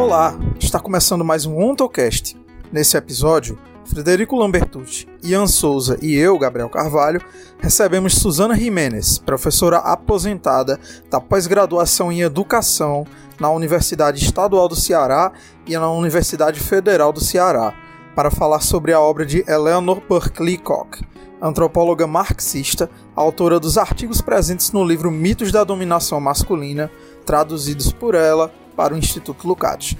Olá, está começando mais um OntoCast. Nesse episódio, Frederico Lambertucci, Ian Souza e eu, Gabriel Carvalho, recebemos Suzana Jimenez, professora aposentada da pós-graduação em Educação na Universidade Estadual do Ceará e na Universidade Federal do Ceará, para falar sobre a obra de Eleanor Burke Leacock, antropóloga marxista, autora dos artigos presentes no livro Mitos da Dominação Masculina, traduzidos por ela para o Instituto Lukács.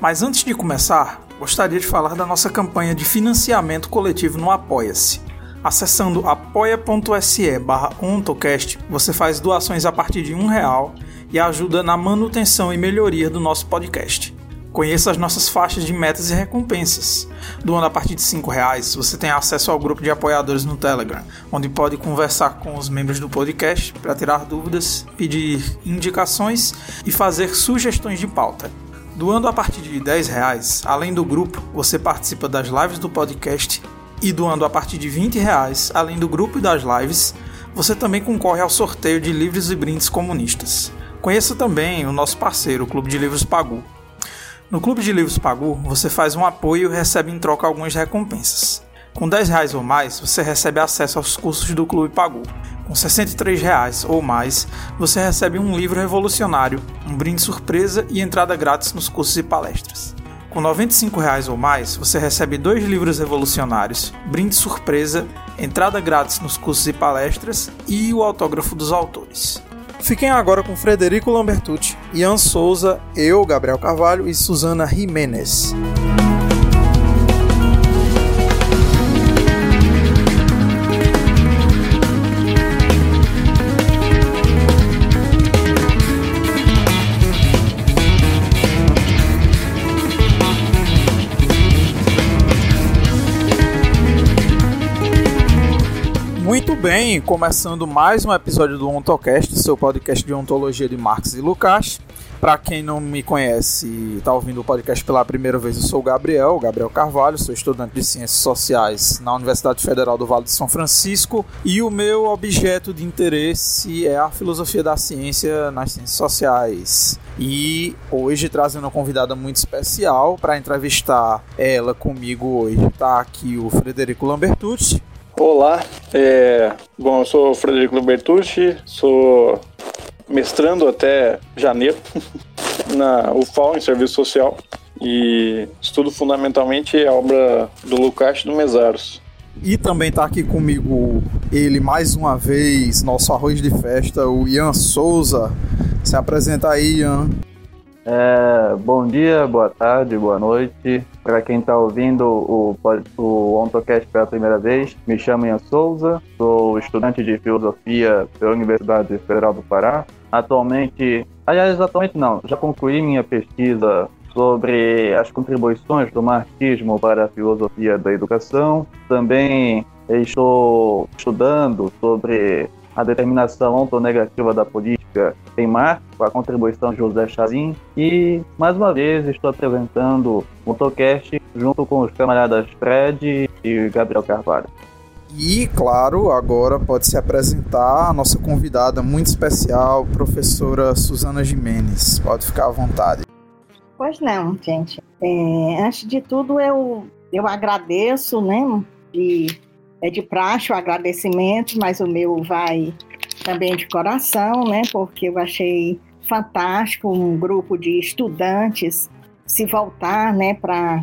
Mas antes de começar, gostaria de falar da nossa campanha de financiamento coletivo no Apoia-se. Acessando apoia.se barra ontocast, você faz doações a partir de um real e ajuda na manutenção e melhoria do nosso podcast. Conheça as nossas faixas de metas e recompensas. Doando a partir de R$ reais, você tem acesso ao grupo de apoiadores no Telegram, onde pode conversar com os membros do podcast para tirar dúvidas, pedir indicações e fazer sugestões de pauta. Doando a partir de 10 reais, além do grupo, você participa das lives do podcast e doando a partir de 20 reais, além do grupo e das lives, você também concorre ao sorteio de livros e brindes comunistas. Conheça também o nosso parceiro, o Clube de Livros Pagu. No Clube de Livros Pagu, você faz um apoio e recebe em troca algumas recompensas. Com 10 reais ou mais, você recebe acesso aos cursos do Clube Pagu. Com 63 reais ou mais, você recebe um livro revolucionário, um brinde surpresa e entrada grátis nos cursos e palestras. Com 95 reais ou mais, você recebe dois livros revolucionários, brinde surpresa, entrada grátis nos cursos e palestras e o autógrafo dos autores. Fiquem agora com Frederico Lambertucci, Ian Souza, eu, Gabriel Carvalho e Suzana Jimenez. Bem, começando mais um episódio do OntoCast, seu podcast de ontologia de Marx e Lucas. Para quem não me conhece e está ouvindo o podcast pela primeira vez, eu sou o Gabriel, Gabriel Carvalho, sou estudante de Ciências Sociais na Universidade Federal do Vale de São Francisco e o meu objeto de interesse é a filosofia da ciência nas ciências sociais. E hoje trazendo uma convidada muito especial para entrevistar ela comigo hoje. Está aqui o Frederico Lambertucci, Olá, é, bom, eu sou o Frederico Bertucci, sou mestrando até janeiro na UFAL, em Serviço Social, e estudo fundamentalmente a obra do Lucas do Mesaros. E também está aqui comigo ele mais uma vez, nosso arroz de festa, o Ian Souza. Se apresenta aí, Ian. É, bom dia, boa tarde, boa noite. Para quem está ouvindo o, o OntoCast pela primeira vez, me chamo Ian Souza, sou estudante de filosofia pela Universidade Federal do Pará. Atualmente, aliás, atualmente não, já concluí minha pesquisa sobre as contribuições do marxismo para a filosofia da educação. Também estou estudando sobre a determinação ontonegativa da política em Marx, com a contribuição de José Chazin. E, mais uma vez, estou apresentando um Tocast junto com os camaradas Fred e Gabriel Carvalho. E, claro, agora pode se apresentar a nossa convidada muito especial, professora Suzana Jimenez. Pode ficar à vontade. Pois não, gente. É, antes de tudo, eu, eu agradeço, né, de é de praxe o agradecimento, mas o meu vai também de coração, né? Porque eu achei fantástico um grupo de estudantes se voltar, né, para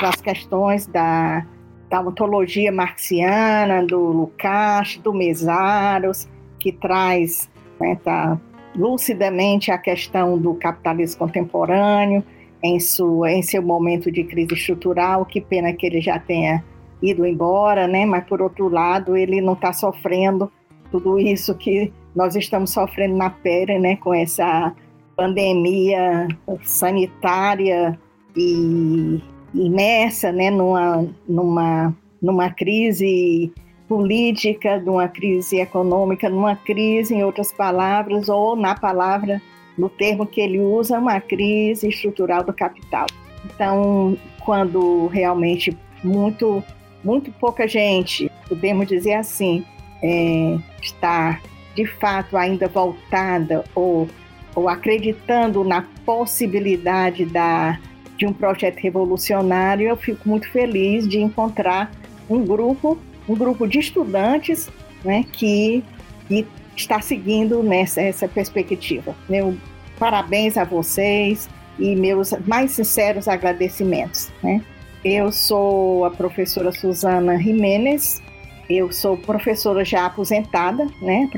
as questões da, da ontologia marxiana, do Lukács, do Mesaros, que traz né, tá, lucidamente a questão do capitalismo contemporâneo em, sua, em seu momento de crise estrutural. Que pena que ele já tenha ido embora, né? Mas por outro lado, ele não está sofrendo tudo isso que nós estamos sofrendo na pele, né? Com essa pandemia sanitária e imersa, né? Numa, numa, numa crise política, numa crise econômica, numa crise, em outras palavras, ou na palavra, no termo que ele usa, uma crise estrutural do capital. Então, quando realmente muito muito pouca gente, podemos dizer assim, é, está de fato ainda voltada ou ou acreditando na possibilidade da, de um projeto revolucionário, eu fico muito feliz de encontrar um grupo, um grupo de estudantes né, que, que está seguindo nessa essa perspectiva. Meu parabéns a vocês e meus mais sinceros agradecimentos. Né? Eu sou a professora Suzana Jimenez, eu sou professora já aposentada, né?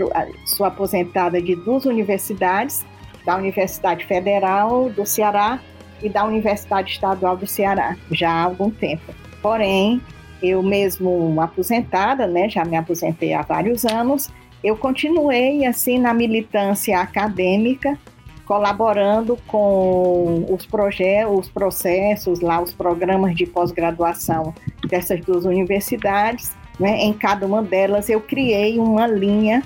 sou aposentada de duas universidades, da Universidade Federal do Ceará e da Universidade Estadual do Ceará, já há algum tempo. Porém, eu mesmo aposentada, né, já me aposentei há vários anos, eu continuei assim na militância acadêmica, colaborando com os projetos, os processos lá, os programas de pós-graduação dessas duas universidades. Né? Em cada uma delas eu criei uma linha,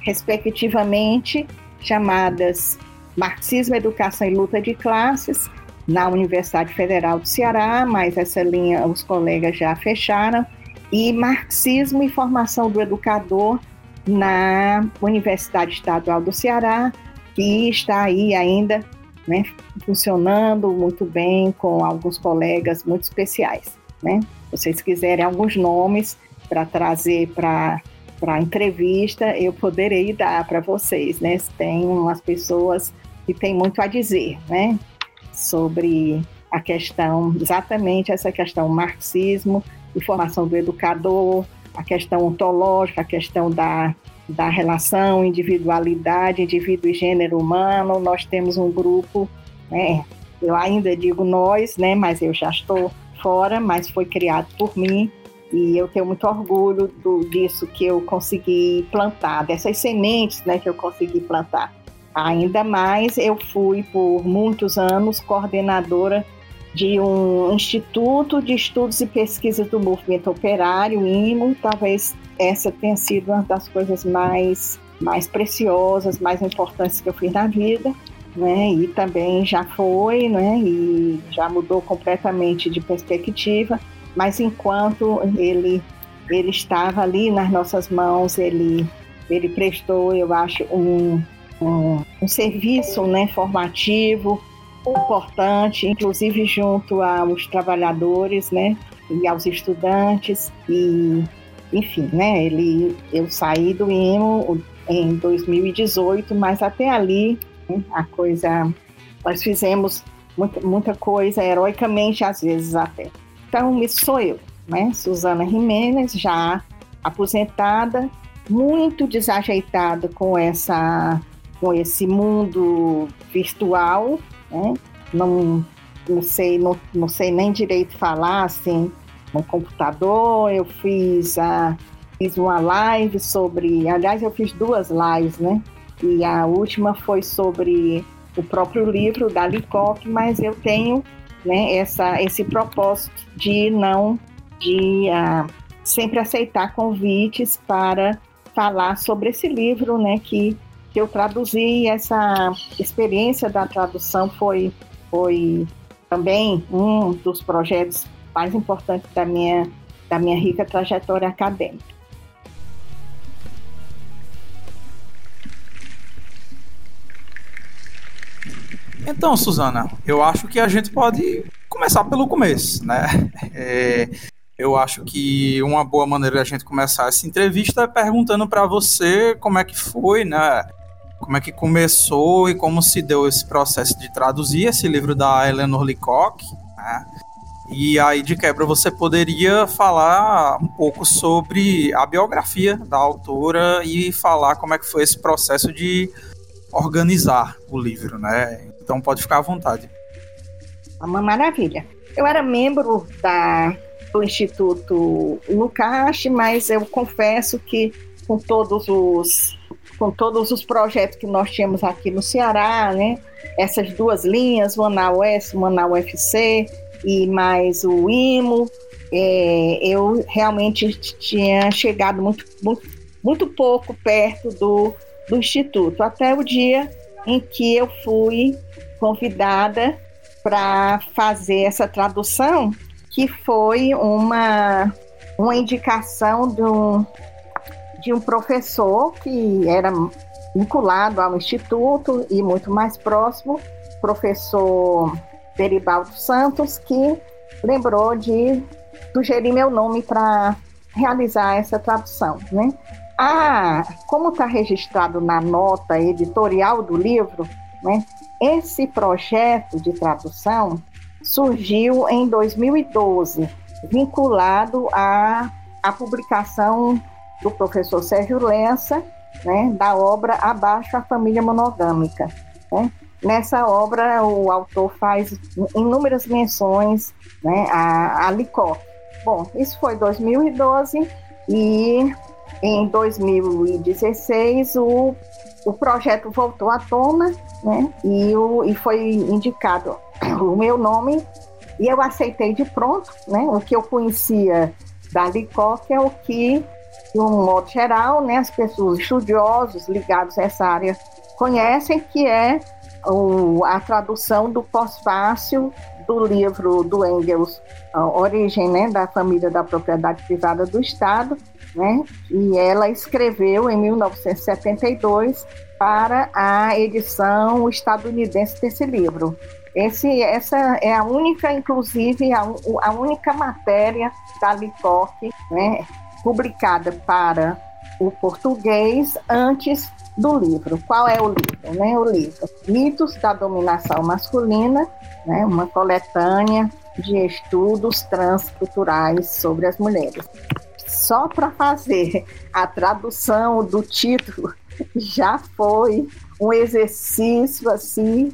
respectivamente chamadas Marxismo, Educação e Luta de Classes na Universidade Federal do Ceará, mas essa linha os colegas já fecharam, e Marxismo e Formação do Educador na Universidade Estadual do Ceará, que está aí ainda né, funcionando muito bem com alguns colegas muito especiais. Né? Se vocês quiserem alguns nomes para trazer para para entrevista, eu poderei dar para vocês, né? Tem umas pessoas que têm muito a dizer, né? Sobre a questão, exatamente essa questão marxismo, informação do educador, a questão ontológica, a questão da da relação individualidade, indivíduo e gênero humano. Nós temos um grupo, né, eu ainda digo nós, né, mas eu já estou fora, mas foi criado por mim e eu tenho muito orgulho do, disso que eu consegui plantar, dessas sementes né, que eu consegui plantar. Ainda mais, eu fui por muitos anos coordenadora de um Instituto de Estudos e Pesquisas do Movimento Operário, IMO, talvez essa tenha sido uma das coisas mais, mais preciosas, mais importantes que eu fiz na vida. Né, e também já foi, né, e já mudou completamente de perspectiva, mas enquanto ele ele estava ali nas nossas mãos, ele ele prestou, eu acho, um, um, um serviço, né, formativo importante, inclusive junto aos trabalhadores, né, e aos estudantes. E enfim, né? Ele, eu saí do IMO em 2018, mas até ali né, a coisa, nós fizemos muita, muita coisa heroicamente às vezes até. Então isso sou eu, né? Suzana Jimenez, já aposentada, muito desajeitada com essa, com esse mundo virtual, né? Não, não sei, não, não sei nem direito falar assim no computador, eu fiz, a, fiz uma live sobre. Aliás, eu fiz duas lives, né? E a última foi sobre o próprio livro da Licoque, mas eu tenho né, essa, esse propósito de não de uh, sempre aceitar convites para falar sobre esse livro, né, que, que eu traduzi. Essa experiência da tradução foi, foi também um dos projetos mais importante da minha, da minha rica trajetória acadêmica. Então, Suzana, eu acho que a gente pode começar pelo começo, né? É, eu acho que uma boa maneira de a gente começar essa entrevista é perguntando para você como é que foi, né? Como é que começou e como se deu esse processo de traduzir esse livro da Eleanor Leacock, né? E aí, de quebra, você poderia falar um pouco sobre a biografia da autora e falar como é que foi esse processo de organizar o livro, né? Então pode ficar à vontade. Uma maravilha. Eu era membro da, do Instituto Lucache, mas eu confesso que com todos os com todos os projetos que nós tínhamos aqui no Ceará, né? Essas duas linhas, uma na UES, uma na UFC, e mais o IMO, é, eu realmente tinha chegado muito, muito, muito pouco perto do, do Instituto, até o dia em que eu fui convidada para fazer essa tradução, que foi uma, uma indicação de um, de um professor que era vinculado ao Instituto e muito mais próximo, professor Peribaldo Santos, que lembrou de sugerir meu nome para realizar essa tradução. Né? Ah, como está registrado na nota editorial do livro, né, esse projeto de tradução surgiu em 2012, vinculado à, à publicação do professor Sérgio Lessa, né, da obra Abaixo a Família Monogâmica. Né? Nessa obra, o autor faz inúmeras menções né, a, a Licó. Bom, isso foi 2012 e em 2016 o, o projeto voltou à tona né, e, o, e foi indicado o meu nome e eu aceitei de pronto, né, o que eu conhecia da Licó, que é o que de um modo geral, né, as pessoas estudiosos ligados a essa área conhecem, que é o, a tradução do pós-fácil do livro do Engels, Origem né, da Família da Propriedade Privada do Estado, né, e ela escreveu em 1972 para a edição estadunidense desse livro. Esse, essa é a única, inclusive, a, a única matéria da Licoque, né, publicada para o português antes do livro. Qual é o livro? Né? O livro Mitos da Dominação Masculina, né? uma coletânea de estudos transculturais sobre as mulheres. Só para fazer a tradução do título já foi um exercício assim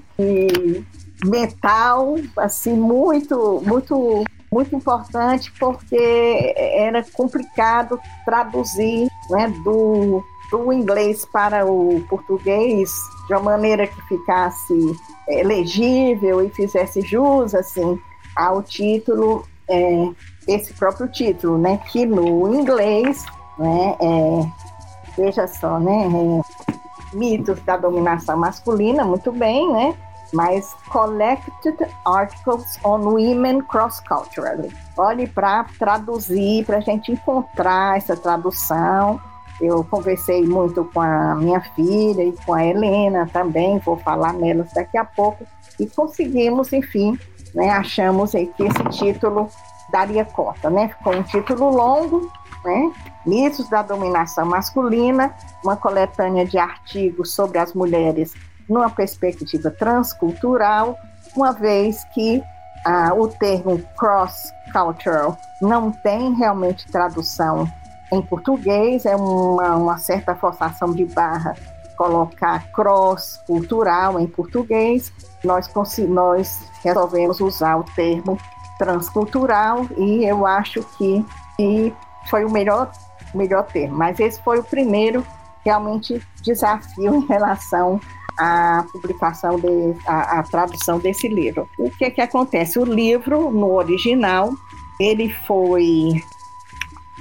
mental assim muito muito muito importante porque era complicado traduzir né, do, do inglês para o português de uma maneira que ficasse é, legível e fizesse jus assim ao título é, esse próprio título, né? Que no inglês, né? É, veja só, né? É, mitos da dominação masculina, muito bem, né? mas Collected Articles on Women Cross-Culturally. Olhe para traduzir, para a gente encontrar essa tradução. Eu conversei muito com a minha filha e com a Helena também, vou falar nelas daqui a pouco, e conseguimos, enfim, né, achamos aí que esse título daria conta, né? Ficou um título longo, né? Mitos da dominação masculina, uma coletânea de artigos sobre as mulheres numa perspectiva transcultural, uma vez que ah, o termo cross-cultural não tem realmente tradução em português, é uma, uma certa forçação de barra colocar cross-cultural em português, nós, nós resolvemos usar o termo transcultural e eu acho que, que foi o melhor, melhor termo. Mas esse foi o primeiro realmente desafio em relação a publicação, de, a, a tradução desse livro. O que que acontece? O livro, no original, ele foi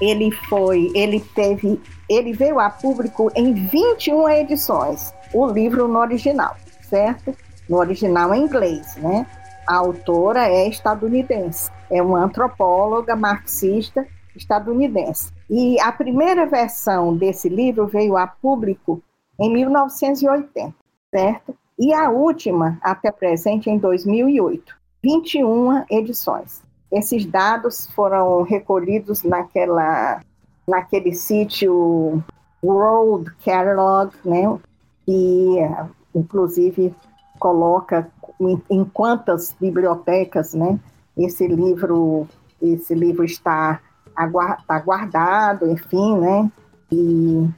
ele foi, ele teve, ele veio a público em 21 edições, o livro no original, certo? No original em inglês, né? A autora é estadunidense, é uma antropóloga marxista estadunidense. E a primeira versão desse livro veio a público em 1980 certo? E a última, até presente, em 2008, 21 edições. Esses dados foram recolhidos naquela, naquele sítio World Catalog, né? que inclusive coloca em, quantas bibliotecas, né? Esse livro, esse livro está aguardado, enfim, né? E,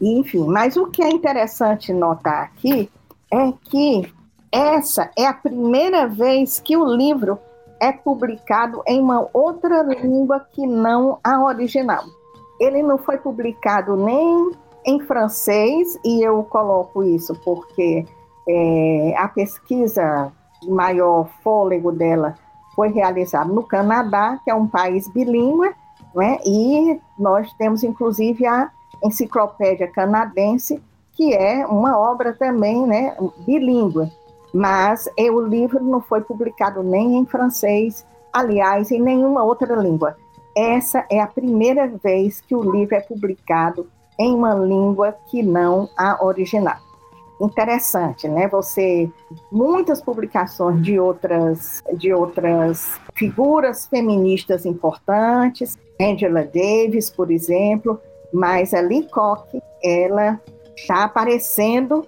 enfim, mas o que é interessante notar aqui é que essa é a primeira vez que o livro é publicado em uma outra língua que não a original. Ele não foi publicado nem em francês, e eu coloco isso porque é, a pesquisa de maior fôlego dela foi realizada no Canadá, que é um país bilíngue, né? e nós temos inclusive a enciclopédia canadense, que é uma obra também né, bilíngue. Mas é, o livro não foi publicado nem em francês, aliás, em nenhuma outra língua. Essa é a primeira vez que o livro é publicado em uma língua que não a original. interessante, né? Você muitas publicações de outras de outras figuras feministas importantes, Angela Davis, por exemplo, mas a Leacock, ela está aparecendo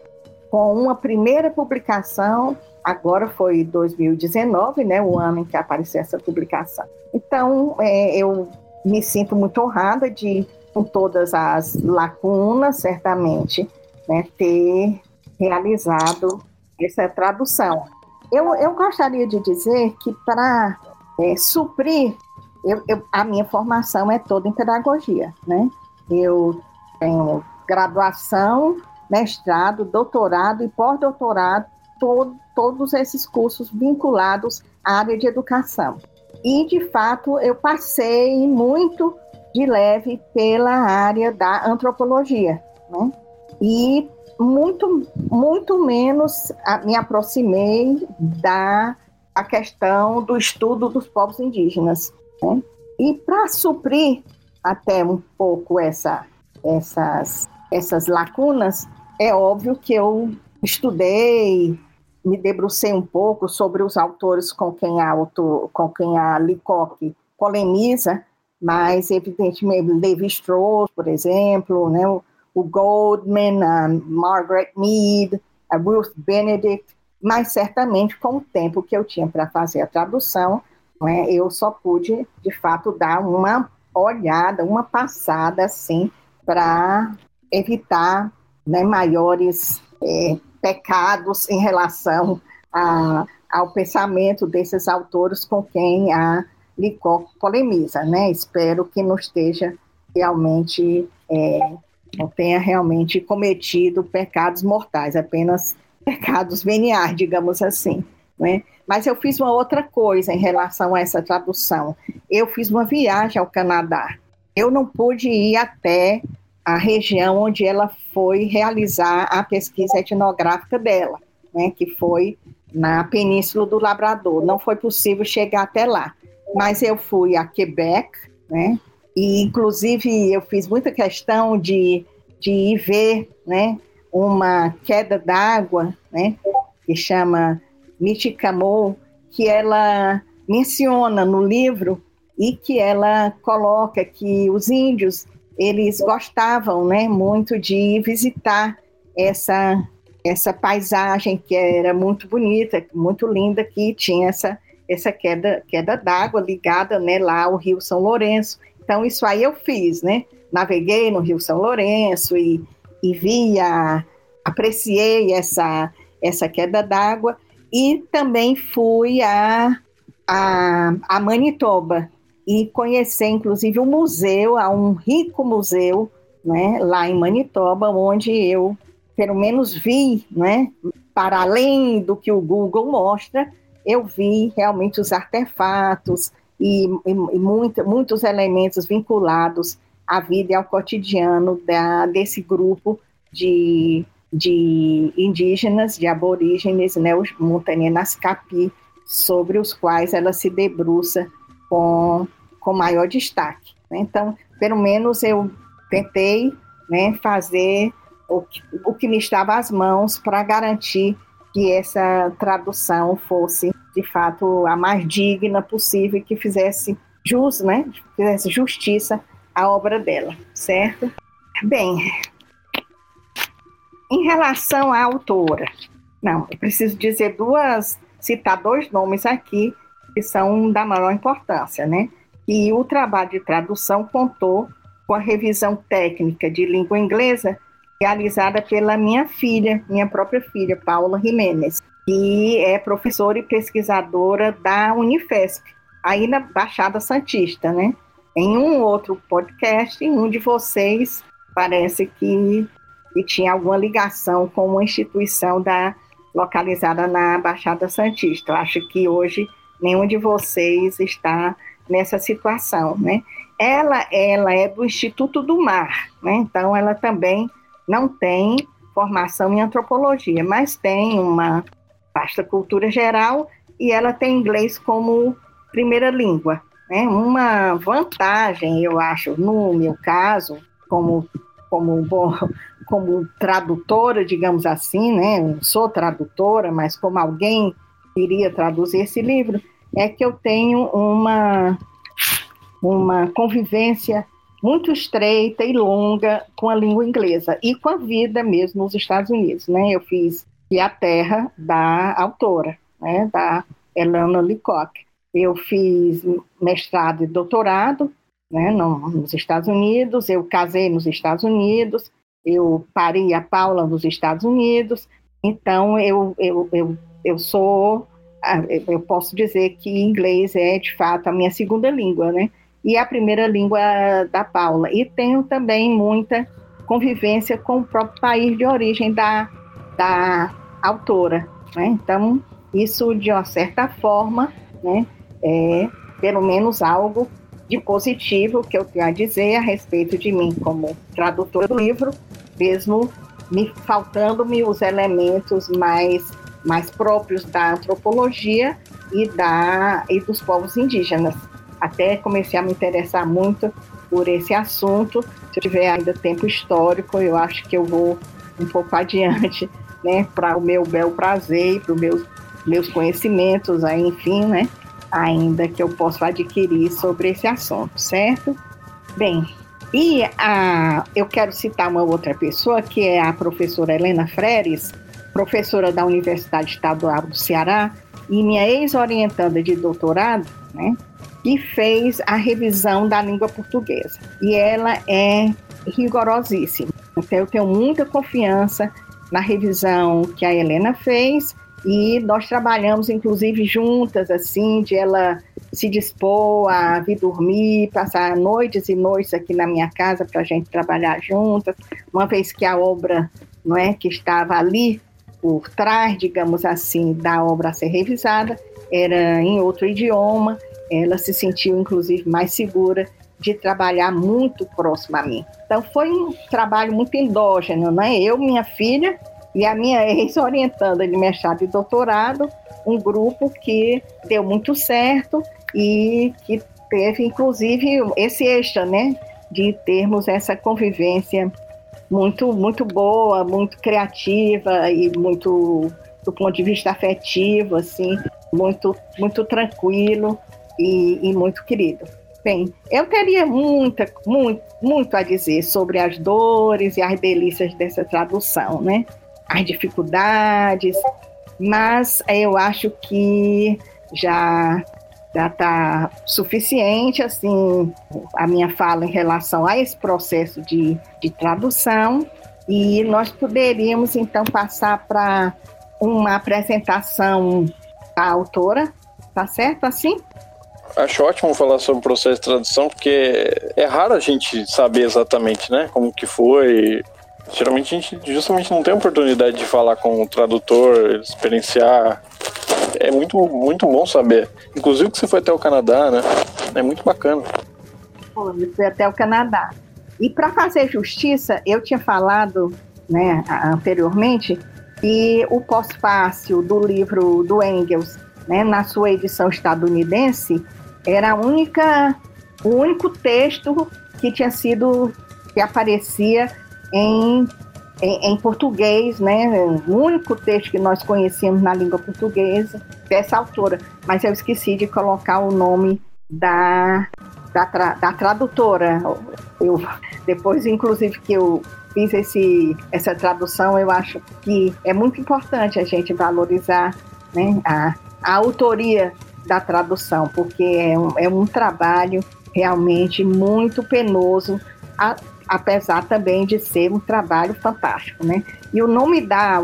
com uma primeira publicação, agora foi 2019, né, o ano em que apareceu essa publicação. Então, é, eu me sinto muito honrada de, com todas as lacunas, certamente, né, ter realizado essa tradução. Eu, eu gostaria de dizer que para é, suprir, eu, eu, a minha formação é toda em pedagogia, né? Eu tenho graduação, mestrado, doutorado e pós-doutorado, todo, todos esses cursos vinculados à área de educação. E, de fato, eu passei muito de leve pela área da antropologia, né? E muito, muito menos me aproximei da a questão do estudo dos povos indígenas. Né? E para suprir até um pouco essa, essas, essas lacunas, é óbvio que eu estudei, me debrucei um pouco sobre os autores com quem a, autor, com quem a polemiza, mas evidentemente Levi Strauss, por exemplo, né, o, o Goldman, a Margaret Mead, a Ruth Benedict, mas certamente com o tempo que eu tinha para fazer a tradução, né, eu só pude, de fato, dar uma olhada, uma passada assim, para evitar né, maiores é, pecados em relação a, ao pensamento desses autores com quem a Licó polemiza. Né? Espero que não esteja realmente, é, não tenha realmente cometido pecados mortais, apenas pecados veniais, digamos assim. Né? Mas eu fiz uma outra coisa em relação a essa tradução. Eu fiz uma viagem ao Canadá. Eu não pude ir até a região onde ela foi realizar a pesquisa etnográfica dela, né, que foi na Península do Labrador. Não foi possível chegar até lá, mas eu fui a Quebec, né, e inclusive eu fiz muita questão de, de ir ver, né, uma queda d'água, né, que chama Michicamou, que ela menciona no livro e que ela coloca que os índios eles gostavam, né, muito de visitar essa essa paisagem que era muito bonita, muito linda, que tinha essa essa queda queda d'água ligada, né, lá ao Rio São Lourenço. Então isso aí eu fiz, né? Naveguei no Rio São Lourenço e, e via, apreciei essa essa queda d'água e também fui a, a, a Manitoba, e conhecer, inclusive, o um museu, há um rico museu, né, lá em Manitoba, onde eu, pelo menos, vi, né, para além do que o Google mostra, eu vi realmente os artefatos e, e, e muito, muitos elementos vinculados à vida e ao cotidiano da, desse grupo de, de indígenas, de aborígenes, né, os Montanhas Capi, sobre os quais ela se debruça com com maior destaque. Né? Então, pelo menos eu tentei né, fazer o que, o que me estava às mãos para garantir que essa tradução fosse, de fato, a mais digna possível e que fizesse jus, né, fizesse justiça à obra dela, certo? Bem, em relação à autora, não, eu preciso dizer duas, citar dois nomes aqui que são da maior importância, né? E o trabalho de tradução contou com a revisão técnica de língua inglesa realizada pela minha filha, minha própria filha, Paula Jimenez, que é professora e pesquisadora da Unifesp, aí na Baixada Santista, né? Em um outro podcast, em um de vocês parece que, que tinha alguma ligação com uma instituição da localizada na Baixada Santista. Eu acho que hoje nenhum de vocês está nessa situação, né? Ela, ela é do Instituto do Mar, né? Então ela também não tem formação em antropologia, mas tem uma vasta cultura geral e ela tem inglês como primeira língua, né? Uma vantagem, eu acho, no meu caso, como como bom como tradutora, digamos assim, né? Eu sou tradutora, mas como alguém iria traduzir esse livro, é que eu tenho uma, uma convivência muito estreita e longa com a língua inglesa e com a vida mesmo nos Estados Unidos, né? Eu fiz e a terra da autora, né? Da Elana Leacock. Eu fiz mestrado e doutorado, né? nos Estados Unidos. Eu casei nos Estados Unidos. Eu parei a Paula nos Estados Unidos. Então eu eu, eu, eu sou eu posso dizer que inglês é de fato a minha segunda língua, né? e a primeira língua da Paula. E tenho também muita convivência com o próprio país de origem da, da autora. Né? Então, isso, de uma certa forma, né, é pelo menos algo de positivo que eu tenho a dizer a respeito de mim como tradutora do livro, mesmo me faltando-me os elementos mais, mais próprios da antropologia e, da, e dos povos indígenas até comecei a me interessar muito por esse assunto. Se eu tiver ainda tempo histórico, eu acho que eu vou um pouco adiante, né, para o meu bel prazer e para os meus, meus conhecimentos, aí, enfim, né, ainda que eu possa adquirir sobre esse assunto, certo? Bem, e a, eu quero citar uma outra pessoa, que é a professora Helena Freires, professora da Universidade Estadual do Ceará e minha ex-orientanda de doutorado, né? que fez a revisão da língua portuguesa. E ela é rigorosíssima. Então, eu tenho muita confiança na revisão que a Helena fez e nós trabalhamos, inclusive, juntas, assim, de ela se dispor a vir dormir, passar noites e noites aqui na minha casa para a gente trabalhar juntas, uma vez que a obra, não é, que estava ali por trás, digamos assim, da obra a ser revisada, era em outro idioma, ela se sentiu, inclusive, mais segura de trabalhar muito próximo a mim. Então, foi um trabalho muito endógeno, né? Eu, minha filha e a minha ex-orientanda de mestrado e doutorado, um grupo que deu muito certo e que teve, inclusive, esse extra, né? De termos essa convivência muito, muito boa, muito criativa e muito, do ponto de vista afetivo, assim, muito, muito tranquilo e, e muito querido. Bem, eu teria muita, muito, muito a dizer sobre as dores e as delícias dessa tradução, né? As dificuldades, mas eu acho que já já está suficiente assim a minha fala em relação a esse processo de, de tradução e nós poderíamos então passar para uma apresentação da autora, tá certo assim? Acho ótimo falar sobre o processo de tradução, porque é raro a gente saber exatamente, né, como que foi. Geralmente a gente justamente não tem oportunidade de falar com o tradutor, experienciar. É muito, muito bom saber. Inclusive que você foi até o Canadá, né? É muito bacana. Eu fui até o Canadá. E para fazer justiça, eu tinha falado, né, anteriormente, que o pós-fácil do livro do Engels, né, na sua edição estadunidense, era a única, o único texto que tinha sido que aparecia em, em, em, português, né? O único texto que nós conhecíamos na língua portuguesa dessa autora. Mas eu esqueci de colocar o nome da, da, tra, da tradutora. Eu, depois, inclusive, que eu fiz esse, essa tradução, eu acho que é muito importante a gente valorizar né, a, a autoria da tradução, porque é um, é um trabalho realmente muito penoso, a, apesar também de ser um trabalho fantástico, né? E o nome da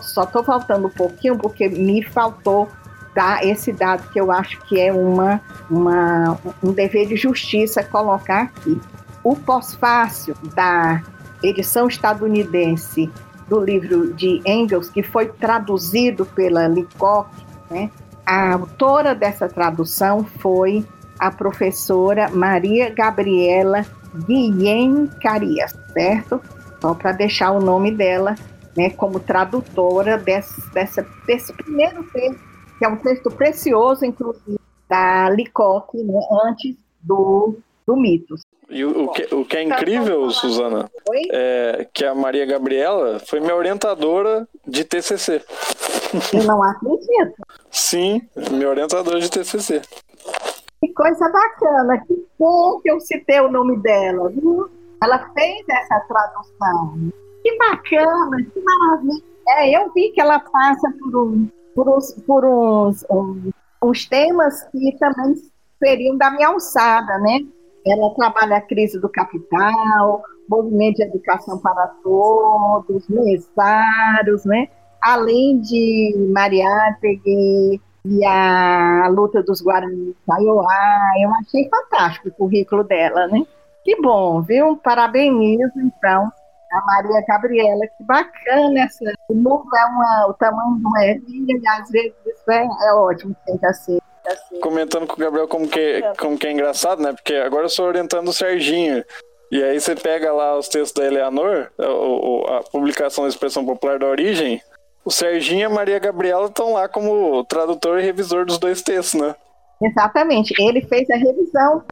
só estou faltando um pouquinho porque me faltou dar esse dado que eu acho que é uma, uma um dever de justiça colocar aqui. O pós-fácil da edição estadunidense do livro de Engels, que foi traduzido pela Leacock, né, a autora dessa tradução foi a professora Maria Gabriela Guilhem Carias, certo? Só para deixar o nome dela né, como tradutora desse, dessa, desse primeiro texto, que é um texto precioso, inclusive, da Licoque, né, antes do, do Mitos. E o, o, que, o que é incrível, Suzana, é que a Maria Gabriela foi minha orientadora de TCC. Eu não acredito. Sim, minha orientadora de TCC. Que coisa bacana, que bom que eu citei o nome dela, viu? Ela fez essa tradução. Que bacana, que maravilha. É, eu vi que ela passa por, um, por, uns, por uns, um, uns temas que também seriam da minha alçada, né? Ela trabalha a crise do capital, movimento de educação para todos, mesários, né? Além de Mariátegui e a luta dos Guarani Kaiowá, eu achei fantástico o currículo dela, né? Que bom, viu? Parabenizo, então, a Maria Gabriela, que bacana essa. O mundo é uma, o tamanho de uma ervilha e às vezes isso é, é ótimo, tem que ser. Comentando com o Gabriel como que, como que é engraçado, né? Porque agora eu sou orientando o Serginho. E aí você pega lá os textos da Eleanor, a, a publicação da expressão popular da origem, o Serginho e a Maria Gabriela estão lá como tradutor e revisor dos dois textos, né? Exatamente. Ele fez a revisão.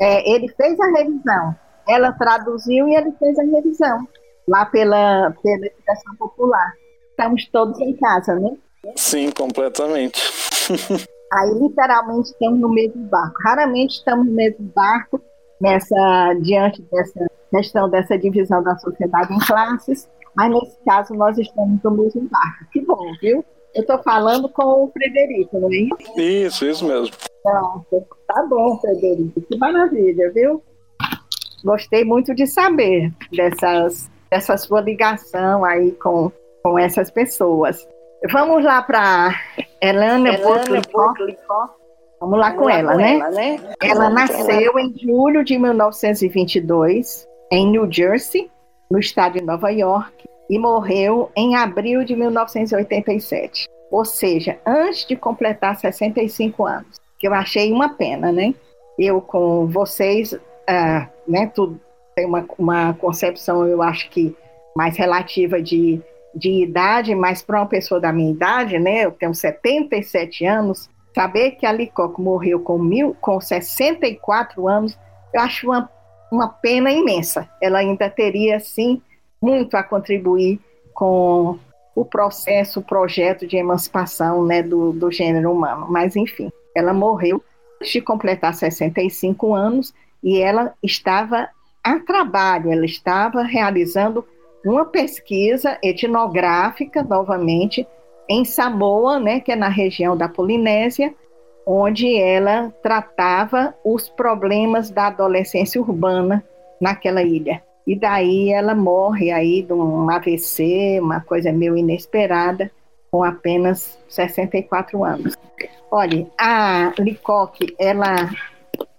É, ele fez a revisão. Ela traduziu e ele fez a revisão. Lá pela, pela educação popular. Estamos todos em casa, né? Sim, completamente. Aí, literalmente, estamos no mesmo barco. Raramente estamos no mesmo barco nessa, diante dessa questão dessa divisão da sociedade em classes, mas nesse caso nós estamos no mesmo barco. Que bom, viu? Eu estou falando com o Frederico, não é isso? Isso, isso mesmo. Então, tá bom, Frederico. Que maravilha, viu? Gostei muito de saber dessas, dessa sua ligação aí com, com essas pessoas. Vamos lá para Elana Burkliff. Vamos lá com ela, né? ela, né? Ela nasceu em julho de 1922 em New Jersey, no estado de Nova York, e morreu em abril de 1987. Ou seja, antes de completar 65 anos. Que eu achei uma pena, né? Eu com vocês, uh, né? Tudo tem uma, uma concepção, eu acho que mais relativa de, de idade, mas para uma pessoa da minha idade, né? Eu tenho 77 anos Saber que a Licoco morreu com, mil, com 64 anos, eu acho uma, uma pena imensa. Ela ainda teria, sim, muito a contribuir com o processo, o projeto de emancipação né, do, do gênero humano. Mas, enfim, ela morreu antes de completar 65 anos e ela estava a trabalho, ela estava realizando uma pesquisa etnográfica, novamente, em Samoa, né, que é na região da Polinésia, onde ela tratava os problemas da adolescência urbana naquela ilha. E daí ela morre aí de um AVC, uma coisa meio inesperada, com apenas 64 anos. Olha, a Licoque, ela,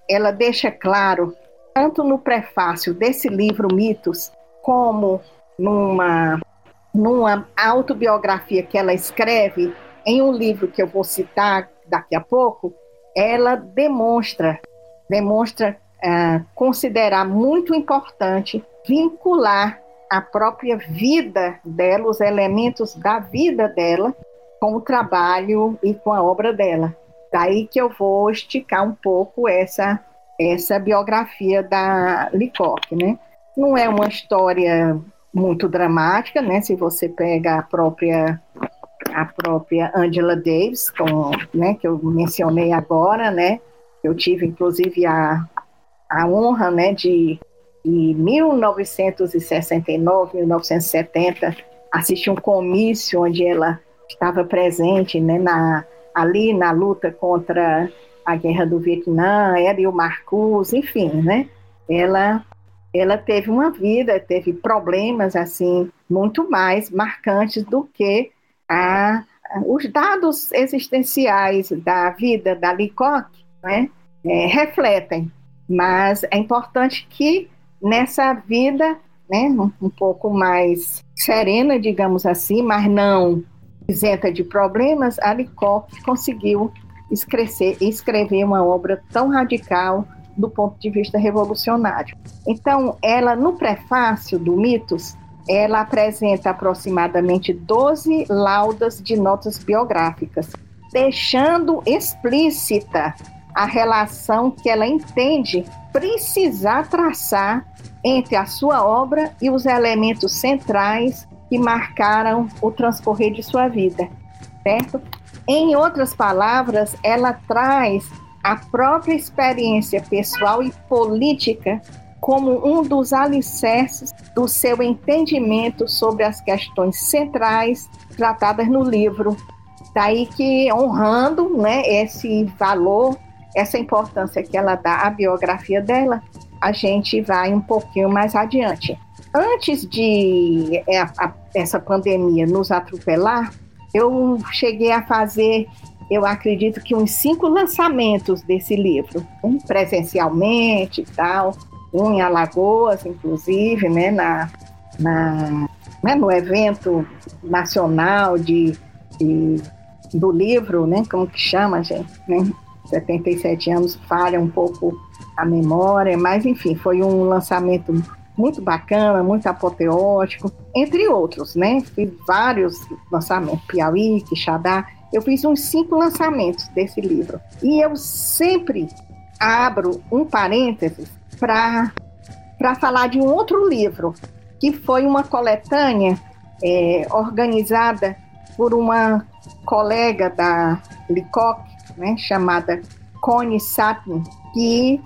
ela deixa claro, tanto no prefácio desse livro Mitos, como numa numa autobiografia que ela escreve em um livro que eu vou citar daqui a pouco, ela demonstra demonstra uh, considerar muito importante vincular a própria vida dela, os elementos da vida dela, com o trabalho e com a obra dela. Daí que eu vou esticar um pouco essa essa biografia da Licoque, né? Não é uma história muito dramática, né? Se você pega a própria a própria Angela Davis, com, né, que eu mencionei agora, né? Eu tive inclusive a, a honra, né, de em 1969, 1970 assistir um comício onde ela estava presente, né, na ali na luta contra a guerra do Vietnã, ela e o Marcus, enfim, né? Ela ela teve uma vida, teve problemas assim muito mais marcantes do que a, os dados existenciais da vida da Lecoq né, é, refletem. Mas é importante que nessa vida né, um, um pouco mais serena, digamos assim, mas não isenta de problemas, a Lecoq conseguiu escrever, escrever uma obra tão radical, do ponto de vista revolucionário. Então, ela, no prefácio do Mitos, ela apresenta aproximadamente 12 laudas de notas biográficas, deixando explícita a relação que ela entende precisar traçar entre a sua obra e os elementos centrais que marcaram o transcorrer de sua vida, certo? Em outras palavras, ela traz a própria experiência pessoal e política como um dos alicerces do seu entendimento sobre as questões centrais tratadas no livro. Daí que, honrando né, esse valor, essa importância que ela dá à biografia dela, a gente vai um pouquinho mais adiante. Antes de é, essa pandemia nos atropelar, eu cheguei a fazer, eu acredito que uns cinco lançamentos desse livro, presencialmente e tal, um em Alagoas, inclusive, né, na, na, né, no evento nacional de, de, do livro, né, como que chama, gente, né, 77 anos falha um pouco a memória, mas enfim, foi um lançamento muito bacana, muito apoteótico, entre outros, né? Fiz vários lançamentos, Piauí, Quixadá, eu fiz uns cinco lançamentos desse livro. E eu sempre abro um parênteses para falar de um outro livro, que foi uma coletânea é, organizada por uma colega da Licoc, né, chamada Connie Satin, que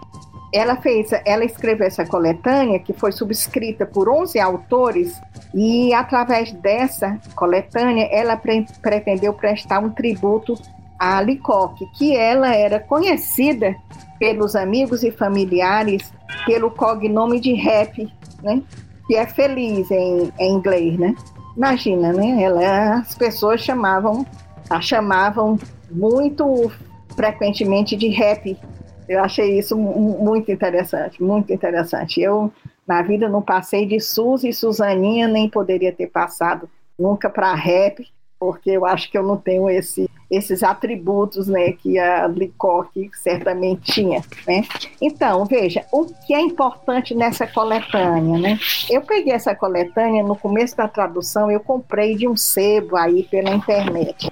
ela fez, ela escreveu essa coletânea que foi subscrita por 11 autores e através dessa coletânea ela pre pretendeu prestar um tributo a Licoque, que ela era conhecida pelos amigos e familiares pelo cognome de Rap, né? Que é feliz em, em inglês, né? Imagina, né? Ela, as pessoas chamavam, a chamavam muito frequentemente de rap eu achei isso muito interessante, muito interessante. Eu, na vida, não passei de Suzy e Suzaninha, nem poderia ter passado nunca para rap, porque eu acho que eu não tenho esse, esses atributos né, que a Licoque certamente tinha. Né? Então, veja, o que é importante nessa coletânea? Né? Eu peguei essa coletânea no começo da tradução, eu comprei de um sebo aí pela internet.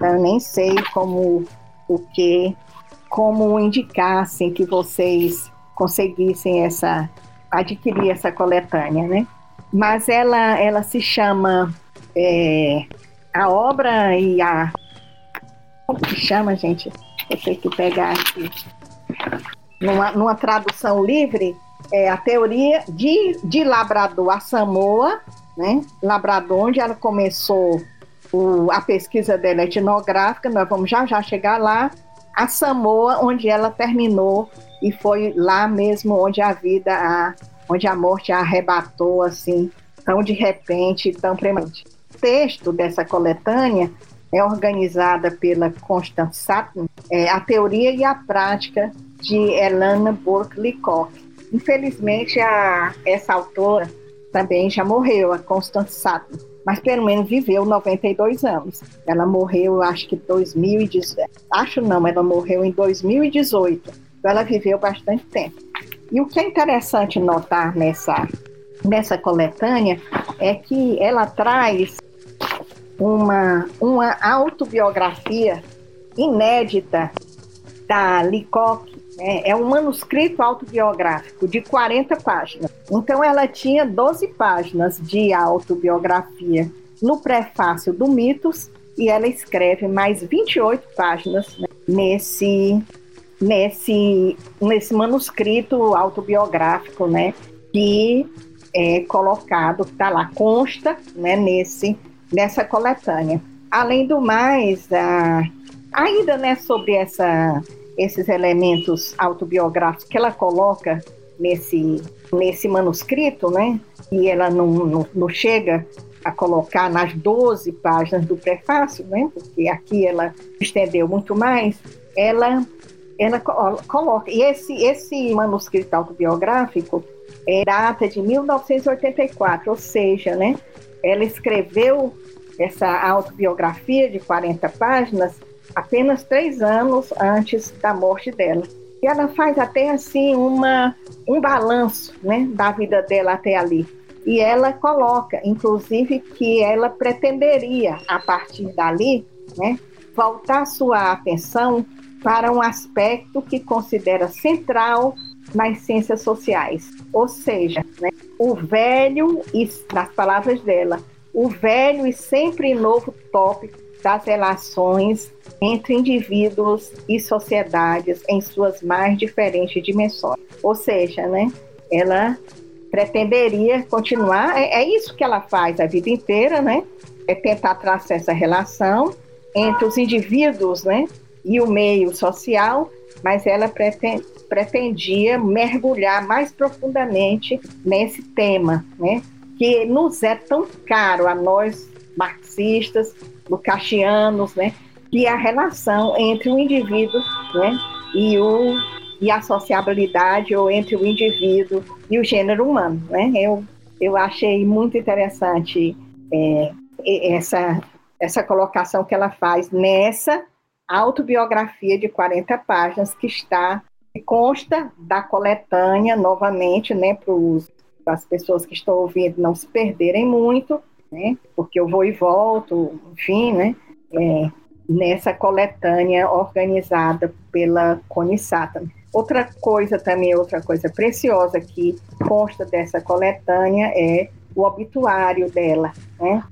Eu nem sei como o que como indicassem que vocês conseguissem essa adquirir essa coletânea, né? Mas ela ela se chama é, a obra e a como que chama, gente? Tenho que pegar aqui numa, numa tradução livre é a teoria de, de Labrador a Samoa, né? Labrador, onde ela começou o, a pesquisa dela etnográfica, nós vamos já já chegar lá, a Samoa, onde ela terminou e foi lá mesmo onde a vida, a, onde a morte a arrebatou assim, tão de repente, tão premente. Texto dessa coletânea é organizada pela Constance Sutton, é, a teoria e a prática de Elana Burke Leacock. Infelizmente, a, essa autora também já morreu, a Constance Sutton mas pelo menos viveu 92 anos. Ela morreu, acho que 2018. Acho não, ela morreu em 2018. Então ela viveu bastante tempo. E o que é interessante notar nessa, nessa coletânea é que ela traz uma, uma autobiografia inédita da Leacock é, é um manuscrito autobiográfico de 40 páginas. Então, ela tinha 12 páginas de autobiografia no prefácio do Mitos e ela escreve mais 28 páginas né, nesse, nesse, nesse manuscrito autobiográfico, né, que é colocado, está lá, consta né, nesse, nessa coletânea. Além do mais, a, ainda né, sobre essa esses elementos autobiográficos que ela coloca nesse, nesse manuscrito, né? E ela não, não, não chega a colocar nas 12 páginas do prefácio, né? Porque aqui ela estendeu muito mais. Ela, ela coloca. E esse, esse manuscrito autobiográfico é data de 1984, ou seja, né? Ela escreveu essa autobiografia de 40 páginas apenas três anos antes da morte dela. E ela faz até assim uma, um balanço né, da vida dela até ali. E ela coloca, inclusive, que ela pretenderia, a partir dali, né, voltar sua atenção para um aspecto que considera central nas ciências sociais. Ou seja, né, o velho, e nas palavras dela, o velho e sempre novo tópico das relações entre indivíduos e sociedades em suas mais diferentes dimensões. Ou seja, né, ela pretenderia continuar, é, é isso que ela faz a vida inteira, né? É tentar traçar essa relação entre os indivíduos, né? E o meio social, mas ela pretendia mergulhar mais profundamente nesse tema, né? Que nos é tão caro a nós marxistas, lucasianos, né? Que é a relação entre o indivíduo, né? E o e a sociabilidade ou entre o indivíduo e o gênero humano, né? Eu eu achei muito interessante é, essa essa colocação que ela faz nessa autobiografia de 40 páginas que está que consta da coletânea novamente, né, para as pessoas que estão ouvindo não se perderem muito, né, porque eu vou e volto, enfim, né, é, nessa coletânea organizada pela Conisata. Outra coisa também, outra coisa preciosa que consta dessa coletânea é o obituário dela, né?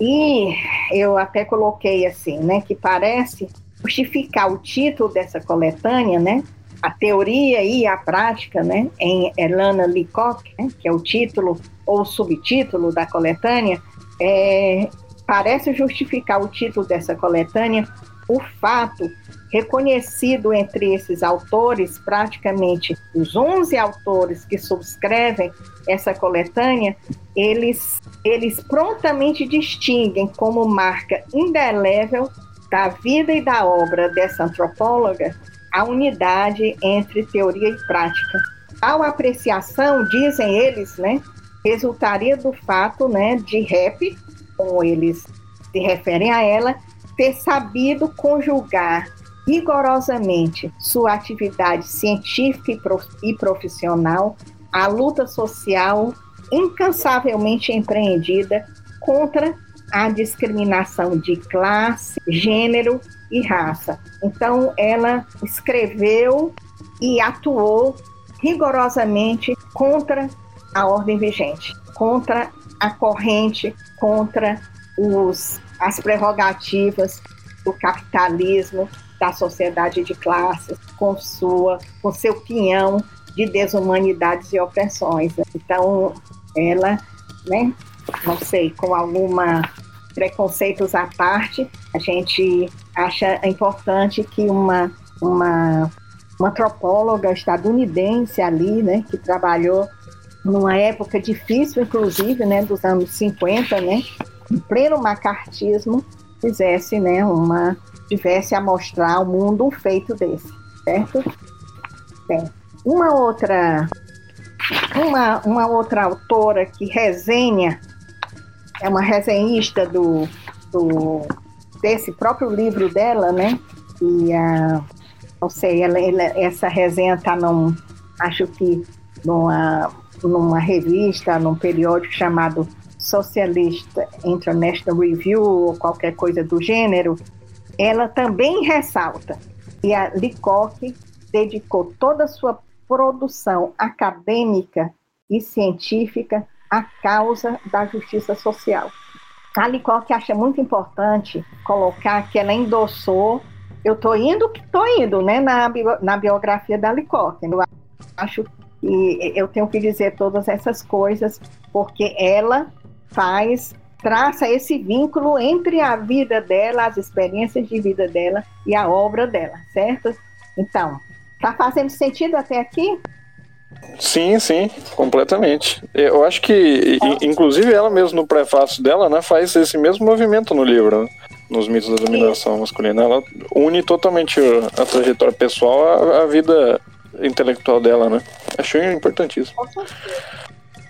E eu até coloquei assim, né, que parece justificar o título dessa coletânea, né, a teoria e a prática, né, em Elana Leacock, né, que é o título ou subtítulo da coletânea, é, parece justificar o título dessa coletânea o fato reconhecido entre esses autores, praticamente os 11 autores que subscrevem essa coletânea, eles, eles prontamente distinguem como marca indelével da vida e da obra dessa antropóloga a unidade entre teoria e prática. Tal apreciação, dizem eles, né, resultaria do fato né, de rap, como eles se referem a ela, ter sabido conjugar rigorosamente sua atividade científica e profissional à luta social incansavelmente empreendida contra a discriminação de classe, gênero e raça. Então, ela escreveu e atuou rigorosamente contra a ordem vigente, contra a corrente, contra os, as prerrogativas do capitalismo, da sociedade de classes, com sua, com seu pinhão de desumanidades e opressões. Então, ela, né, não sei, com alguma preconceitos à parte, a gente acha importante que uma, uma, uma antropóloga estadunidense ali, né, que trabalhou numa época difícil, inclusive, né, dos anos 50, né, em pleno macartismo, fizesse, né, uma, tivesse a mostrar ao mundo um feito desse, certo? Bem, uma outra, uma, uma outra autora que resenha é uma resenhista do, do desse próprio livro dela, né? E a não sei, ela, ela, essa resenha está num, acho que numa, numa revista, num periódico chamado Socialist International Review ou qualquer coisa do gênero, ela também ressalta que a Lecoq dedicou toda a sua produção acadêmica e científica a causa da justiça social. A Lecoq acha muito importante colocar que ela endossou, eu estou indo que estou indo, né, na, na biografia da Lecoq. Eu acho que eu tenho que dizer todas essas coisas, porque ela faz, traça esse vínculo entre a vida dela, as experiências de vida dela e a obra dela, certo? Então, tá fazendo sentido até aqui? Sim, sim, completamente. Eu acho que, inclusive, ela mesmo no prefácio dela, né, faz esse mesmo movimento no livro, né, nos mitos da dominação masculina. Ela une totalmente a trajetória pessoal à, vida intelectual dela, né? Achei importantíssimo.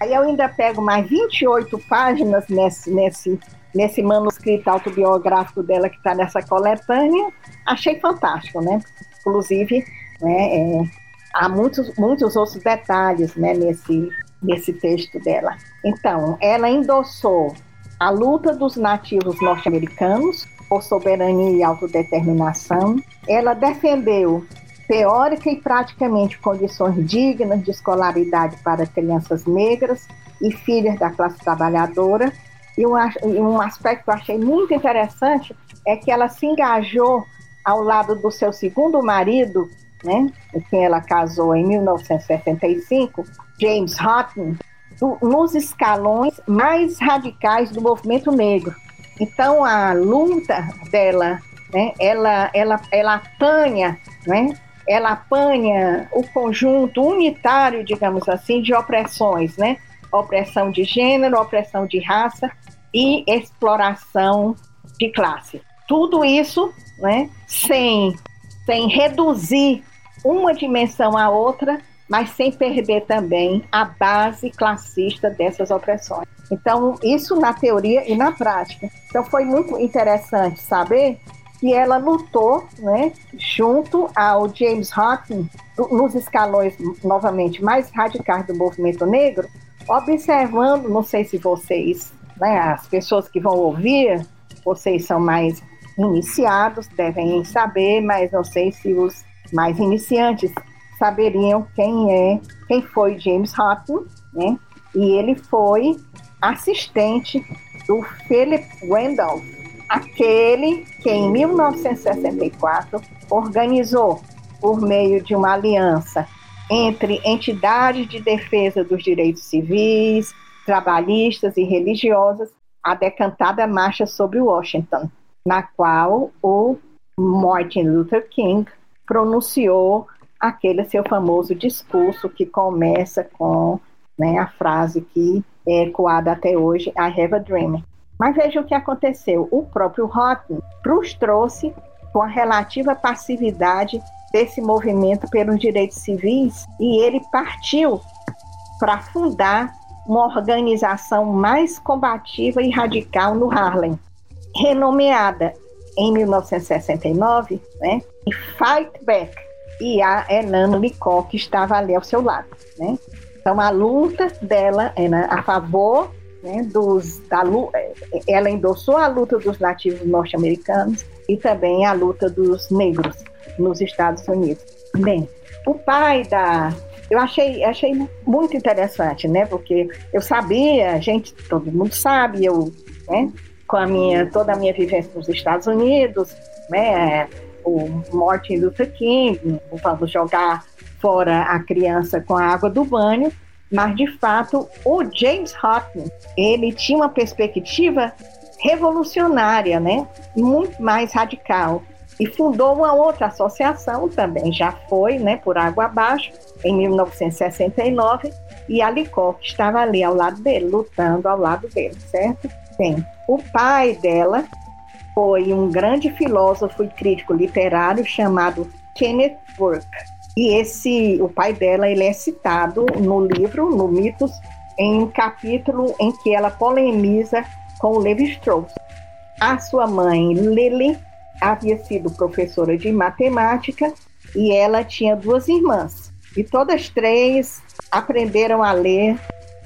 Aí eu ainda pego mais 28 páginas nesse, nesse, nesse manuscrito autobiográfico dela que está nessa coletânea. Achei fantástico, né? Inclusive, né, é, há muitos, muitos outros detalhes né, nesse, nesse texto dela. Então, ela endossou a luta dos nativos norte-americanos por soberania e autodeterminação. Ela defendeu teórica e praticamente condições dignas de escolaridade para crianças negras e filhas da classe trabalhadora. E um, um aspecto que eu achei muito interessante é que ela se engajou ao lado do seu segundo marido, né, quem ela casou em 1965, James Houghton, nos escalões mais radicais do movimento negro. Então a luta dela, né, ela, ela, ela apanha, né, ela apanha o conjunto unitário, digamos assim, de opressões, né, opressão de gênero, opressão de raça e exploração de classe. Tudo isso, né, sem, sem reduzir uma dimensão à outra, mas sem perder também a base classista dessas opressões. Então, isso na teoria e na prática. Então, foi muito interessante saber que ela lutou, né, junto ao James Hawkins, nos escalões, novamente, mais radicais do movimento negro, observando, não sei se vocês, né, as pessoas que vão ouvir, vocês são mais iniciados, devem saber, mas não sei se os mais iniciantes saberiam quem é, quem foi James Hutton, né? E ele foi assistente do Philip Randolph, aquele que em 1964 organizou por meio de uma aliança entre entidades de defesa dos direitos civis, trabalhistas e religiosas a decantada marcha sobre Washington, na qual o Martin Luther King pronunciou aquele seu famoso discurso que começa com né, a frase que é ecoada até hoje, I have a dream. Mas veja o que aconteceu. O próprio Houghton frustrou-se com a relativa passividade desse movimento pelos direitos civis e ele partiu para fundar uma organização mais combativa e radical no Harlem, renomeada em 1969, né, Fight Back, e a Enan Licó, que estava ali ao seu lado. Né? Então, a luta dela era a favor né, dos. Da, é, ela endossou a luta dos nativos norte-americanos e também a luta dos negros nos Estados Unidos. Bem, o pai da. Eu achei, achei muito interessante, né? Porque eu sabia, gente, todo mundo sabe, eu, né, com a minha, toda a minha vivência nos Estados Unidos, né? o Martin Luther King, vamos jogar fora a criança com a água do banho, mas de fato o James Houghton, ele tinha uma perspectiva revolucionária, né? Muito mais radical e fundou uma outra associação também já foi, né, por água abaixo em 1969 e a Licor estava ali ao lado dele, lutando ao lado dele, certo? Bem, o pai dela foi um grande filósofo e crítico literário chamado Kenneth Burke. E esse, o pai dela, ele é citado no livro, no Mitos, em um capítulo em que ela polemiza com o Levi Strauss. A sua mãe, Lily, havia sido professora de matemática e ela tinha duas irmãs. E todas três aprenderam a ler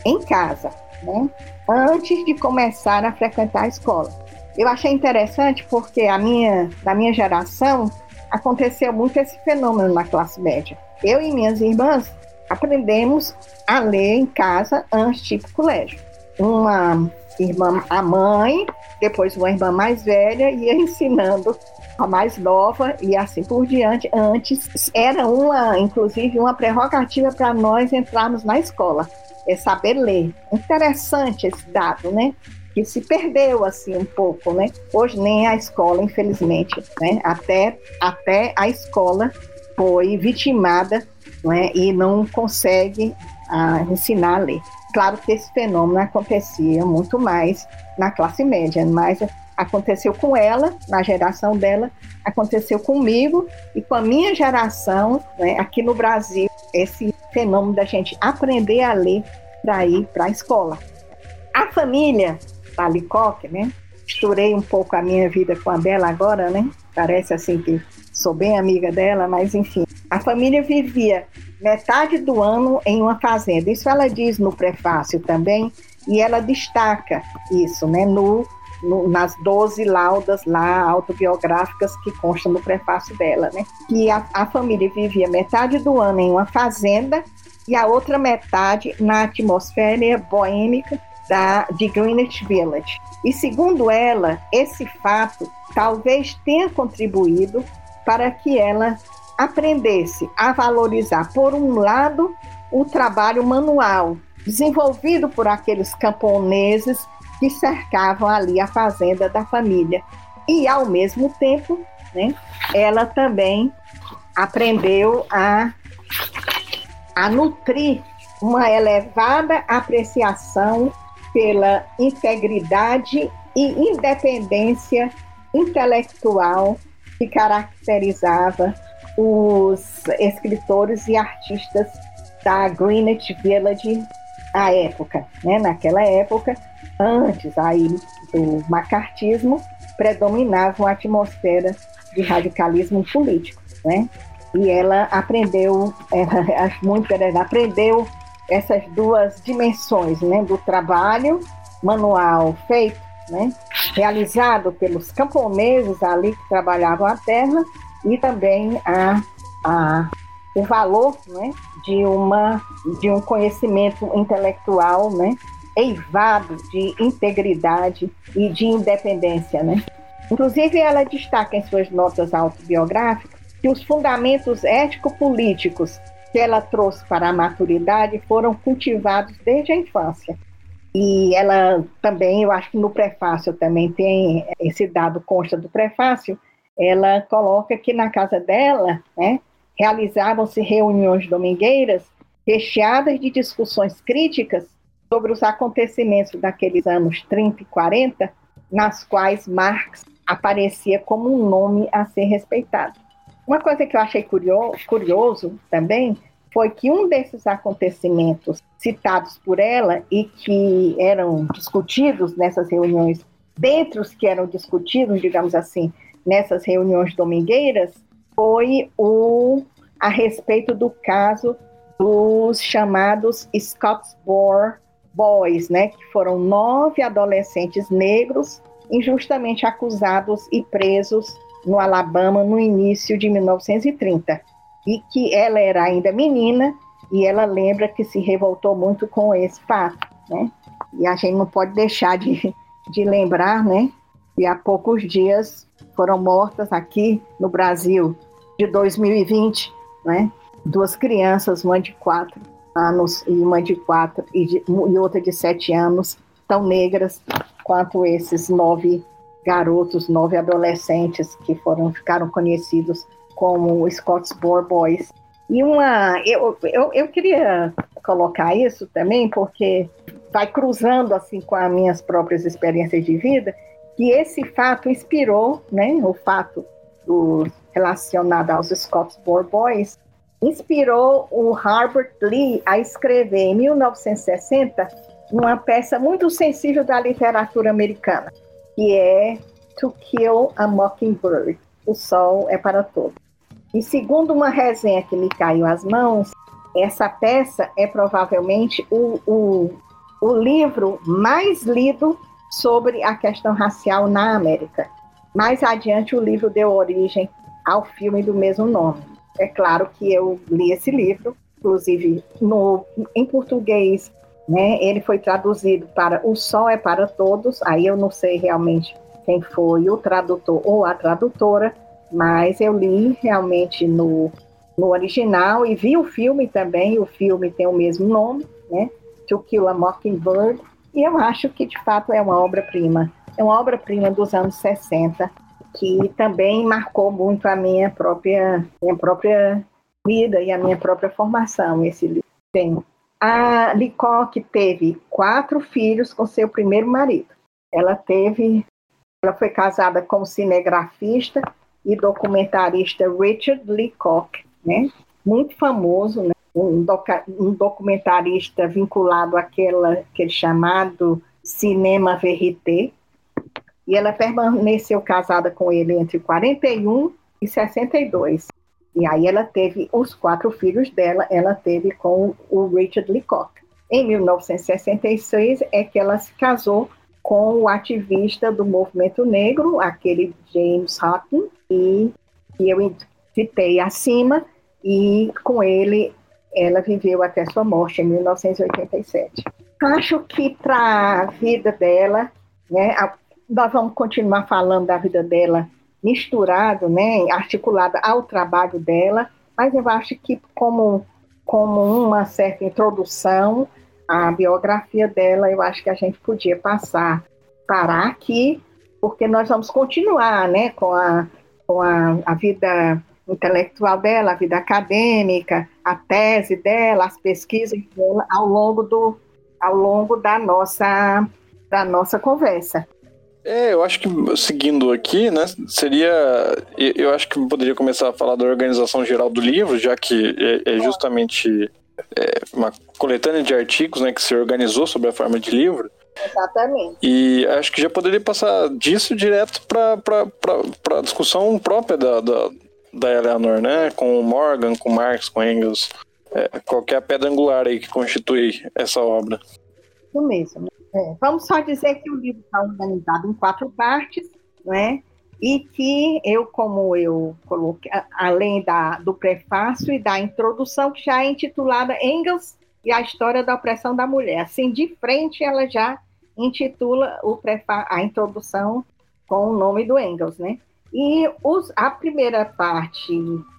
em casa, né? Antes de começar a frequentar a escola. Eu achei interessante porque a minha, na minha geração aconteceu muito esse fenômeno na classe média. Eu e minhas irmãs aprendemos a ler em casa antes de ir para o colégio. Uma irmã, a mãe, depois uma irmã mais velha, ia ensinando a mais nova e assim por diante. Antes era uma, inclusive, uma prerrogativa para nós entrarmos na escola, é saber ler. Interessante esse dado, né? que se perdeu assim um pouco, né? Hoje nem a escola, infelizmente, né? Até, até a escola foi vitimada né? e não consegue ah, ensinar a ler. Claro que esse fenômeno acontecia muito mais na classe média, mas aconteceu com ela, na geração dela, aconteceu comigo e com a minha geração, né, aqui no Brasil, esse fenômeno da gente aprender a ler para ir para a escola. A família Alicoque, né? Misturei um pouco a minha vida com a dela agora, né? Parece assim que sou bem amiga dela, mas enfim. A família vivia metade do ano em uma fazenda. Isso ela diz no prefácio também, e ela destaca isso, né? No, no, nas 12 laudas lá autobiográficas que constam no prefácio dela, né? Que a, a família vivia metade do ano em uma fazenda e a outra metade na atmosfera boêmica da, de Greenwich Village. E segundo ela, esse fato talvez tenha contribuído para que ela aprendesse a valorizar, por um lado, o trabalho manual, desenvolvido por aqueles camponeses que cercavam ali a fazenda da família. E, ao mesmo tempo, né, ela também aprendeu a, a nutrir uma elevada apreciação pela integridade e independência intelectual que caracterizava os escritores e artistas da Greenwich Village à época, né? Naquela época, antes aí do macartismo, predominava uma atmosfera de radicalismo político, né? E ela aprendeu, ela, acho muito interessante, aprendeu essas duas dimensões, né? Do trabalho manual feito, né? Realizado pelos camponeses ali que trabalhavam a terra e também a, a o valor né, de, uma, de um conhecimento intelectual né, eivado de integridade e de independência. Né? Inclusive, ela destaca em suas notas autobiográficas que os fundamentos ético-políticos que ela trouxe para a maturidade foram cultivados desde a infância. E ela também, eu acho que no prefácio também tem esse dado consta do prefácio, ela coloca que na casa dela, né, realizavam-se reuniões domingueiras recheadas de discussões críticas sobre os acontecimentos daqueles anos 30 e 40, nas quais Marx aparecia como um nome a ser respeitado. Uma coisa que eu achei curioso, curioso também foi que um desses acontecimentos citados por ela e que eram discutidos nessas reuniões, dentre os que eram discutidos, digamos assim, nessas reuniões domingueiras foi o a respeito do caso dos chamados Scottsboro Boys, né, que foram nove adolescentes negros injustamente acusados e presos no Alabama no início de 1930, e que ela era ainda menina e ela lembra que se revoltou muito com esse fato, né? E a gente não pode deixar de, de lembrar, né, que há poucos dias foram mortas aqui no Brasil de 2020, né? Duas crianças, uma de quatro anos e uma de quatro e, de, e outra de sete anos, tão negras quanto esses nove garotos, nove adolescentes que foram ficaram conhecidos como Scottsboro Boys. E uma, eu, eu, eu queria colocar isso também porque vai cruzando assim com as minhas próprias experiências de vida que esse fato inspirou, né, o fato do, relacionado aos Scottsboro Boys, inspirou o Herbert Lee a escrever em 1960 uma peça muito sensível da literatura americana, que é To Kill a Mockingbird, O Sol é para Todos. E segundo uma resenha que me caiu às mãos, essa peça é provavelmente o, o, o livro mais lido sobre a questão racial na América. Mais adiante, o livro deu origem ao filme do mesmo nome. É claro que eu li esse livro, inclusive no, em português, né, ele foi traduzido para O Sol é para Todos, aí eu não sei realmente quem foi o tradutor ou a tradutora, mas eu li realmente no, no original e vi o filme também, o filme tem o mesmo nome, né, To Kill a Mockingbird, e eu acho que, de fato, é uma obra-prima. É uma obra-prima dos anos 60, que também marcou muito a minha própria, minha própria vida e a minha própria formação, esse livro. Tem. A Lecoq teve quatro filhos com seu primeiro marido. Ela teve, ela foi casada com o cinegrafista e documentarista Richard Lecoq, né? Muito famoso, né? um, doca, um documentarista vinculado àquela, chamado Cinema Verité, e ela permaneceu casada com ele entre 41 e 62. E aí ela teve os quatro filhos dela, ela teve com o Richard Lecoq. Em 1966 é que ela se casou com o ativista do movimento negro, aquele James Houghton, e que eu citei acima, e com ele ela viveu até sua morte em 1987. Acho que para a vida dela, né, nós vamos continuar falando da vida dela misturado, né, articulada ao trabalho dela, mas eu acho que como como uma certa introdução à biografia dela, eu acho que a gente podia passar, parar aqui, porque nós vamos continuar né, com, a, com a, a vida intelectual dela, a vida acadêmica, a tese dela, as pesquisas dela ao longo, do, ao longo da, nossa, da nossa conversa. É, eu acho que seguindo aqui, né, seria. Eu acho que poderia começar a falar da organização geral do livro, já que é, é justamente é, uma coletânea de artigos né, que se organizou sobre a forma de livro. Exatamente. E acho que já poderia passar disso direto para a discussão própria da, da, da Eleanor, né? Com o Morgan, com Marx, com Engels. É, qualquer pedra angular aí que constitui essa obra. Isso mesmo. É, vamos só dizer que o livro está organizado em quatro partes, né? E que eu, como eu coloquei, além da, do prefácio e da introdução, que já é intitulada Engels e a História da Opressão da Mulher. Assim, de frente, ela já intitula o a introdução com o nome do Engels, né? E os, a primeira parte,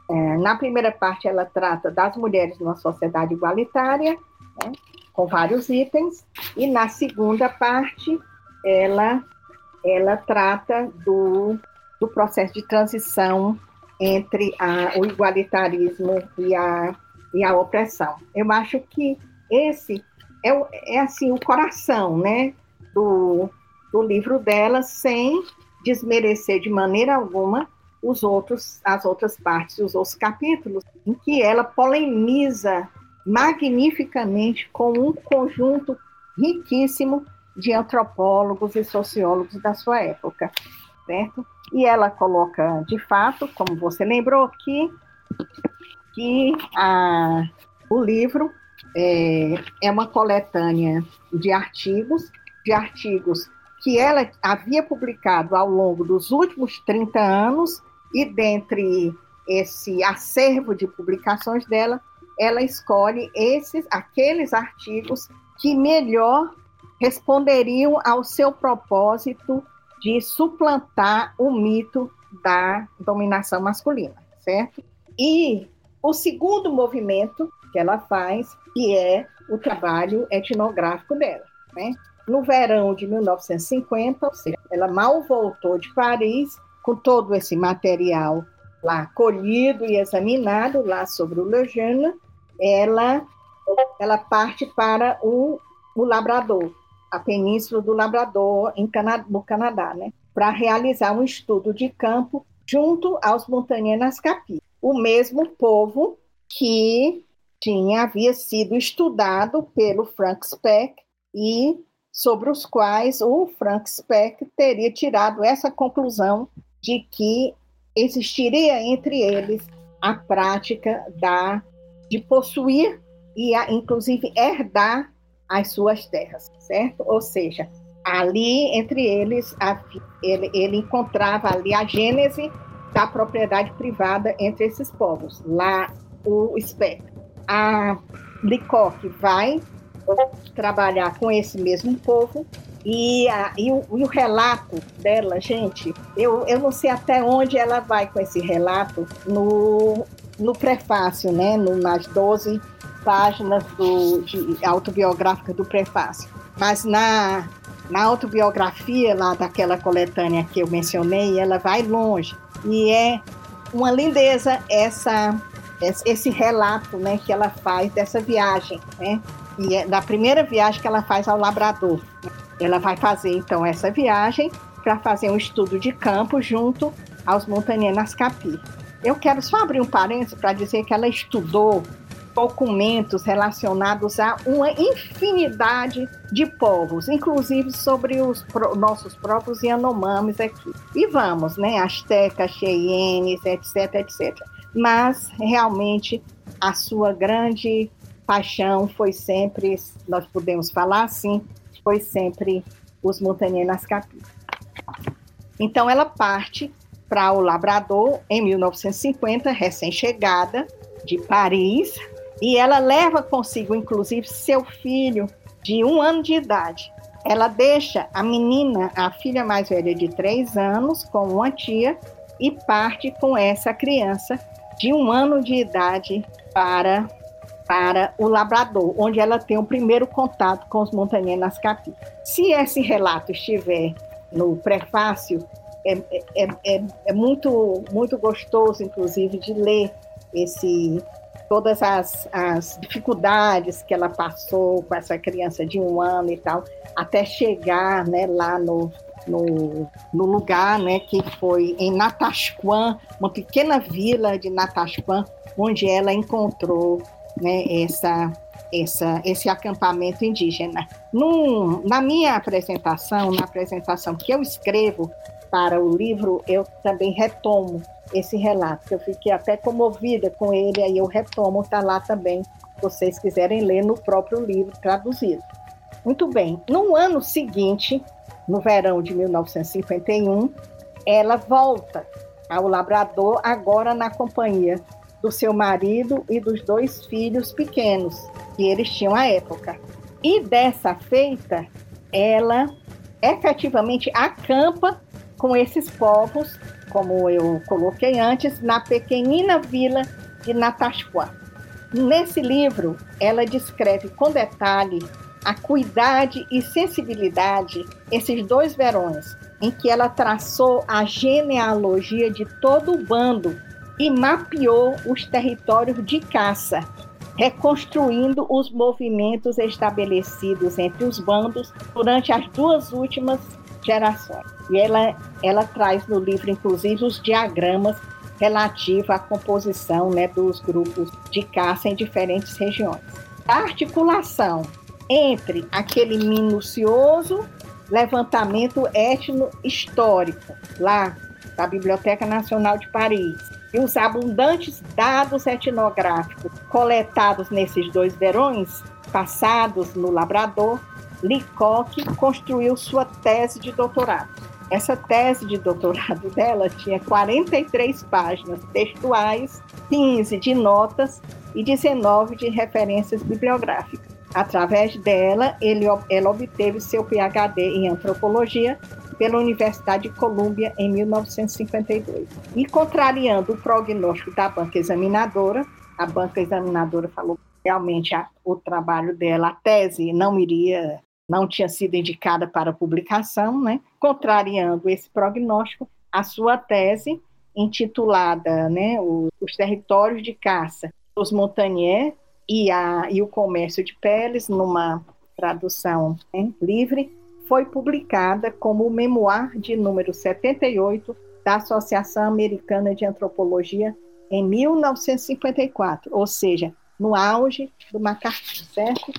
é, na primeira parte, ela trata das mulheres numa sociedade igualitária, né? com vários itens, e na segunda parte ela, ela trata do, do processo de transição entre a, o igualitarismo e a, e a opressão. Eu acho que esse é, é assim o coração né, do, do livro dela, sem desmerecer de maneira alguma os outros, as outras partes, os outros capítulos, em que ela polemiza magnificamente com um conjunto riquíssimo de antropólogos e sociólogos da sua época, certo? E ela coloca, de fato, como você lembrou aqui, que a, o livro é, é uma coletânea de artigos, de artigos que ela havia publicado ao longo dos últimos 30 anos, e dentre esse acervo de publicações dela, ela escolhe esses, aqueles artigos que melhor responderiam ao seu propósito de suplantar o mito da dominação masculina, certo? E o segundo movimento que ela faz, que é o trabalho etnográfico dela, né? No verão de 1950, ou seja, ela mal voltou de Paris com todo esse material lá colhido e examinado lá sobre o Lejeune, ela, ela parte para o, o Labrador, a Península do Labrador, em Cana no Canadá, né? para realizar um estudo de campo junto aos Montanhas Capi, o mesmo povo que tinha havia sido estudado pelo Frank Speck e sobre os quais o Frank Speck teria tirado essa conclusão de que existiria entre eles a prática da de possuir e, a, inclusive, herdar as suas terras, certo? Ou seja, ali entre eles, a, ele, ele encontrava ali a gênese da propriedade privada entre esses povos. Lá, o espectro. A Licoque vai trabalhar com esse mesmo povo e, a, e, o, e, o, relato dela, gente, eu, eu não sei até onde ela vai com esse relato no, no prefácio, né, no, nas 12 páginas do, de, autobiográficas do prefácio. Mas na, na autobiografia lá daquela coletânea que eu mencionei, ela vai longe. E é uma lindeza essa, esse relato né, que ela faz dessa viagem, né? E é da primeira viagem que ela faz ao Labrador. Ela vai fazer então essa viagem para fazer um estudo de campo junto aos montanhenas Capi. Eu quero só abrir um parênteses para dizer que ela estudou documentos relacionados a uma infinidade de povos, inclusive sobre os pro, nossos próprios Yanomamis aqui. E vamos, né? Astecas, Cheyennes, etc, etc. Mas realmente a sua grande paixão foi sempre, nós podemos falar assim, foi sempre os Montanier nas capivas. Então ela parte para o Labrador em 1950, recém-chegada de Paris, e ela leva consigo, inclusive, seu filho de um ano de idade. Ela deixa a menina, a filha mais velha de três anos, com uma tia e parte com essa criança de um ano de idade para para o Labrador, onde ela tem o primeiro contato com os Montanhês nas. Se esse relato estiver no prefácio, é, é, é, é, muito, muito gostoso, inclusive, de ler esse, todas as, as dificuldades que ela passou com essa criança de um ano e tal, até chegar né, lá no, no, no, lugar né, que foi em Natashquan, uma pequena vila de Natashquan, onde ela encontrou né, essa, essa, esse acampamento indígena. Num, na minha apresentação, na apresentação que eu escrevo para o livro, eu também retomo esse relato, que eu fiquei até comovida com ele, aí eu retomo, está lá também, se vocês quiserem ler no próprio livro traduzido. Muito bem, no ano seguinte, no verão de 1951, ela volta ao Labrador, agora na companhia do seu marido e dos dois filhos pequenos que eles tinham à época. E dessa feita, ela efetivamente acampa com esses povos, como eu coloquei antes, na pequenina vila de Natashquá. Nesse livro, ela descreve com detalhe a cuidade e sensibilidade esses dois verões, em que ela traçou a genealogia de todo o bando e mapeou os territórios de caça, reconstruindo os movimentos estabelecidos entre os bandos durante as duas últimas gerações. E ela, ela traz no livro, inclusive, os diagramas relativos à composição né, dos grupos de caça em diferentes regiões. A articulação entre aquele minucioso levantamento etno-histórico lá da Biblioteca Nacional de Paris e os abundantes dados etnográficos coletados nesses dois verões passados no Labrador, Leacock construiu sua tese de doutorado. Essa tese de doutorado dela tinha 43 páginas textuais, 15 de notas e 19 de referências bibliográficas. Através dela, ele, ela obteve seu PhD em antropologia pela Universidade de Colômbia em 1952. E contrariando o prognóstico da banca examinadora, a banca examinadora falou realmente a, o trabalho dela, a tese, não iria, não tinha sido indicada para publicação, né? Contrariando esse prognóstico, a sua tese, intitulada né, os, os territórios de caça dos Montanier e, a, e o comércio de peles, numa tradução né, livre, foi publicada como o memoir de número 78 da Associação Americana de Antropologia em 1954, ou seja, no auge do McCarthy, certo?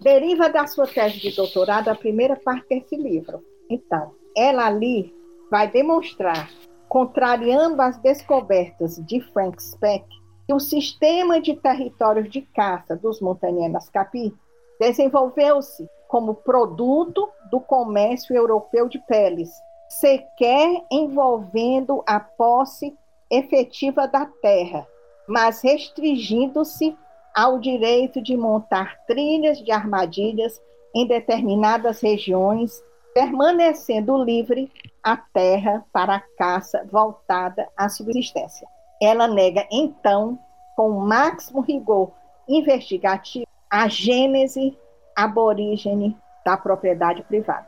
Deriva da sua tese de doutorado a primeira parte desse livro. Então, ela ali vai demonstrar, contrariando as descobertas de Frank Speck, que o sistema de territórios de caça dos Montanhenas Capi desenvolveu-se como produto do comércio europeu de peles, sequer envolvendo a posse efetiva da terra, mas restringindo-se ao direito de montar trilhas de armadilhas em determinadas regiões, permanecendo livre a terra para a caça voltada à subsistência. Ela nega, então, com o máximo rigor investigativo, a gênese aborígene da propriedade privada.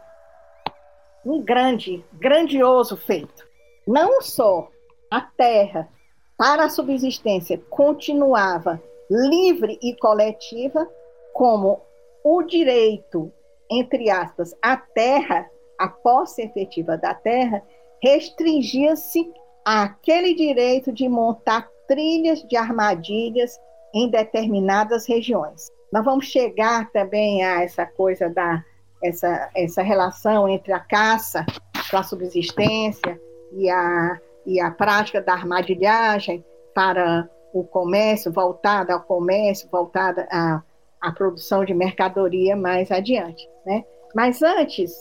Um grande, grandioso feito. Não só a terra para a subsistência continuava livre e coletiva, como o direito, entre aspas, à terra, a posse efetiva da terra, restringia-se àquele direito de montar trilhas de armadilhas em determinadas regiões. Nós vamos chegar também a essa coisa da essa, essa relação entre a caça para a subsistência e a, e a prática da armadilhagem para o comércio, voltada ao comércio, voltada à, à produção de mercadoria mais adiante. Né? Mas antes,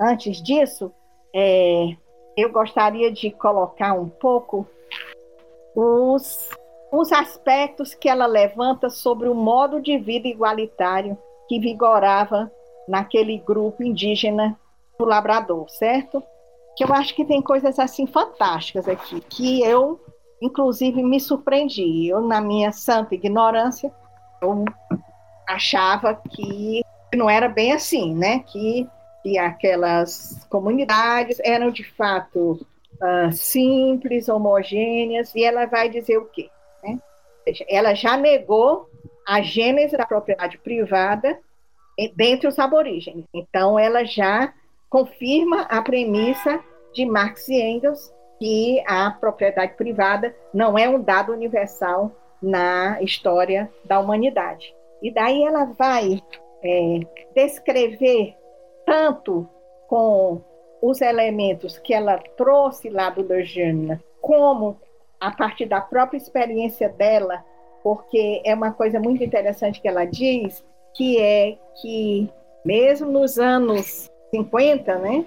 antes disso, é, eu gostaria de colocar um pouco os, os aspectos que ela levanta sobre o modo de vida igualitário que vigorava naquele grupo indígena do Labrador, certo? Que eu acho que tem coisas assim fantásticas aqui, que eu, inclusive, me surpreendi. Eu, na minha santa ignorância, eu achava que não era bem assim, né? Que, que aquelas comunidades eram de fato uh, simples, homogêneas, e ela vai dizer o quê? Né? Ela já negou a gênese da propriedade privada dentre os aborígenes. Então, ela já confirma a premissa de Marx e Engels que a propriedade privada não é um dado universal na história da humanidade. E daí ela vai é, descrever tanto com os elementos que ela trouxe lá do Lejeune, como a partir da própria experiência dela, porque é uma coisa muito interessante que ela diz, que é que mesmo nos anos 50, né,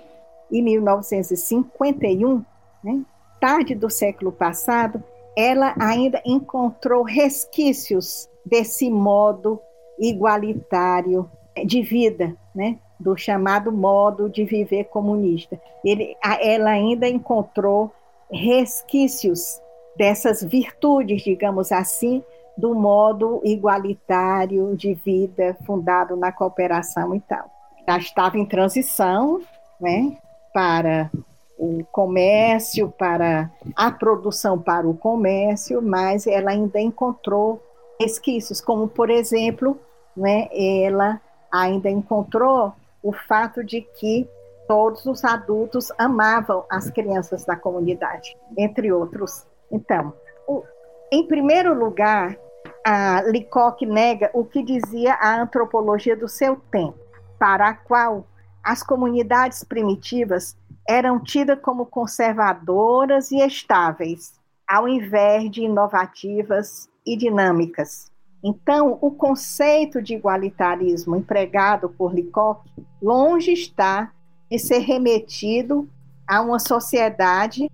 e 1951, né, tarde do século passado, ela ainda encontrou resquícios desse modo igualitário de vida, né? do chamado modo de viver comunista. Ele, ela ainda encontrou resquícios dessas virtudes, digamos assim, do modo igualitário de vida fundado na cooperação e tal. Já estava em transição né, para o comércio, para a produção para o comércio, mas ela ainda encontrou resquícios, como, por exemplo, né, ela ainda encontrou o fato de que todos os adultos amavam as crianças da comunidade, entre outros. Então, o, em primeiro lugar, a Lecoq nega o que dizia a antropologia do seu tempo, para a qual as comunidades primitivas eram tidas como conservadoras e estáveis, ao invés de inovativas e dinâmicas. Então, o conceito de igualitarismo empregado por Lecoq longe está de ser remetido a uma sociedade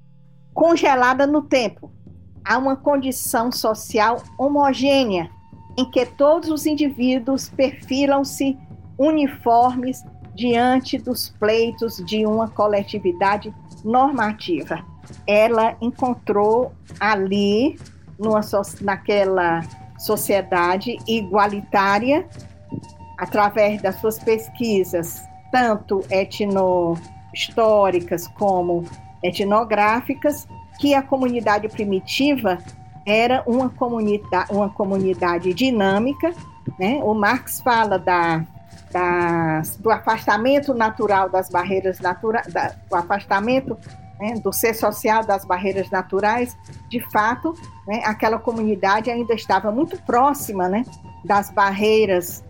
congelada no tempo, a uma condição social homogênea, em que todos os indivíduos perfilam-se uniformes diante dos pleitos de uma coletividade normativa. Ela encontrou ali, numa, naquela sociedade igualitária, através das suas pesquisas, tanto etno-históricas como etnográficas, que a comunidade primitiva era uma comunidade, uma comunidade dinâmica. Né? O Marx fala da, da, do afastamento natural das barreiras naturais, do afastamento né, do ser social das barreiras naturais, de fato, né, aquela comunidade ainda estava muito próxima né, das barreiras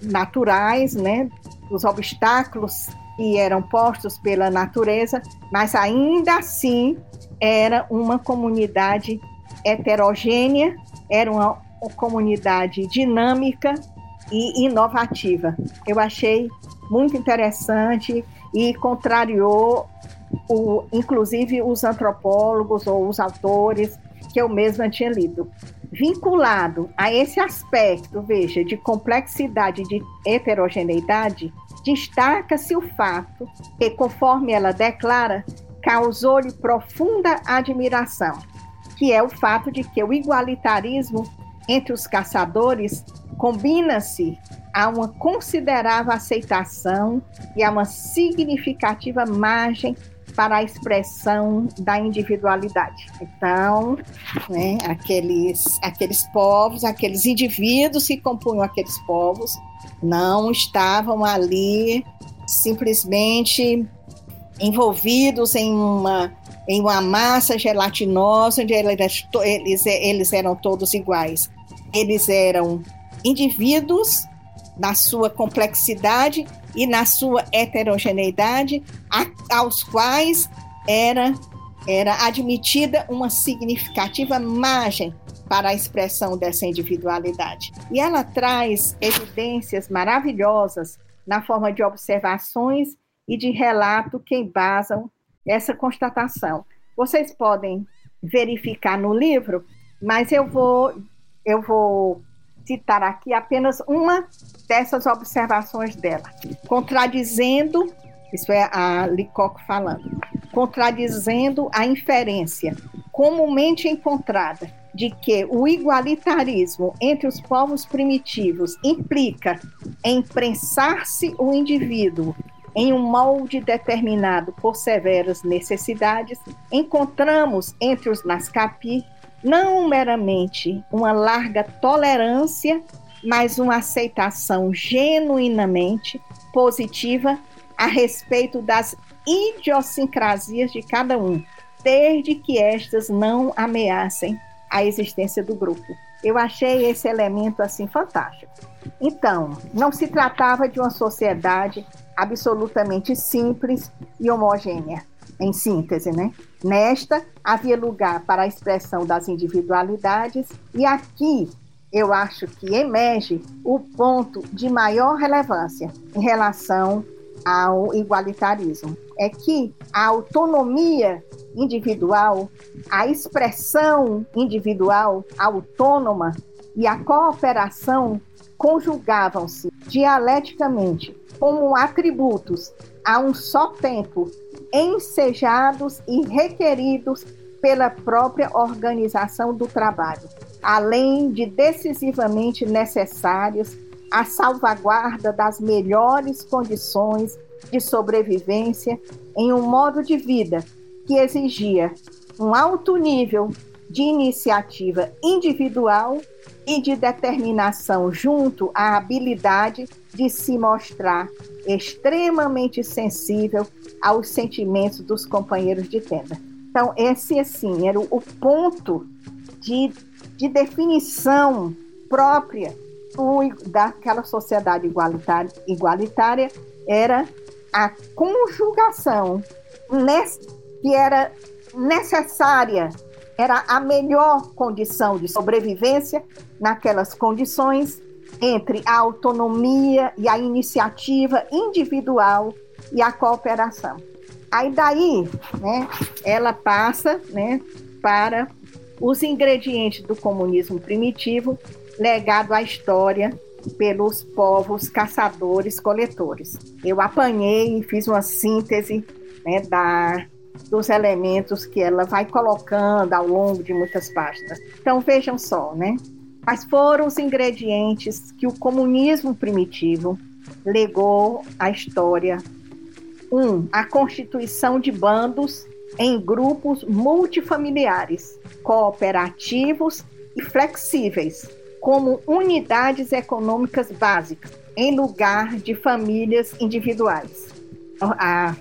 naturais, né, dos obstáculos que eram postos pela natureza, mas ainda assim era uma comunidade heterogênea, era uma comunidade dinâmica e inovativa. Eu achei muito interessante e contrariou o, inclusive os antropólogos ou os autores que eu mesma tinha lido. Vinculado a esse aspecto, veja, de complexidade de heterogeneidade, destaca-se o fato que, conforme ela declara, causou-lhe profunda admiração, que é o fato de que o igualitarismo entre os caçadores combina-se a uma considerável aceitação e a uma significativa margem para a expressão da individualidade. Então, né, aqueles, aqueles povos, aqueles indivíduos que compunham aqueles povos, não estavam ali simplesmente envolvidos em uma, em uma massa gelatinosa onde eles, eles, eles eram todos iguais. Eles eram indivíduos na sua complexidade e na sua heterogeneidade, a, aos quais era, era admitida uma significativa margem para a expressão dessa individualidade. E ela traz evidências maravilhosas na forma de observações e de relato que embasam essa constatação. Vocês podem verificar no livro, mas eu vou, eu vou citar aqui apenas uma dessas observações dela, contradizendo, isso é a Licoque falando, contradizendo a inferência comumente encontrada de que o igualitarismo entre os povos primitivos implica em prensar-se o indivíduo em um molde determinado por severas necessidades, encontramos entre os Nascapi não meramente uma larga tolerância, mas uma aceitação genuinamente positiva a respeito das idiosincrasias de cada um, desde que estas não ameacem a existência do grupo. Eu achei esse elemento assim fantástico. Então, não se tratava de uma sociedade absolutamente simples e homogênea, em síntese, né? Nesta havia lugar para a expressão das individualidades e aqui eu acho que emerge o ponto de maior relevância em relação ao igualitarismo. É que a autonomia individual, a expressão individual autônoma e a cooperação conjugavam-se dialeticamente como atributos a um só tempo, ensejados e requeridos pela própria organização do trabalho, além de decisivamente necessários à salvaguarda das melhores condições de sobrevivência em um modo de vida que exigia um alto nível de iniciativa individual e de determinação junto à habilidade de se mostrar extremamente sensível aos sentimentos dos companheiros de tenda. Então, esse, assim, era o ponto de, de definição própria daquela sociedade igualitária, igualitária era a conjugação que era necessária, era a melhor condição de sobrevivência naquelas condições entre a autonomia e a iniciativa individual e a cooperação. Aí daí, né, ela passa, né, para os ingredientes do comunismo primitivo legado à história pelos povos caçadores-coletores. Eu apanhei e fiz uma síntese né, da, dos elementos que ela vai colocando ao longo de muitas páginas. Então vejam só, né? Quais foram os ingredientes que o comunismo primitivo legou à história? Um, a constituição de bandos em grupos multifamiliares, cooperativos e flexíveis, como unidades econômicas básicas, em lugar de famílias individuais. A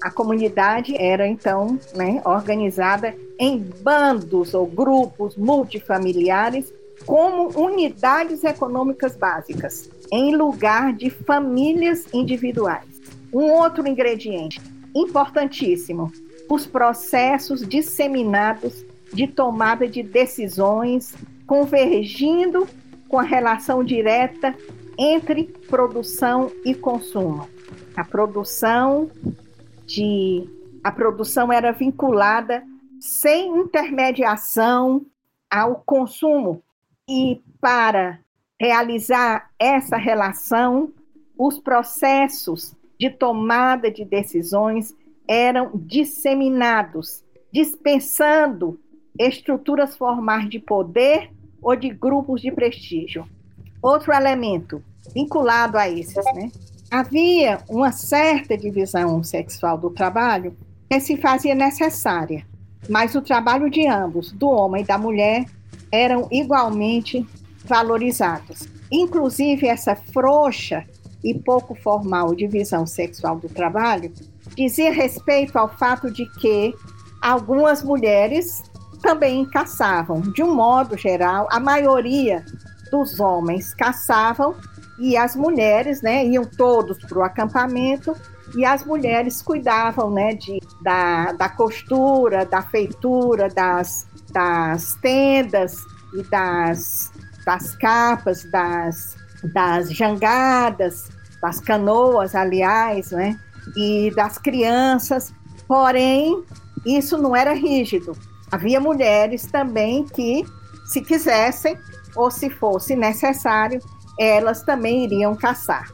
a comunidade era então né, organizada em bandos ou grupos multifamiliares como unidades econômicas básicas, em lugar de famílias individuais. Um outro ingrediente importantíssimo: os processos disseminados de tomada de decisões convergindo com a relação direta entre produção e consumo. A produção de a produção era vinculada sem intermediação ao consumo e para realizar essa relação, os processos de tomada de decisões eram disseminados, dispensando estruturas formais de poder ou de grupos de prestígio. Outro elemento vinculado a esses, né? havia uma certa divisão sexual do trabalho que se fazia necessária, mas o trabalho de ambos, do homem e da mulher, eram igualmente valorizados. Inclusive, essa frouxa e pouco formal divisão sexual do trabalho dizia respeito ao fato de que algumas mulheres também caçavam. De um modo geral, a maioria dos homens caçavam e as mulheres, né, iam todos para o acampamento e as mulheres cuidavam, né, de, da, da costura, da feitura, das, das tendas e das, das capas, das, das jangadas, das canoas, aliás, né, e das crianças, porém, isso não era rígido. Havia mulheres também que, se quisessem ou se fosse necessário, elas também iriam caçar.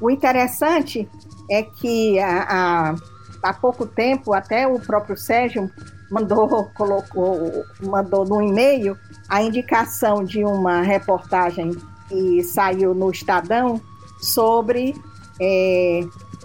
O interessante é que há, há pouco tempo, até o próprio Sérgio mandou, colocou, mandou no e-mail a indicação de uma reportagem que saiu no Estadão sobre é,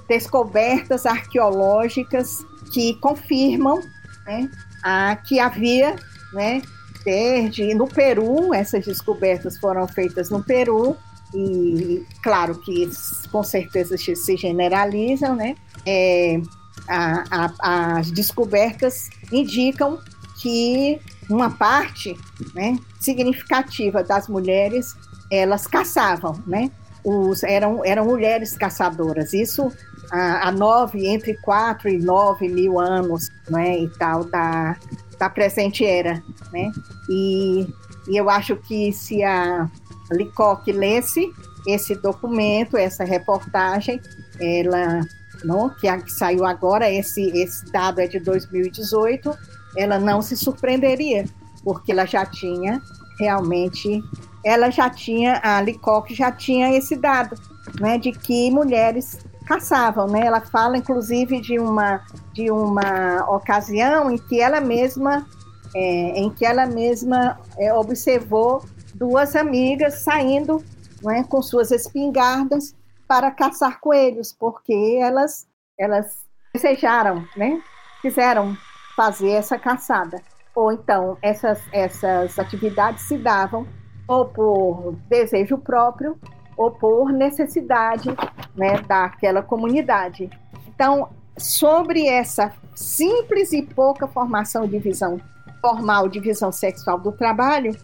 descobertas arqueológicas que confirmam né, a, que havia, né, desde no Peru, essas descobertas foram feitas no Peru, e claro que com certeza se generalizam, né? É, a, a, as descobertas indicam que uma parte né, significativa das mulheres elas caçavam, né? Os, eram, eram mulheres caçadoras. Isso a, a nove, entre quatro e nove mil anos, né? E tal, da, da presente era, né? E, e eu acho que se a Licoque lesse esse documento, essa reportagem, ela não, que, saiu agora, esse, esse dado é de 2018, ela não se surpreenderia, porque ela já tinha realmente, ela já tinha, a Licoque já tinha esse dado, né, de que mulheres caçavam, né? Ela fala, inclusive, de uma de uma ocasião em que ela mesma é, em que ela mesma é, observou duas amigas saindo né, com suas espingardas para caçar coelhos, porque elas, elas desejaram, né, quiseram fazer essa caçada. Ou então, essas, essas atividades se davam ou por desejo próprio ou por necessidade né, daquela comunidade. Então, sobre essa simples e pouca formação de visão formal de visão sexual do trabalho,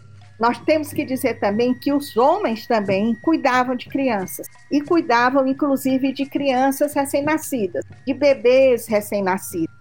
nós temos que dizer também que os homens também cuidavam de crianças e cuidavam inclusive de crianças recém-nascidas, de bebês recém-nascidos.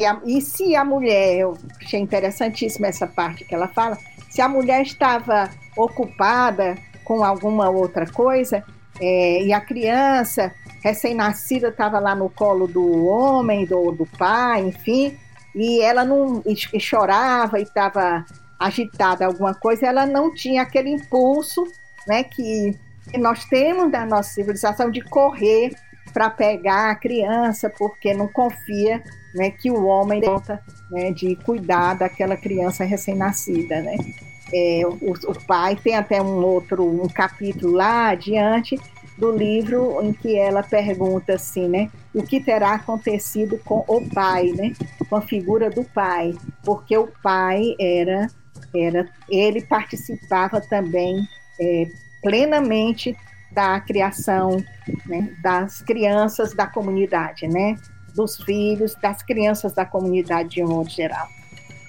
E, e, se a mulher, eu achei interessantíssima essa parte que ela fala, se a mulher estava ocupada com alguma outra coisa é, e a criança recém-nascida estava lá no colo do homem, do, do pai, enfim, e ela não e, chorava e estava agitada alguma coisa, ela não tinha aquele impulso né, que, nós temos da nossa civilização de correr para pegar a criança, porque não confia né, que o homem conta né, de cuidar daquela criança recém-nascida. Né? É, o, o, pai tem até um outro um capítulo lá adiante do livro em que ela pergunta assim, né, o que terá acontecido com o pai, né, com a figura do pai, porque o pai era era, ele participava também é, plenamente da criação né, das crianças da comunidade, né, dos filhos, das crianças da comunidade de um modo geral.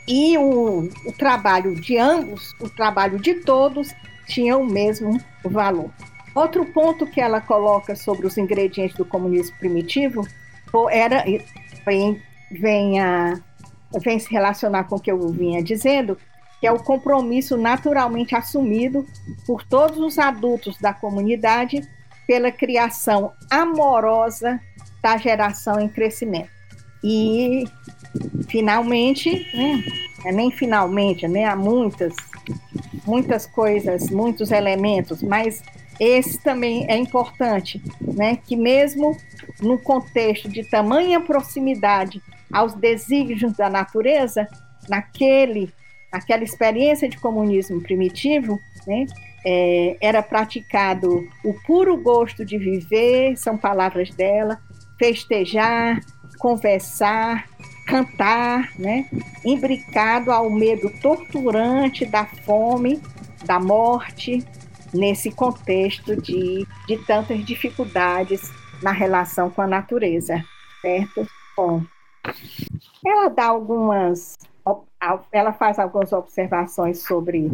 E o, o trabalho de ambos, o trabalho de todos, tinha o mesmo valor. Outro ponto que ela coloca sobre os ingredientes do comunismo primitivo era vem, vem, a, vem se relacionar com o que eu vinha dizendo, que é o compromisso naturalmente assumido por todos os adultos da comunidade pela criação amorosa da geração em crescimento. E, finalmente, né, é nem finalmente, né, há muitas, muitas coisas, muitos elementos, mas esse também é importante, né, que mesmo no contexto de tamanha proximidade aos desígnios da natureza, naquele aquela experiência de comunismo primitivo, né, é, era praticado o puro gosto de viver, são palavras dela, festejar, conversar, cantar, né, imbricado ao medo torturante da fome, da morte, nesse contexto de, de tantas dificuldades na relação com a natureza, certo? Bom, ela dá algumas ela faz algumas observações sobre,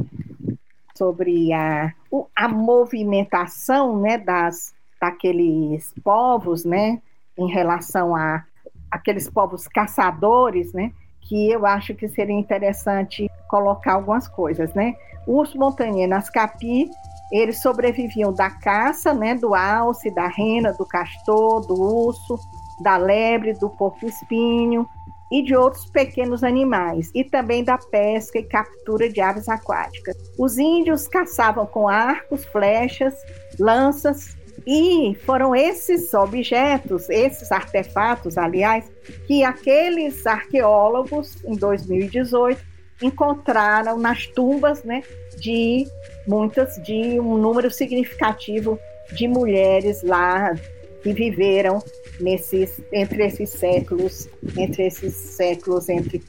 sobre a, a movimentação né, das, daqueles povos né, em relação a aqueles povos caçadores, né, que eu acho que seria interessante colocar algumas coisas. Né? Os montanhenas capi, eles sobreviviam da caça, né, do alce, da rena, do castor, do urso, da lebre, do porco-espinho e de outros pequenos animais, e também da pesca e captura de aves aquáticas. Os índios caçavam com arcos, flechas, lanças, e foram esses objetos, esses artefatos, aliás, que aqueles arqueólogos, em 2018, encontraram nas tumbas né, de muitas, de um número significativo de mulheres lá que viveram nesses, entre esses séculos, entre esses séculos entre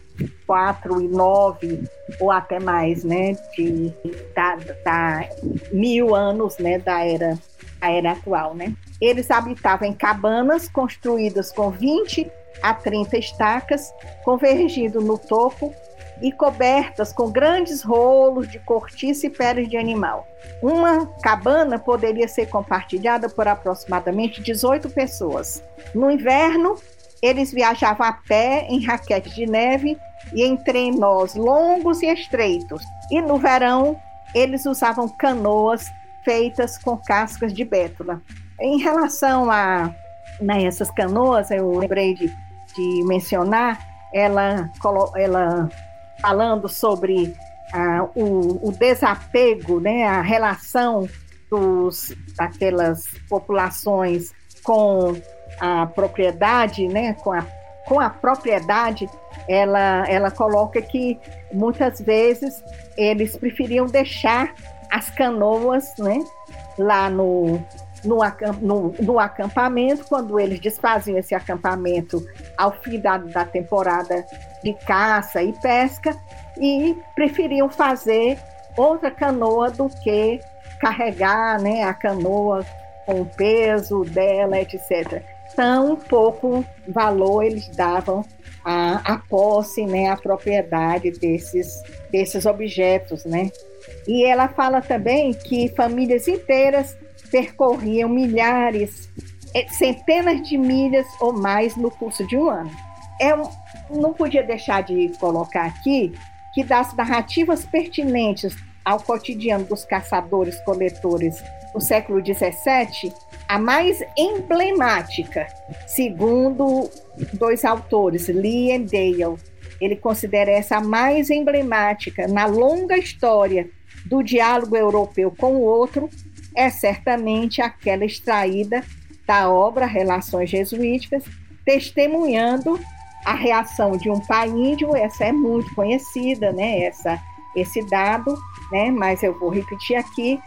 4 e 9, ou até mais, né, de, da, da mil anos, né, da era, a era atual, né. Eles habitavam em cabanas construídas com 20 a 30 estacas, convergindo no topo e cobertas com grandes rolos de cortiça e peles de animal. Uma cabana poderia ser compartilhada por aproximadamente 18 pessoas. No inverno, eles viajavam a pé em raquetes de neve e em trenós longos e estreitos. E no verão, eles usavam canoas feitas com cascas de bétula. Em relação a né, essas canoas, eu lembrei de, de mencionar, ela, ela falando sobre ah, o, o, desapego, né, a relação dos, daquelas populações com a propriedade, né, com a, com a propriedade, ela, ela coloca que muitas vezes eles preferiam deixar as canoas né, lá no, no, acampamento, quando eles desfaziam esse acampamento ao fim da, da temporada de caça e pesca, e preferiam fazer outra canoa do que carregar né, a canoa com o peso dela, etc. Tão pouco valor eles davam à, à posse, né, à propriedade desses, desses objetos, né? E ela fala também que famílias inteiras percorriam milhares, eh, centenas de milhas ou mais no curso de um ano. É um, não podia deixar de colocar aqui que das narrativas pertinentes ao cotidiano dos caçadores-coletores do século XVII, a mais emblemática, segundo dois autores, Lee e Dale, ele considera essa a mais emblemática na longa história do diálogo europeu com o outro, é certamente aquela extraída da obra Relações Jesuíticas, testemunhando a reação de um pai índio, essa é muito conhecida, né? Essa, esse dado, né? Mas eu vou repetir aqui,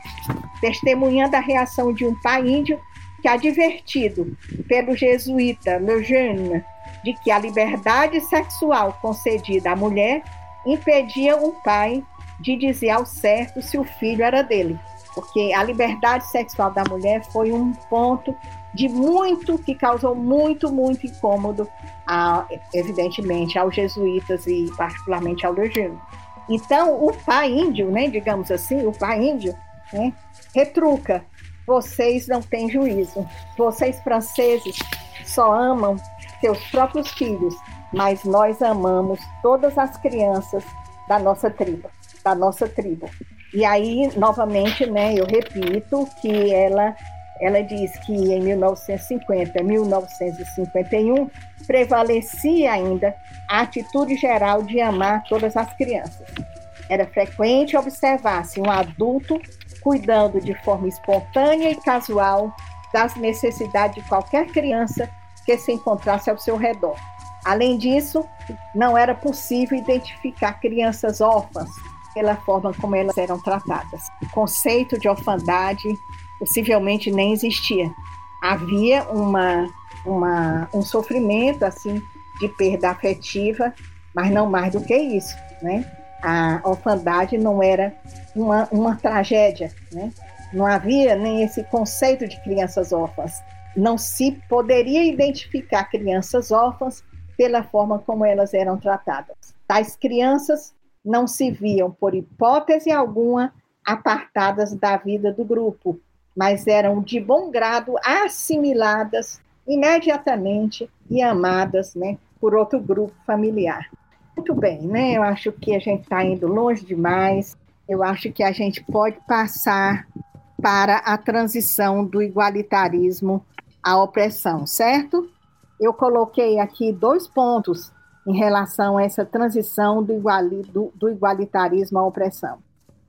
testemunhando a reação de um pai índio que, advertido pelo jesuíta Lejeune de que a liberdade sexual concedida à mulher impedia um pai de dizer ao certo se o filho era dele, porque a liberdade sexual da mulher foi um ponto de muito que causou muito, muito incômodo, a, evidentemente, aos jesuítas e particularmente ao Legino. Então, o pai índio, né, digamos assim, o pai índio, né, retruca: vocês não têm juízo, vocês franceses só amam seus próprios filhos, mas nós amamos todas as crianças da nossa tribo, da nossa tribo. E aí, novamente, né, eu repito que ela ela diz que em 1950 1951 prevalecia ainda a atitude geral de amar todas as crianças. Era frequente observar-se um adulto cuidando de forma espontânea e casual das necessidades de qualquer criança que se encontrasse ao seu redor. Além disso, não era possível identificar crianças órfãs pela forma como elas eram tratadas. O conceito de orfandade possivelmente nem existia. Havia uma, uma, um sofrimento assim de perda afetiva, mas não mais do que isso, né? A orfandade não era uma, uma tragédia, né? Não havia nem esse conceito de crianças órfãs. Não se poderia identificar crianças órfãs pela forma como elas eram tratadas. Tais crianças não se viam, por hipótese alguma, apartadas da vida do grupo, mas eram de bom grado assimiladas imediatamente e amadas né, por outro grupo familiar. Muito bem, né? Eu acho que a gente está indo longe demais. Eu acho que a gente pode passar para a transição do igualitarismo à opressão, certo? eu coloquei aqui dois pontos em relação a essa transição do, iguali, do, do igualitarismo à opressão.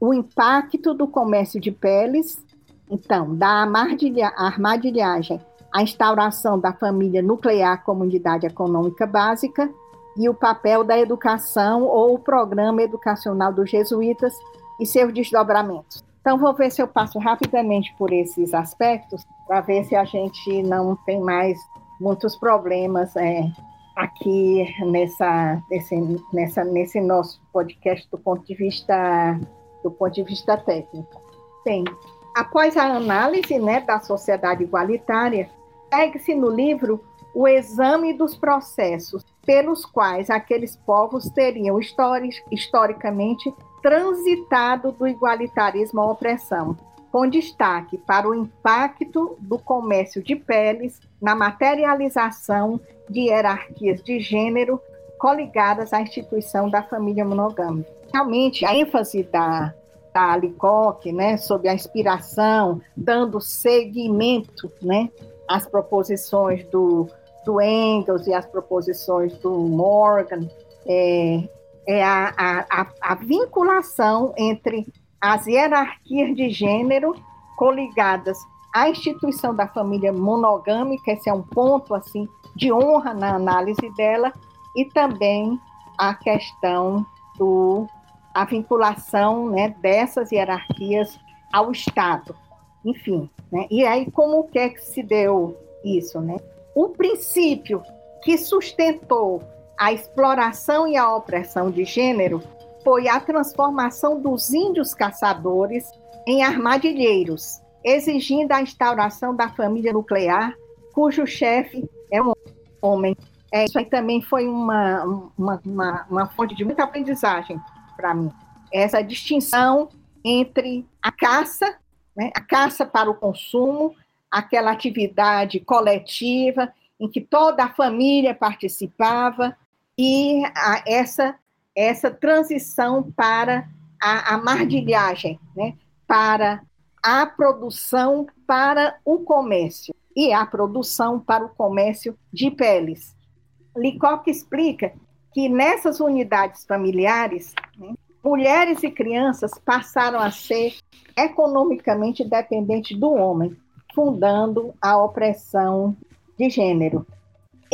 O impacto do comércio de peles, então, da armadilha, armadilhagem à instauração da família nuclear como unidade econômica básica e o papel da educação ou o programa educacional dos jesuítas e seus desdobramentos. Então, vou ver se eu passo rapidamente por esses aspectos para ver se a gente não tem mais muitos problemas é, aqui nessa, nesse, nessa, nesse nosso podcast do ponto de vista do ponto de vista técnico. Bem, após a análise né, da sociedade igualitária, segue-se no livro o exame dos processos pelos quais aqueles povos teriam historicamente transitado do igualitarismo à opressão, com destaque para o impacto do comércio de peles na materialização de hierarquias de gênero coligadas à instituição da família monogâmica. Realmente, a ênfase da, da Alicoque, né, sobre a inspiração, dando seguimento né, às proposições do, do Engels e às proposições do Morgan, é, é a, a, a, vinculação entre as hierarquias de gênero coligadas à instituição da família monogâmica, esse é um ponto assim de honra na análise dela, e também a questão do a vinculação né, dessas hierarquias ao Estado, enfim. Né? E aí como que é que se deu isso, né? O princípio que sustentou a exploração e a opressão de gênero foi a transformação dos índios caçadores em armadilheiros, exigindo a instauração da família nuclear, cujo chefe é um homem. É, isso aí também foi uma, uma, uma, uma fonte de muita aprendizagem para mim. Essa distinção entre a caça, né, a caça para o consumo, aquela atividade coletiva em que toda a família participava, e a, essa, essa transição para a, a mardilhagem, né? para a produção para o comércio e a produção para o comércio de peles. Licoque explica que nessas unidades familiares, né, mulheres e crianças passaram a ser economicamente dependentes do homem, fundando a opressão de gênero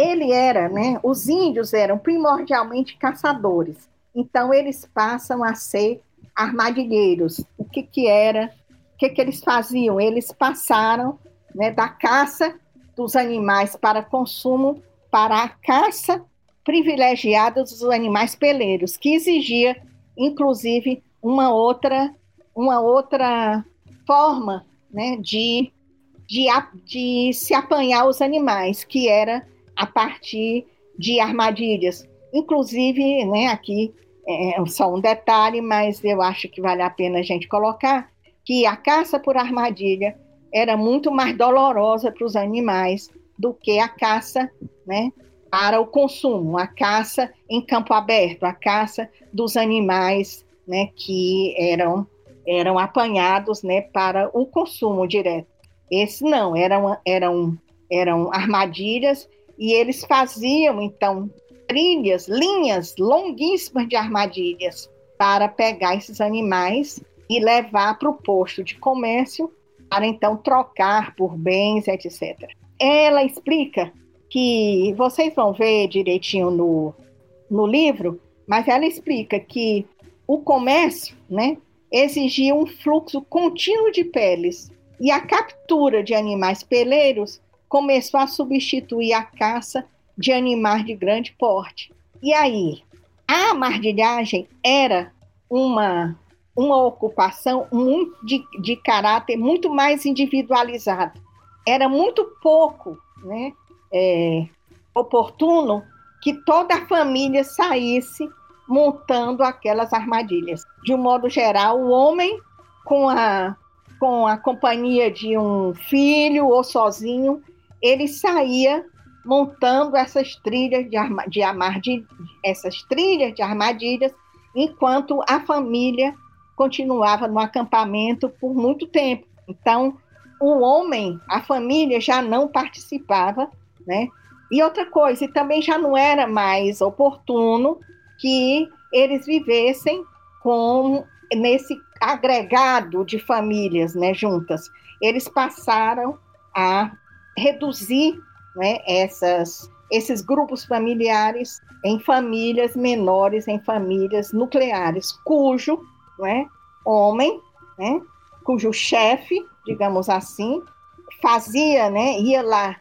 ele era, né? Os índios eram primordialmente caçadores. Então eles passam a ser armadilheiros. O que que era? Que que eles faziam? Eles passaram, né, da caça dos animais para consumo para a caça privilegiada dos animais peleiros, que exigia inclusive uma outra uma outra forma, né, de de, de se apanhar os animais, que era a partir de armadilhas. Inclusive, né, aqui é só um detalhe, mas eu acho que vale a pena a gente colocar que a caça por armadilha era muito mais dolorosa para os animais do que a caça, né, para o consumo, a caça em campo aberto, a caça dos animais, né, que eram eram apanhados, né, para o consumo direto. Esse não, eram eram eram armadilhas e eles faziam, então, trilhas, linhas longuíssimas de armadilhas para pegar esses animais e levar para o posto de comércio para então trocar por bens, etc. Ela explica que vocês vão ver direitinho no, no livro, mas ela explica que o comércio, né, exigia um fluxo contínuo de peles e a captura de animais peleiros começou a substituir a caça de animais de grande porte. E aí, a mardilhagem era uma, uma ocupação de, de caráter muito mais individualizado. Era muito pouco né, é, oportuno que toda a família saísse montando aquelas armadilhas. De um modo geral, o homem, com a, com a companhia de um filho ou sozinho, ele saía montando essas trilhas de, arma, de essas trilhas de armadilhas, enquanto a família continuava no acampamento por muito tempo. Então, o homem, a família já não participava, né, E outra coisa, e também já não era mais oportuno que eles vivessem com nesse agregado de famílias, né, juntas. Eles passaram a reduzir né, essas, esses grupos familiares em famílias menores, em famílias nucleares, cujo né, homem, né, cujo chefe, digamos assim, fazia, né, ia lá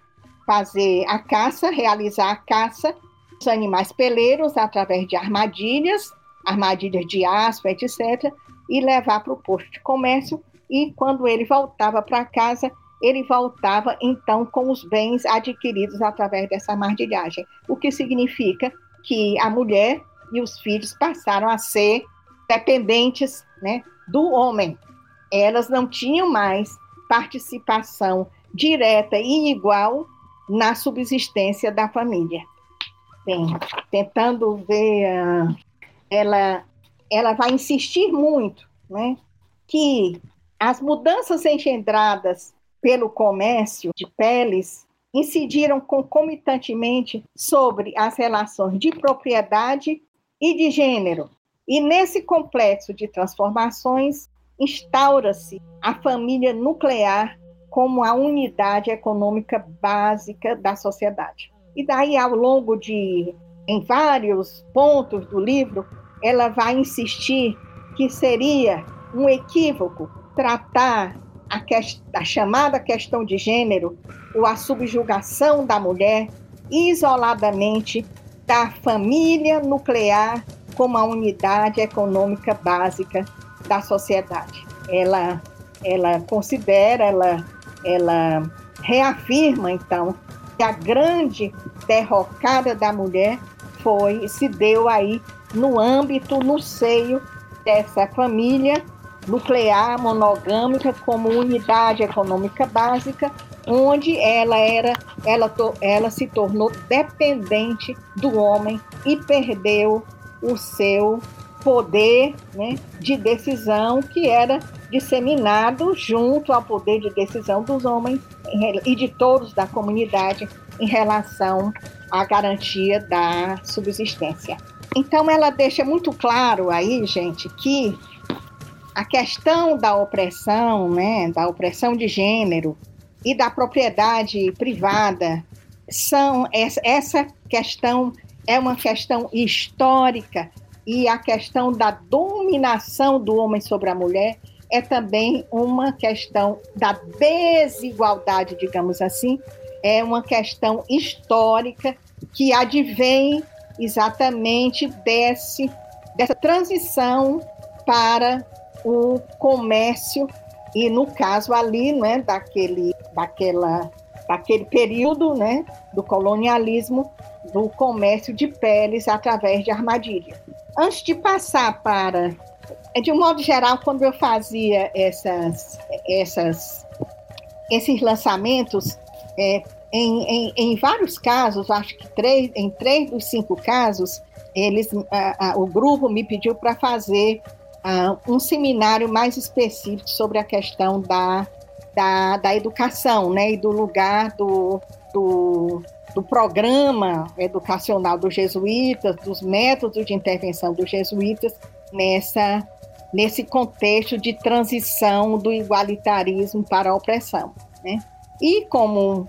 fazer a caça, realizar a caça dos animais peleiros através de armadilhas, armadilhas de aço, etc., e levar para o posto de comércio. E quando ele voltava para casa, ele voltava então com os bens adquiridos através dessa armadilhagem, o que significa que a mulher e os filhos passaram a ser dependentes né, do homem. Elas não tinham mais participação direta e igual na subsistência da família. Bem, tentando ver, uh, ela, ela vai insistir muito né, que as mudanças engendradas pelo comércio de peles incidiram concomitantemente sobre as relações de propriedade e de gênero. E nesse complexo de transformações, instaura-se a família nuclear como a unidade econômica básica da sociedade. E daí, ao longo de, em vários pontos do livro, ela vai insistir que seria um equívoco tratar a, a chamada questão de gênero ou a subjugação da mulher isoladamente da família nuclear como a unidade econômica básica da sociedade. Ela, ela considera, ela ela reafirma então que a grande derrocada da mulher foi se deu aí no âmbito, no seio dessa família nuclear monogâmica como unidade econômica básica, onde ela era, ela, ela se tornou dependente do homem e perdeu o seu poder né, de decisão que era disseminado junto ao poder de decisão dos homens e de todos da comunidade em relação à garantia da subsistência. Então ela deixa muito claro aí, gente, que a questão da opressão, né, da opressão de gênero e da propriedade privada são essa questão é uma questão histórica. E a questão da dominação do homem sobre a mulher é também uma questão da desigualdade, digamos assim, é uma questão histórica que advém exatamente desse, dessa transição para o comércio. E no caso ali, né, daquele, daquela, daquele período, né, do colonialismo, do comércio de peles através de armadilha. Antes de passar para é, de um modo geral, quando eu fazia essas, essas, esses lançamentos, é, em, em, em, vários casos, acho que três, em três dos cinco casos, eles, a, a, o grupo me pediu para fazer a, um seminário mais específico sobre a questão da, da, da educação, né, e do lugar do, do, do programa educacional dos jesuítas, dos métodos de intervenção dos jesuítas nessa nesse contexto de transição do igualitarismo para a opressão. Né? E como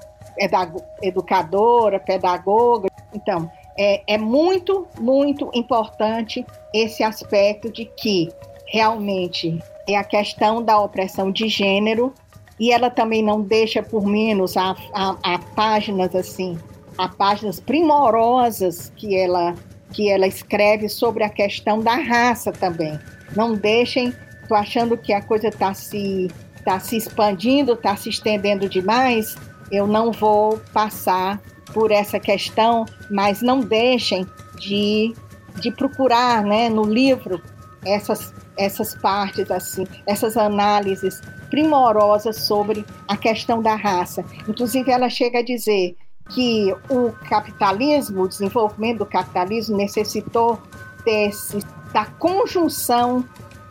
educadora, pedagoga, então, é, é muito, muito importante esse aspecto de que realmente é a questão da opressão de gênero e ela também não deixa por menos a, a, a páginas assim, a páginas primorosas que ela que ela escreve sobre a questão da raça também. Não deixem, tô achando que a coisa está se, tá se expandindo, está se estendendo demais, eu não vou passar por essa questão, mas não deixem de, de procurar né, no livro essas, essas partes, assim, essas análises primorosas sobre a questão da raça. Inclusive, ela chega a dizer que o capitalismo, o desenvolvimento do capitalismo necessitou desse da conjunção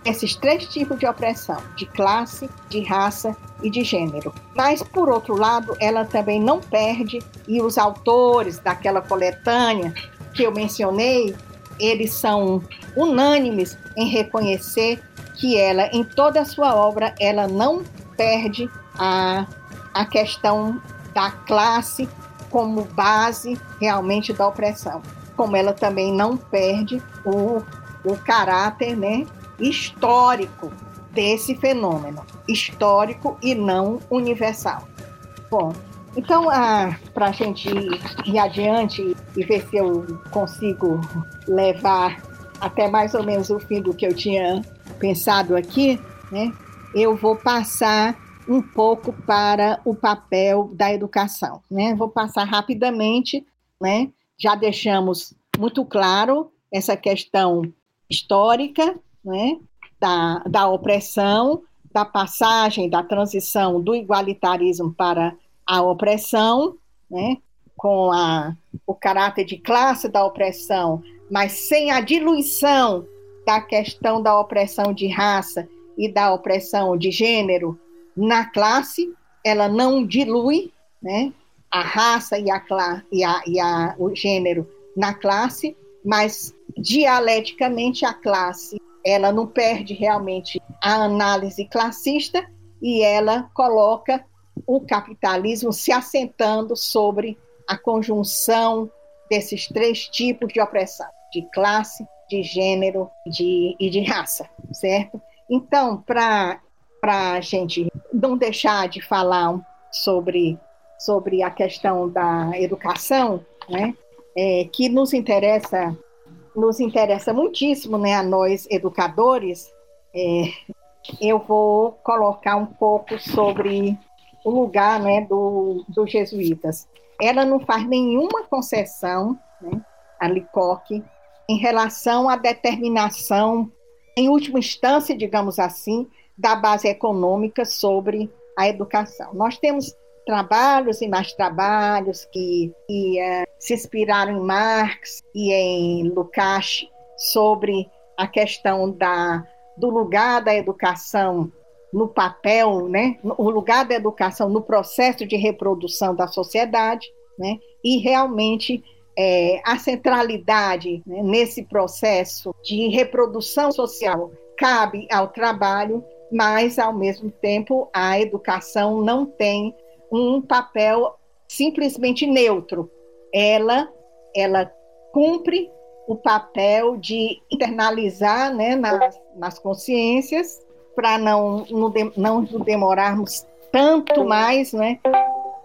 desses três tipos de opressão, de classe, de raça e de gênero. Mas, por outro lado, ela também não perde, e os autores daquela coletânea que eu mencionei, eles são unânimes em reconhecer que ela, em toda a sua obra, ela não perde a, a questão da classe como base realmente da opressão. Como ela também não perde o, o caráter né, histórico desse fenômeno, histórico e não universal. Bom, então, ah, para a gente ir adiante e ver se eu consigo levar até mais ou menos o fim do que eu tinha pensado aqui, né, eu vou passar um pouco para o papel da educação. Né? Vou passar rapidamente, né? já deixamos muito claro essa questão histórica né? da, da opressão, da passagem, da transição do igualitarismo para a opressão, né? com a, o caráter de classe da opressão, mas sem a diluição da questão da opressão de raça e da opressão de gênero na classe, ela não dilui né, a raça e, a, e, a, e a, o gênero na classe, mas dialeticamente a classe ela não perde realmente a análise classista e ela coloca o capitalismo se assentando sobre a conjunção desses três tipos de opressão, de classe, de gênero de, e de raça, certo? Então, para a gente não deixar de falar sobre, sobre a questão da educação, né, é, que nos interessa, nos interessa muitíssimo né, a nós educadores, é, eu vou colocar um pouco sobre o lugar né, do, dos jesuítas. Ela não faz nenhuma concessão, né, a Licoque, em relação à determinação, em última instância, digamos assim, da base econômica sobre a educação. Nós temos trabalhos e mais trabalhos que, que uh, se inspiraram em Marx e em Lukács sobre a questão da, do lugar da educação no papel, né, o lugar da educação no processo de reprodução da sociedade, né, e realmente é, a centralidade né, nesse processo de reprodução social cabe ao trabalho mas, ao mesmo tempo, a educação não tem um papel simplesmente neutro. Ela, ela cumpre o papel de internalizar né, nas, nas consciências, para não, não, não demorarmos tanto mais, né?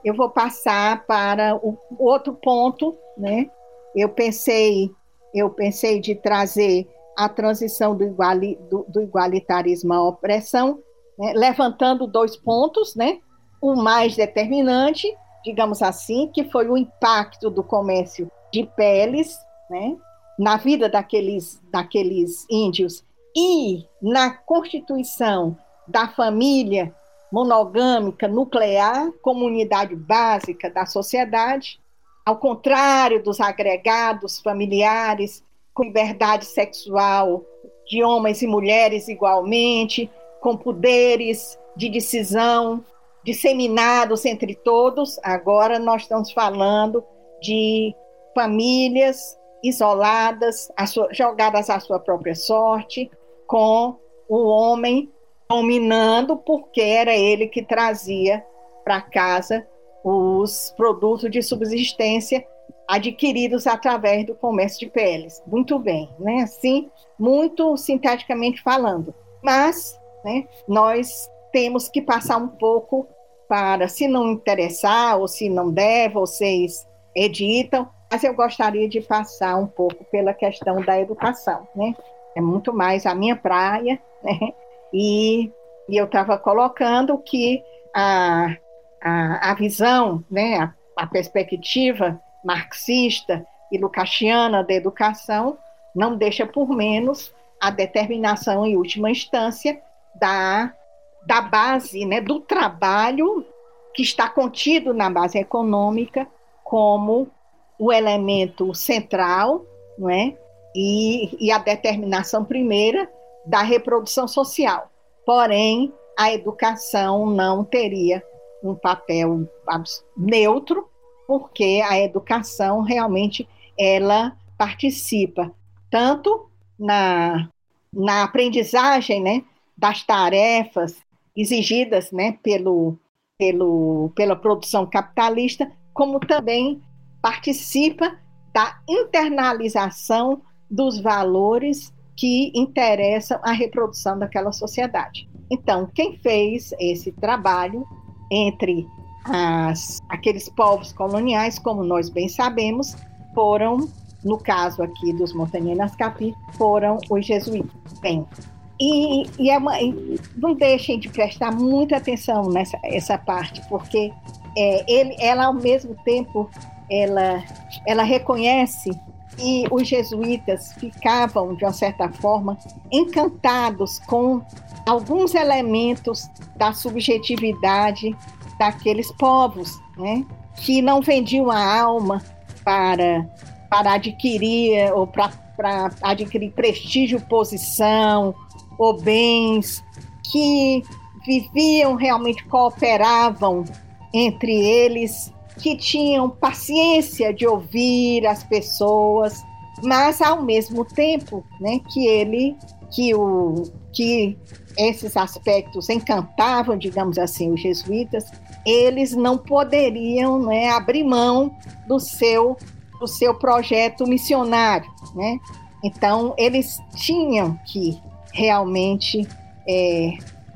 Eu vou passar para o outro ponto, né? Eu pensei, eu pensei de trazer a transição do, iguali, do, do igualitarismo à opressão, né, levantando dois pontos, né? O mais determinante, digamos assim, que foi o impacto do comércio de peles, né? Na vida daqueles, daqueles índios e na constituição da família monogâmica nuclear, comunidade básica da sociedade, ao contrário dos agregados familiares com liberdade sexual de homens e mulheres igualmente, com poderes de decisão disseminados entre todos. Agora nós estamos falando de famílias isoladas, sua, jogadas à sua própria sorte, com o homem dominando, porque era ele que trazia para casa os produtos de subsistência adquiridos através do comércio de peles. Muito bem, né? Assim, muito sinteticamente falando. Mas, né, nós temos que passar um pouco para, se não interessar ou se não der, vocês editam, mas eu gostaria de passar um pouco pela questão da educação, né? É muito mais a minha praia, né? E, e eu estava colocando que a, a, a visão, né, a, a perspectiva marxista e lucasiana da educação não deixa por menos a determinação, em última instância, da, da base, né, do trabalho que está contido na base econômica como o elemento central, não é? E, e a determinação primeira da reprodução social. Porém, a educação não teria um papel neutro, porque a educação realmente ela participa tanto na, na aprendizagem né, das tarefas exigidas né, pelo, pelo, pela produção capitalista, como também participa da internalização dos valores que interessam a reprodução daquela sociedade. Então, quem fez esse trabalho entre as, aqueles povos coloniais, como nós bem sabemos, foram, no caso aqui dos Montanhenas Capi, foram os jesuítas. Bem, e, e, é uma, não deixem de prestar muita atenção nessa essa parte, porque é, ele, ela, ao mesmo tempo, ela, ela reconhece e os jesuítas ficavam, de uma certa forma, encantados com alguns elementos da subjetividade daqueles povos, né? que não vendiam a alma para, para adquirir ou para, para adquirir prestígio, posição ou bens, que viviam realmente cooperavam entre eles, que tinham paciência de ouvir as pessoas, mas ao mesmo tempo, né, que ele, que o, que esses aspectos encantavam, digamos assim, os jesuítas, eles não poderiam né, abrir mão do seu, do seu projeto missionário. Né? Então, eles tinham que realmente é,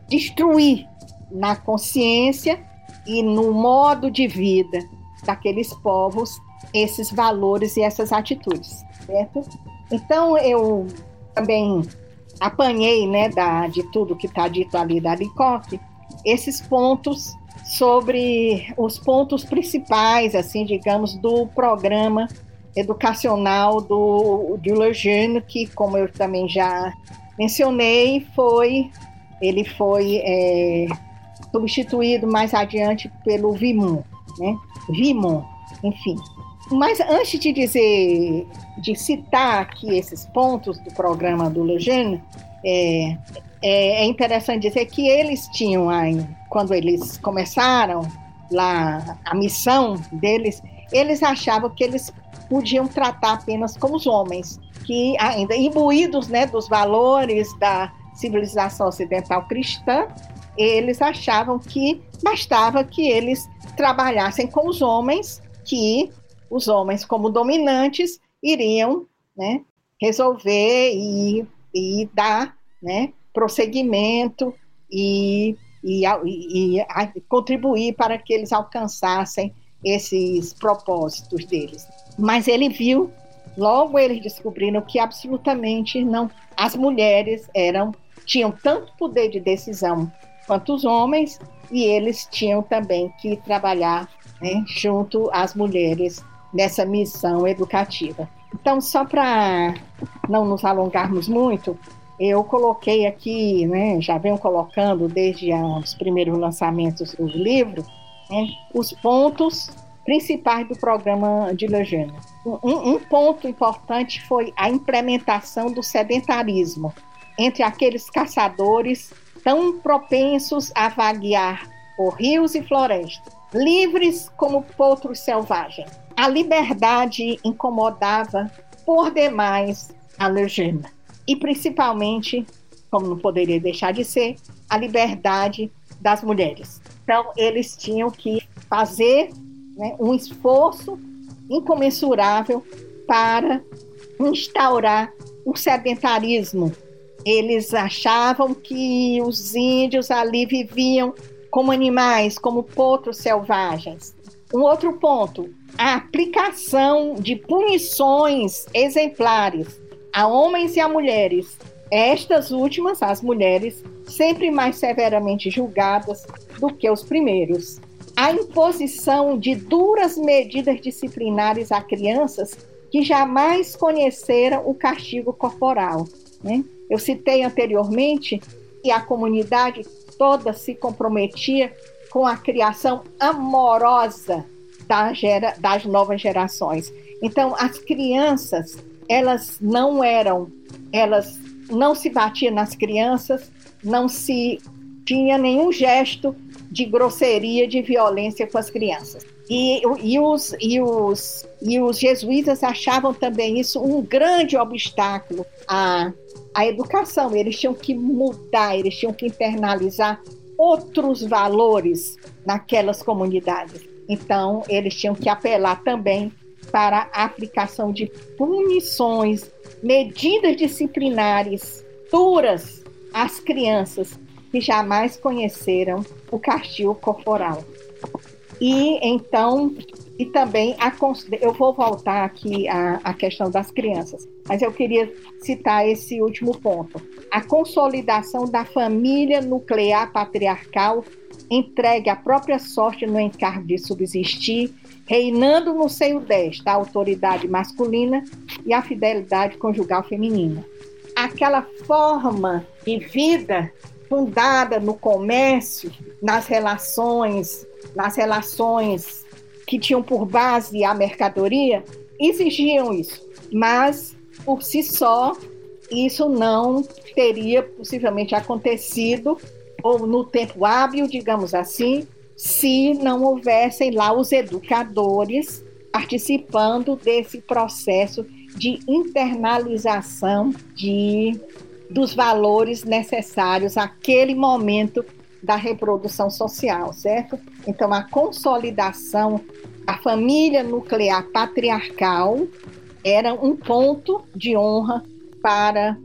destruir na consciência e no modo de vida daqueles povos esses valores e essas atitudes, certo? Então, eu também apanhei, né, da, de tudo que está dito ali da Licoque, esses pontos sobre os pontos principais, assim, digamos, do programa educacional do, Lejeune, que, como eu também já mencionei, foi ele foi é, substituído mais adiante pelo Vimon, né? Vimon, enfim. Mas antes de dizer, de citar aqui esses pontos do programa do Lejeune, é, é, é, interessante dizer que eles tinham, quando eles começaram lá a missão deles, eles achavam que eles podiam tratar apenas como os homens, que ainda imbuídos né, dos valores da civilização ocidental cristã, eles achavam que bastava que eles trabalhassem com os homens, que os homens, como dominantes, iriam né, resolver e, e dar né, prosseguimento e, e, e, e contribuir para que eles alcançassem esses propósitos deles. Mas ele viu, logo eles descobriram que absolutamente não, as mulheres eram tinham tanto poder de decisão quanto os homens e eles tinham também que trabalhar né, junto às mulheres nessa missão educativa. Então, só para não nos alongarmos muito, eu coloquei aqui, né, já venho colocando desde os primeiros lançamentos do livro, né, os pontos principais do programa de Lejeune. Um, um ponto importante foi a implementação do sedentarismo entre aqueles caçadores tão propensos a vaguear por rios e florestas, livres como potros selvagens. A liberdade incomodava por demais a legenda e principalmente, como não poderia deixar de ser, a liberdade das mulheres. Então, eles tinham que fazer né, um esforço incomensurável para instaurar o sedentarismo. Eles achavam que os índios ali viviam como animais, como potros selvagens. Um outro ponto, a aplicação de punições exemplares a homens e a mulheres. Estas últimas, as mulheres, sempre mais severamente julgadas do que os primeiros. A imposição de duras medidas disciplinares a crianças que jamais conheceram o castigo corporal. Né? Eu citei anteriormente que a comunidade toda se comprometia com a criação amorosa da gera, das novas gerações. Então, as crianças elas não eram, elas não se batiam nas crianças, não se tinha nenhum gesto de grosseria, de violência com as crianças. E, e, os, e, os, e os jesuítas achavam também isso um grande obstáculo à, à educação. Eles tinham que mudar, eles tinham que internalizar outros valores naquelas comunidades. Então, eles tinham que apelar também para a aplicação de punições, medidas disciplinares duras às crianças que jamais conheceram o castigo corporal. E então, e também a, eu vou voltar aqui à, à questão das crianças, mas eu queria citar esse último ponto. A consolidação da família nuclear patriarcal entregue à própria sorte no encargo de subsistir, reinando no seio desta a autoridade masculina e a fidelidade conjugal feminina. Aquela forma de vida fundada no comércio, nas relações, nas relações que tinham por base a mercadoria, exigiam isso. Mas por si só, isso não teria possivelmente acontecido ou no tempo hábil, digamos assim, se não houvessem lá os educadores participando desse processo de internalização de dos valores necessários àquele momento da reprodução social, certo? Então, a consolidação da família nuclear patriarcal era um ponto de honra para,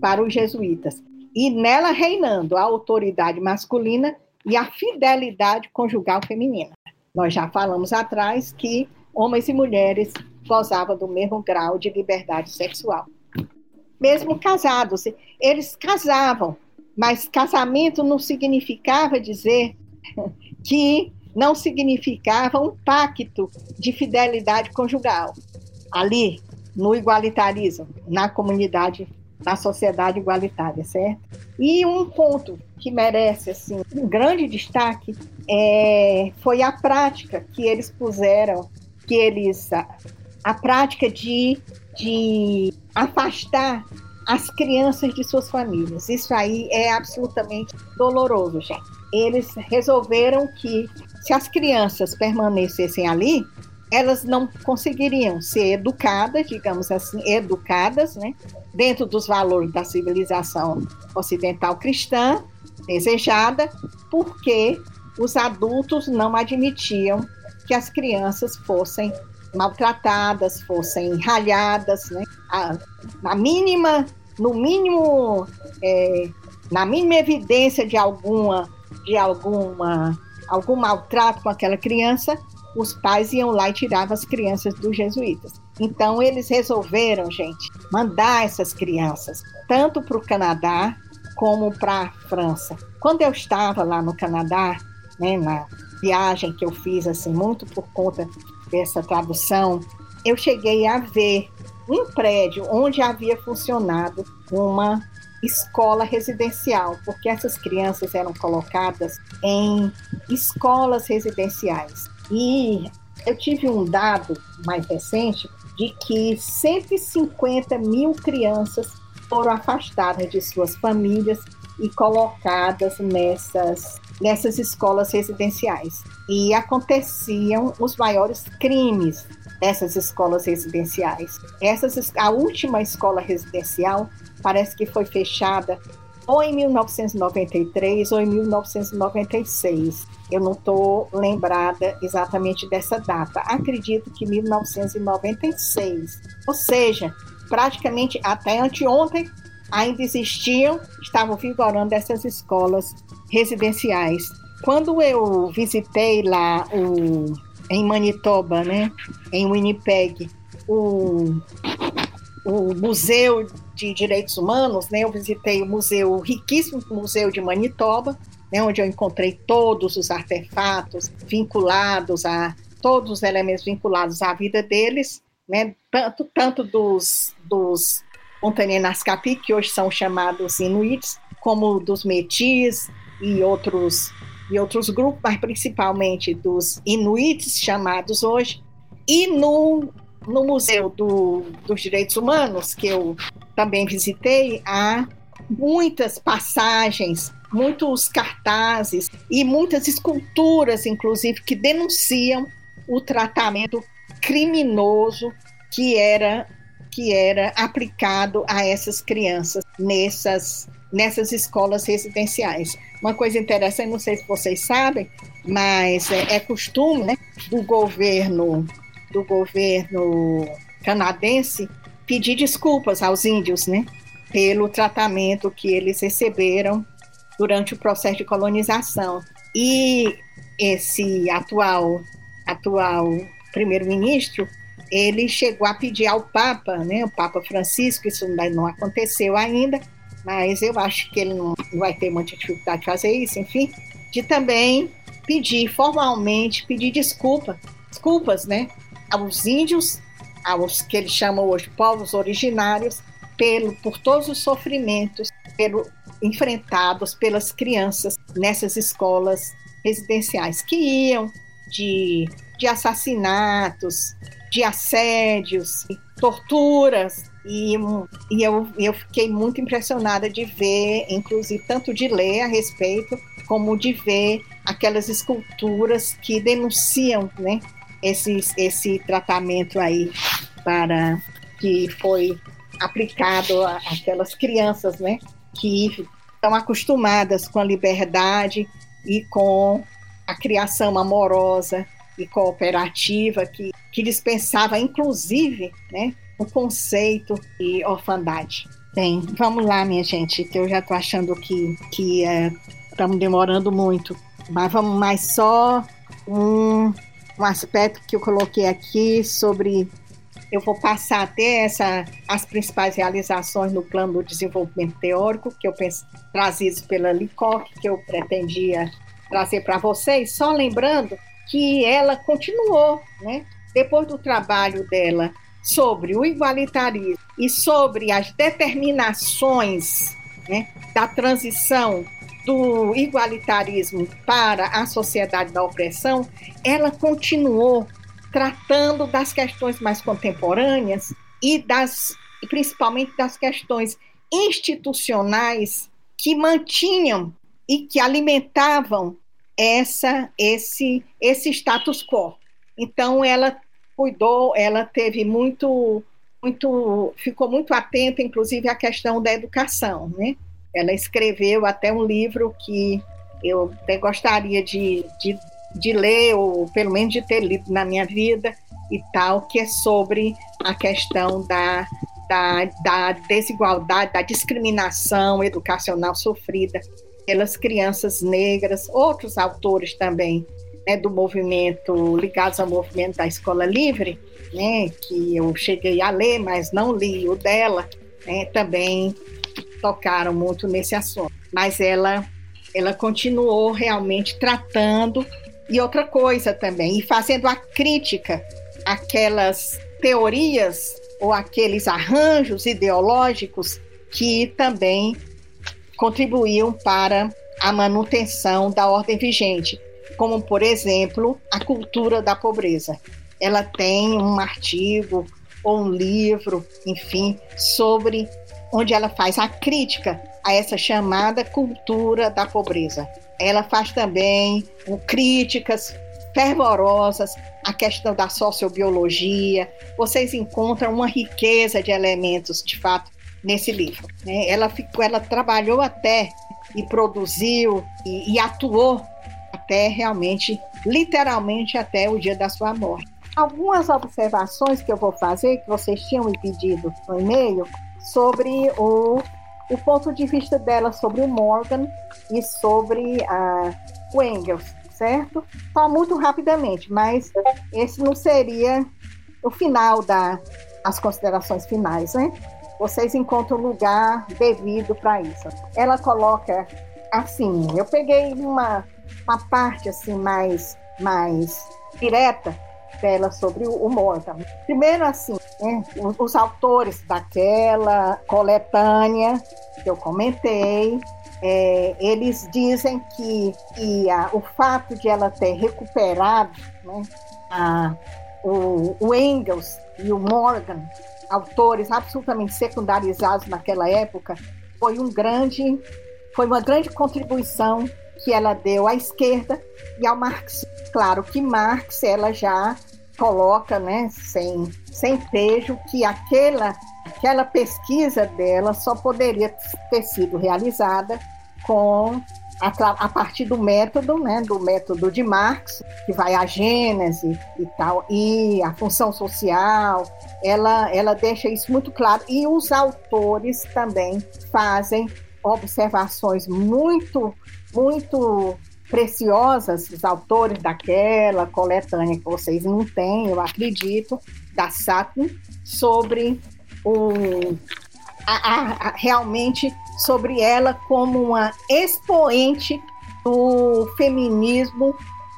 para os jesuítas. E nela reinando a autoridade masculina e a fidelidade conjugal feminina. Nós já falamos atrás que homens e mulheres gozavam do mesmo grau de liberdade sexual mesmo casados. Eles casavam, mas casamento não significava dizer que não significava um pacto de fidelidade conjugal. Ali, no igualitarismo, na comunidade, na sociedade igualitária, certo? E um ponto que merece assim um grande destaque é, foi a prática que eles puseram, que eles a, a prática de de afastar as crianças de suas famílias. Isso aí é absolutamente doloroso, gente. Eles resolveram que se as crianças permanecessem ali, elas não conseguiriam ser educadas, digamos assim, educadas, né, dentro dos valores da civilização ocidental cristã desejada, porque os adultos não admitiam que as crianças fossem maltratadas, fossem ralhadas, né? A, na mínima, no mínimo, é, na mínima evidência de alguma, de alguma, algum maltrato com aquela criança, os pais iam lá e tiravam as crianças dos jesuítas. Então eles resolveram, gente, mandar essas crianças tanto para o Canadá como para a França. Quando eu estava lá no Canadá, né, na viagem que eu fiz assim muito por conta dessa tradução, eu cheguei a ver um prédio onde havia funcionado uma escola residencial, porque essas crianças eram colocadas em escolas residenciais. E eu tive um dado mais recente de que 150 mil crianças foram afastadas de suas famílias e colocadas nessas, nessas escolas residenciais e aconteciam os maiores crimes dessas escolas residenciais. Essas, a última escola residencial parece que foi fechada ou em 1993 ou em 1996. Eu não estou lembrada exatamente dessa data. Acredito que 1996. Ou seja, praticamente até anteontem ainda existiam, estavam vigorando essas escolas residenciais. Quando eu visitei lá o, em Manitoba, né, em Winnipeg, o, o Museu de Direitos Humanos, né, eu visitei o museu, o riquíssimo Museu de Manitoba, né, onde eu encontrei todos os artefatos vinculados a todos os elementos vinculados à vida deles, né, tanto, tanto dos, dos Montagnascapi, que hoje são chamados Inuits, como dos Metis e outros e outros grupos, mas principalmente dos inuits chamados hoje, e no, no Museu do, dos Direitos Humanos, que eu também visitei, há muitas passagens muitos cartazes e muitas esculturas, inclusive, que denunciam o tratamento criminoso que era que era aplicado a essas crianças nessas nessas escolas residenciais. Uma coisa interessante, não sei se vocês sabem, mas é, é costume né, do governo do governo canadense pedir desculpas aos índios, né, pelo tratamento que eles receberam durante o processo de colonização. E esse atual atual primeiro-ministro ele chegou a pedir ao Papa, né, o Papa Francisco, isso não aconteceu ainda, mas eu acho que ele não vai ter muita dificuldade de fazer isso, enfim, de também pedir formalmente, pedir desculpa, desculpas, né, aos índios, aos que ele chama hoje povos originários, pelo, por todos os sofrimentos pelo, enfrentados pelas crianças nessas escolas residenciais, que iam de, de assassinatos, de assédios, torturas. E, e eu, eu fiquei muito impressionada de ver, inclusive, tanto de ler a respeito, como de ver aquelas esculturas que denunciam né, esse, esse tratamento aí para que foi aplicado àquelas crianças né, que estão acostumadas com a liberdade e com a criação amorosa e cooperativa que, que dispensava, inclusive, né, o conceito de orfandade. Bem, vamos lá, minha gente, que eu já estou achando que que estamos é, demorando muito, mas vamos mais só um, um aspecto que eu coloquei aqui sobre eu vou passar até essa, as principais realizações no plano do desenvolvimento teórico, que eu penso, trazidos pela LICOC, que eu pretendia trazer para vocês, só lembrando que ela continuou, né? Depois do trabalho dela sobre o igualitarismo e sobre as determinações né, da transição do igualitarismo para a sociedade da opressão, ela continuou tratando das questões mais contemporâneas e das principalmente das questões institucionais que mantinham e que alimentavam essa esse esse status quo. Então ela cuidou, ela teve muito muito ficou muito atenta inclusive à questão da educação, né? Ela escreveu até um livro que eu até gostaria de, de, de ler, ou pelo menos de ter lido na minha vida e tal, que é sobre a questão da, da, da desigualdade, da discriminação educacional sofrida pelas crianças negras, outros autores também né, do movimento, ligados ao movimento da Escola Livre, né, que eu cheguei a ler, mas não li o dela, né, também tocaram muito nesse assunto. Mas ela, ela continuou realmente tratando, e outra coisa também, e fazendo a crítica àquelas teorias ou aqueles arranjos ideológicos que também contribuíam para a manutenção da ordem vigente, como, por exemplo, a cultura da pobreza. Ela tem um artigo ou um livro, enfim, sobre onde ela faz a crítica a essa chamada cultura da pobreza. Ela faz também críticas fervorosas à questão da sociobiologia. Vocês encontram uma riqueza de elementos, de fato, nesse livro. Né? Ela ficou, ela trabalhou até e produziu e, e atuou até realmente, literalmente até o dia da sua morte. Algumas observações que eu vou fazer, que vocês tinham me pedido no e-mail, sobre o, o ponto de vista dela sobre o Morgan e sobre uh, o Engels, certo? Só muito rapidamente, mas esse não seria o final das considerações finais, né? vocês encontram lugar devido para isso. Ela coloca assim, eu peguei uma, uma parte assim mais, mais direta dela sobre o Morgan. Primeiro assim, né, os, os, autores daquela coletânea que eu comentei, é, eles dizem que, que a, o fato de ela ter recuperado né, a, o, o Engels e o Morgan autores absolutamente secundarizados naquela época, foi um grande foi uma grande contribuição que ela deu à esquerda e ao marxismo. Claro que Marx ela já coloca, né, sem, sem pejo, que aquela, aquela pesquisa dela só poderia ter sido realizada com a, a, partir do método, né, do método de Marx, que vai a gênese e tal, e a função social, ela, ela deixa isso muito claro. E os autores também fazem observações muito, muito preciosas, os autores daquela coletânea que vocês não têm, eu acredito, da Satin, sobre o, a, a, realmente sobre ela como uma expoente do feminismo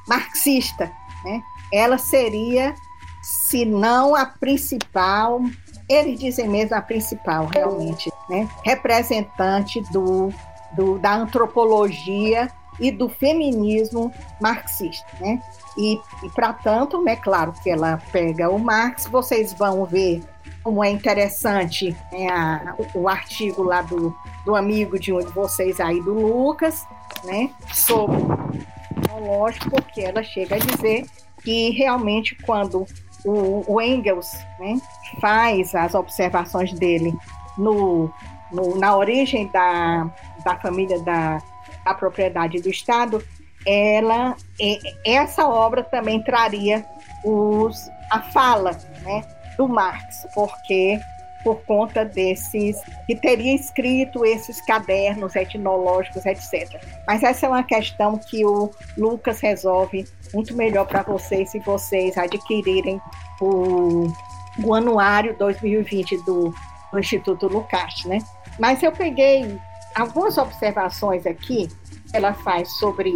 marxista. Né? Ela seria, se não a principal, eles dizem mesmo a principal, realmente, né? representante do, do, da antropologia e do feminismo marxista. Né? E, e para tanto, né, claro que ela pega o Marx, vocês vão ver como é interessante né, a, o, artigo lá do, do amigo de um de vocês aí, do Lucas, né, sobre lógico, porque ela chega a dizer que realmente quando o, o Engels né, faz as observações dele no, no, na origem da, da família da, da propriedade do Estado, ela essa obra também traria os, a fala né, do Marx, porque por conta desses que teria escrito esses cadernos etnológicos, etc. Mas essa é uma questão que o Lucas resolve muito melhor para vocês se vocês adquirirem o, o anuário 2020 do, do Instituto Lukács, né? Mas eu peguei algumas observações aqui ela faz sobre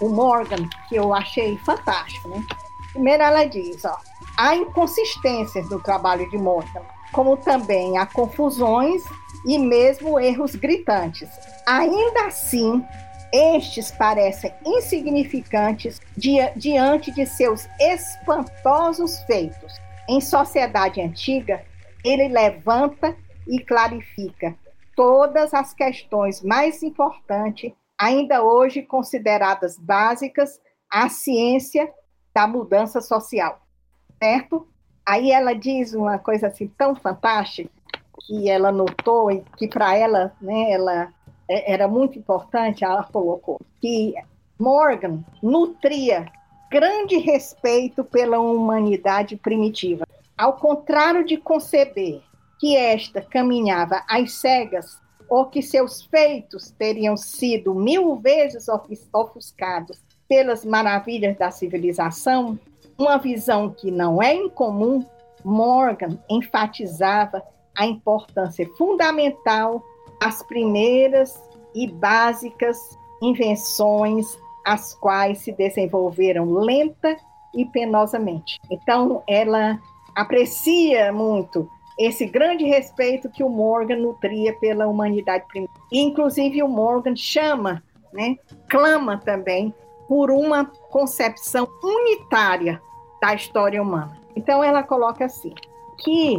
o Morgan que eu achei fantástico, né? Primeiro ela diz, ó, há inconsistências no trabalho de Morgan, como também há confusões e mesmo erros gritantes. Ainda assim, estes parecem insignificantes diante de seus espantosos feitos. Em sociedade antiga, ele levanta e clarifica todas as questões mais importantes, ainda hoje consideradas básicas, à ciência da mudança social certo? Aí ela diz uma coisa assim tão fantástica que ela notou e que para ela, né, ela é, era muito importante, ela colocou que Morgan nutria grande respeito pela humanidade primitiva. Ao contrário de conceber que esta caminhava às cegas ou que seus feitos teriam sido mil vezes ofuscados pelas maravilhas da civilização, uma visão que não é incomum, Morgan enfatizava a importância fundamental das primeiras e básicas invenções, as quais se desenvolveram lenta e penosamente. Então, ela aprecia muito esse grande respeito que o Morgan nutria pela humanidade primitiva. Inclusive, o Morgan chama, né, clama também por uma concepção unitária da história humana. Então ela coloca assim, que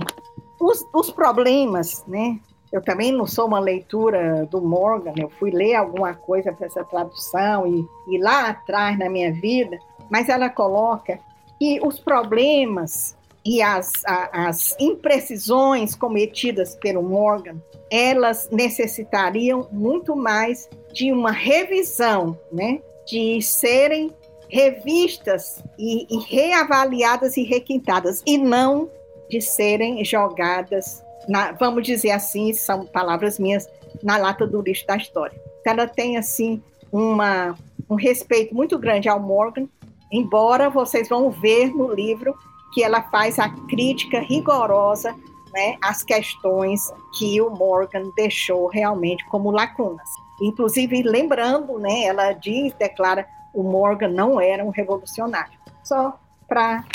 os, os problemas, né? Eu também não sou uma leitura do Morgan, eu fui ler alguma coisa para essa tradução e, e lá atrás na minha vida, mas ela coloca que os problemas e as, a, as imprecisões cometidas pelo Morgan, elas necessitariam muito mais de uma revisão, né? de serem revistas e, e reavaliadas e requintadas, e não de serem jogadas, na, vamos dizer assim, são palavras minhas, na lata do lixo da história. Então, ela tem, assim, uma, um respeito muito grande ao Morgan, embora vocês vão ver no livro que ela faz a crítica rigorosa né, às questões que o Morgan deixou realmente como lacunas. Inclusive, lembrando, né, ela diz, declara o Morgan não era um revolucionário. Só para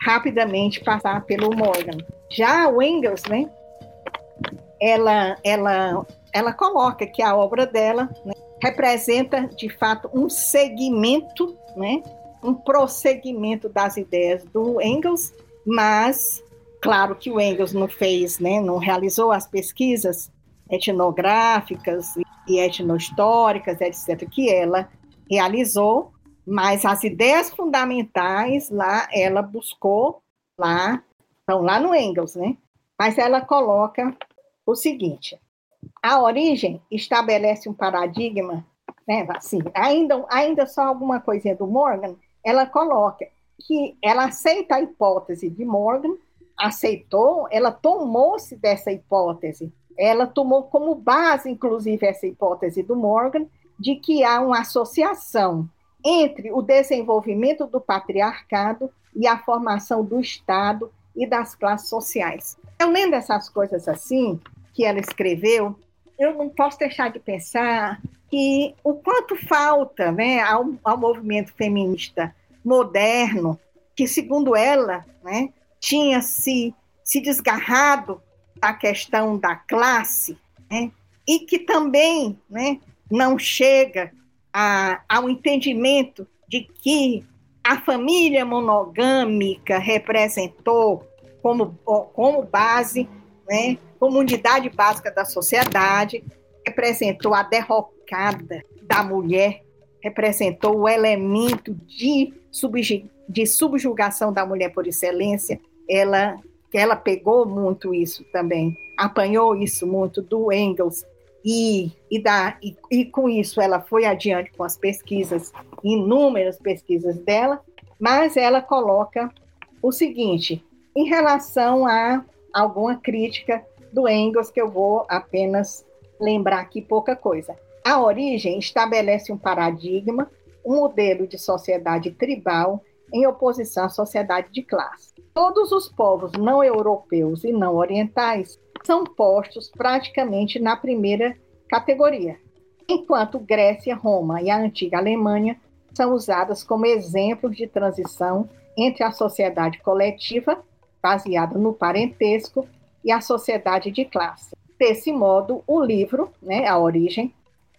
rapidamente passar pelo Morgan. Já o Engels, né, ela, ela, ela coloca que a obra dela né, representa, de fato, um segmento, né, um prosseguimento das ideias do Engels, mas, claro que o Engels não fez, né, não realizou as pesquisas etnográficas e etnohistóricas, etc., que ela realizou, mas as ideias fundamentais lá ela buscou lá, estão lá no Engels, né? Mas ela coloca o seguinte: a origem estabelece um paradigma, né? Assim, ainda, ainda só alguma coisinha do Morgan, ela coloca que ela aceita a hipótese de Morgan, aceitou, ela tomou-se dessa hipótese, ela tomou como base, inclusive, essa hipótese do Morgan, de que há uma associação entre o desenvolvimento do patriarcado e a formação do Estado e das classes sociais. Eu lendo essas coisas assim, que ela escreveu, eu não posso deixar de pensar que o quanto falta né, ao, ao movimento feminista moderno, que, segundo ela, né, tinha se, se desgarrado da questão da classe, né, e que também né, não chega a, ao entendimento de que a família monogâmica representou como, como base, né, como unidade básica da sociedade, representou a derrocada da mulher, representou o elemento de, de subjugação da mulher por excelência. Ela, ela pegou muito isso também, apanhou isso muito do Engels, e, e, da, e, e, com isso ela foi adiante com as pesquisas, inúmeras pesquisas dela, mas ela coloca o seguinte, em relação a alguma crítica do Engels, que eu vou apenas lembrar aqui pouca coisa. A origem estabelece um paradigma, um modelo de sociedade tribal em oposição à sociedade de classe. Todos os povos não europeus e não orientais são postos praticamente na primeira categoria, enquanto Grécia, Roma e a antiga Alemanha são usadas como exemplos de transição entre a sociedade coletiva, baseada no parentesco, e a sociedade de classe. Desse modo, o livro, né, A Origem,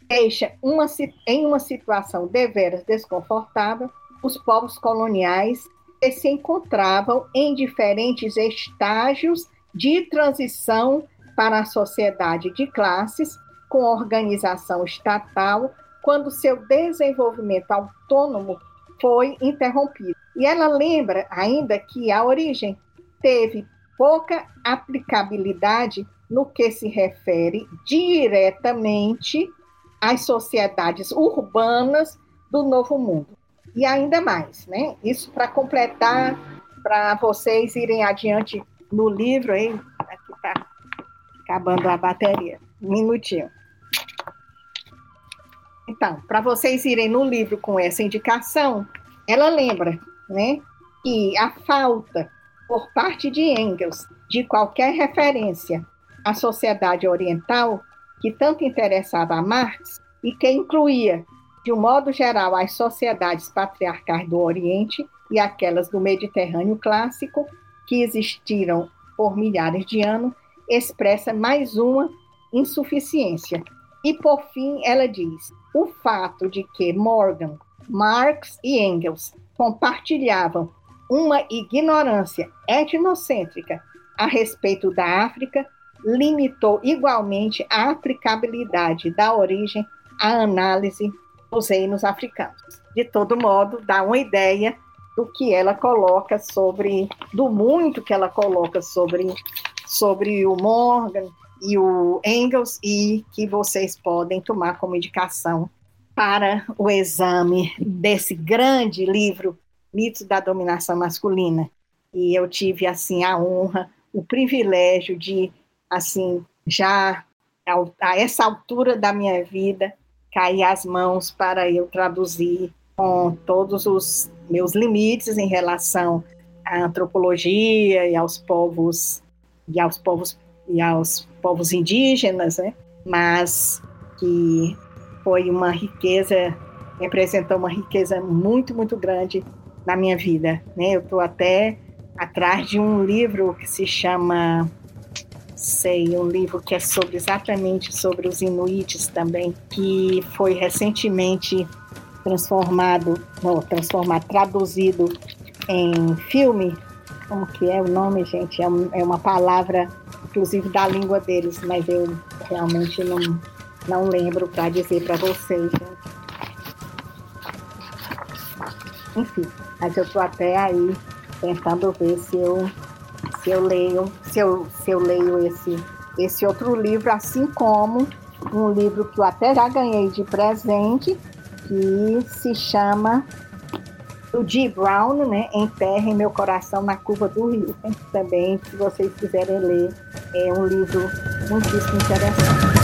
deixa uma, em uma situação deveras desconfortável os povos coloniais que se encontravam em diferentes estágios de transição para a sociedade de classes, com organização estatal, quando seu desenvolvimento autônomo foi interrompido. E ela lembra ainda que a origem teve pouca aplicabilidade no que se refere diretamente às sociedades urbanas do Novo Mundo. E ainda mais, né? Isso para completar, para vocês irem adiante no livro, aí, aqui está acabando a bateria. Minutinho. Então, para vocês irem no livro com essa indicação, ela lembra, né, que a falta por parte de Engels de qualquer referência à sociedade oriental que tanto interessava a Marx e que incluía, de um modo geral, as sociedades patriarcais do Oriente e aquelas do Mediterrâneo clássico, que existiram por milhares de anos, expressa mais uma insuficiência. E, por fim, ela diz: o fato de que Morgan, Marx e Engels compartilhavam uma ignorância etnocêntrica a respeito da África limitou igualmente a aplicabilidade da origem à análise dos reinos africanos. De todo modo, dá uma ideia do que ela coloca sobre, do muito que ela coloca sobre, sobre o Morgan e o Engels e que vocês podem tomar como indicação para o exame desse grande livro Mitos da Dominação Masculina. E eu tive assim a honra, o privilégio de assim já a essa altura da minha vida cair as mãos para eu traduzir com todos os meus limites em relação à antropologia e aos povos e aos povos e aos povos indígenas, né? Mas que foi uma riqueza, representou uma riqueza muito, muito grande na minha vida. Né? Eu estou até atrás de um livro que se chama, sei, um livro que é sobre exatamente sobre os inuites também, que foi recentemente transformado, não, transformado, traduzido em filme. Como que é o nome, gente? É, é uma palavra, inclusive da língua deles, mas eu realmente não não lembro para dizer para vocês. Né? Enfim, mas eu estou até aí tentando ver se eu, eu leio, se eu, se eu leio esse, esse outro livro, assim como um livro que eu até já ganhei de presente, que se chama do G. Brown, né? Enterre meu coração na curva do rio. Também, se vocês quiserem ler, é um livro muitíssimo interessante.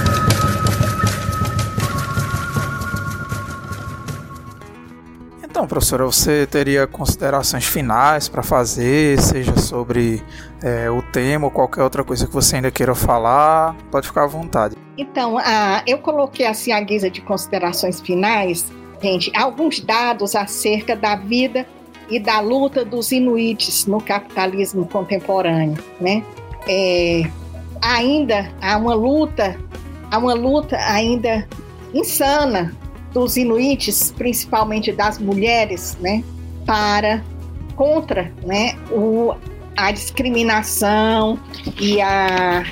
Então, professora, você teria considerações finais para fazer, seja sobre é, o tema ou qualquer outra coisa que você ainda queira falar? Pode ficar à vontade. Então, uh, eu coloquei assim a guisa de considerações finais gente, alguns dados acerca da vida e da luta dos inuites no capitalismo contemporâneo, né? É, ainda há uma luta, há uma luta ainda insana dos inuites, principalmente das mulheres, né, para contra, né, o, a discriminação e a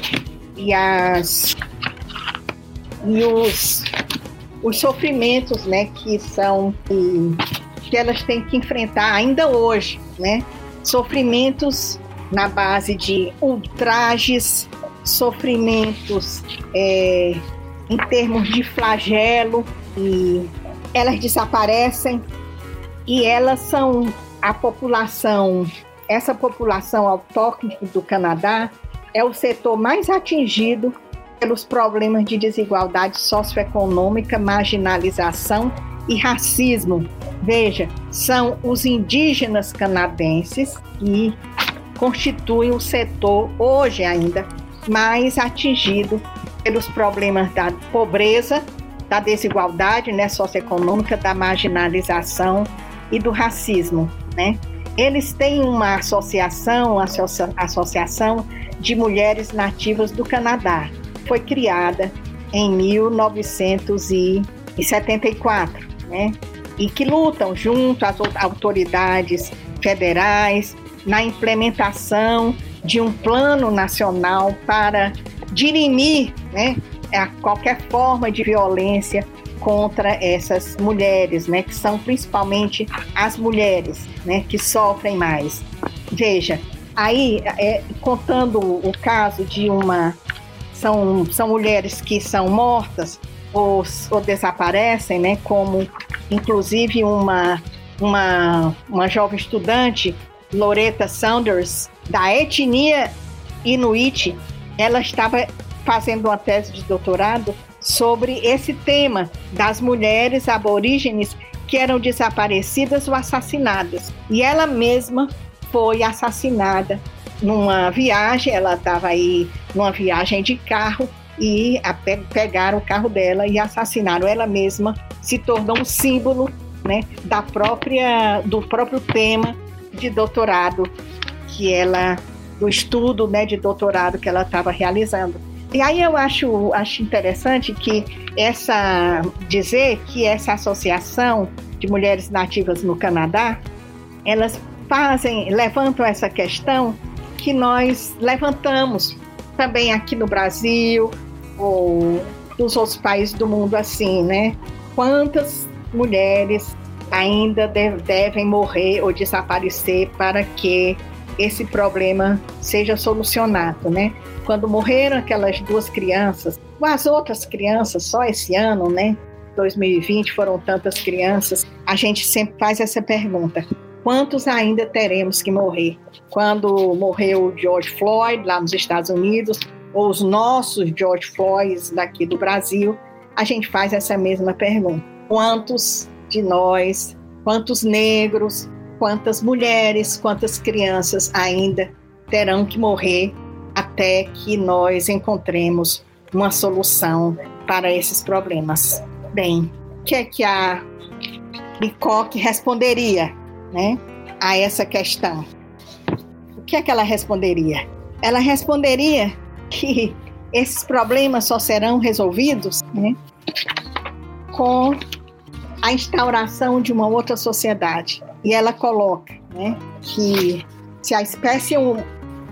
e as e os os sofrimentos, né, que são que, que elas têm que enfrentar ainda hoje, né? Sofrimentos na base de ultrajes, sofrimentos é, em termos de flagelo e elas desaparecem e elas são a população, essa população autóctone do Canadá é o setor mais atingido pelos problemas de desigualdade socioeconômica, marginalização e racismo. Veja, são os indígenas canadenses que constituem o setor, hoje ainda, mais atingido pelos problemas da pobreza, da desigualdade né, socioeconômica, da marginalização e do racismo. Né? Eles têm uma associação, associa associação de mulheres nativas do Canadá, foi criada em 1974, né? E que lutam junto às autoridades federais na implementação de um plano nacional para dirimir, né, a qualquer forma de violência contra essas mulheres, né, que são principalmente as mulheres, né, que sofrem mais. Veja, aí é, contando o caso de uma são, são mulheres que são mortas ou, ou desaparecem, né? Como inclusive uma, uma, uma jovem estudante, Loretta Saunders, da etnia Inuit, ela estava fazendo uma tese de doutorado sobre esse tema das mulheres aborígenes que eram desaparecidas ou assassinadas. E ela mesma foi assassinada numa viagem, ela estava aí numa viagem de carro e a, pegaram o carro dela e assassinaram ela mesma, se tornou um símbolo né, da própria, do próprio tema de doutorado que ela, do estudo né, de doutorado que ela estava realizando. E aí eu acho, acho interessante que essa dizer que essa associação de mulheres nativas no Canadá, elas fazem, levantam essa questão que nós levantamos também aqui no Brasil ou nos outros países do mundo assim, né? Quantas mulheres ainda devem morrer ou desaparecer para que esse problema seja solucionado, né? Quando morreram aquelas duas crianças, as outras crianças, só esse ano, né? 2020 foram tantas crianças, a gente sempre faz essa pergunta: quantos ainda teremos que morrer? Quando morreu George Floyd lá nos Estados Unidos, ou os nossos George Floyds daqui do Brasil, a gente faz essa mesma pergunta: quantos de nós, quantos negros, quantas mulheres, quantas crianças ainda terão que morrer até que nós encontremos uma solução para esses problemas? Bem, o que é que a Licoque responderia? né, a essa questão. O que é que ela responderia? Ela responderia que esses problemas só serão resolvidos né, com a instauração de uma outra sociedade. E ela coloca né, que se a espécie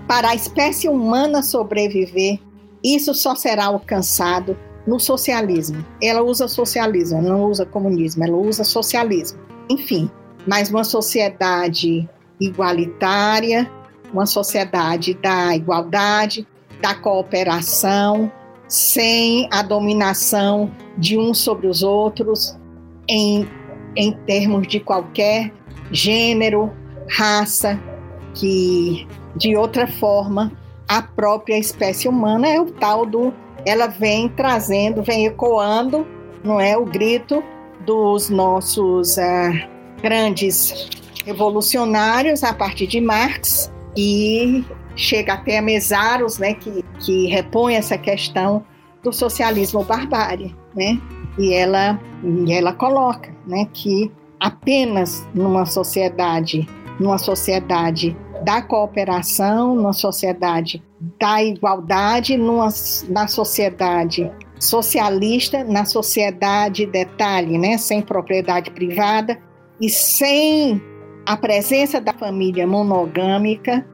para a espécie humana sobreviver, isso só será alcançado no socialismo. Ela usa socialismo, ela não usa comunismo, ela usa socialismo. Enfim, mas uma sociedade igualitária, uma sociedade da igualdade, da cooperação, sem a dominação de uns sobre os outros, em, em termos de qualquer gênero, raça, que de outra forma a própria espécie humana é o tal do. Ela vem trazendo, vem ecoando, não é? O grito dos nossos uh, grandes revolucionários a partir de Marx e chega até a Mesaros, né, que, que repõe essa questão do socialismo barbárie, né? E ela, e ela coloca, né, que apenas numa sociedade, numa sociedade da cooperação, numa sociedade da igualdade, numa, na sociedade socialista, na sociedade, detalhe, né, sem propriedade privada e sem a presença da família monogâmica,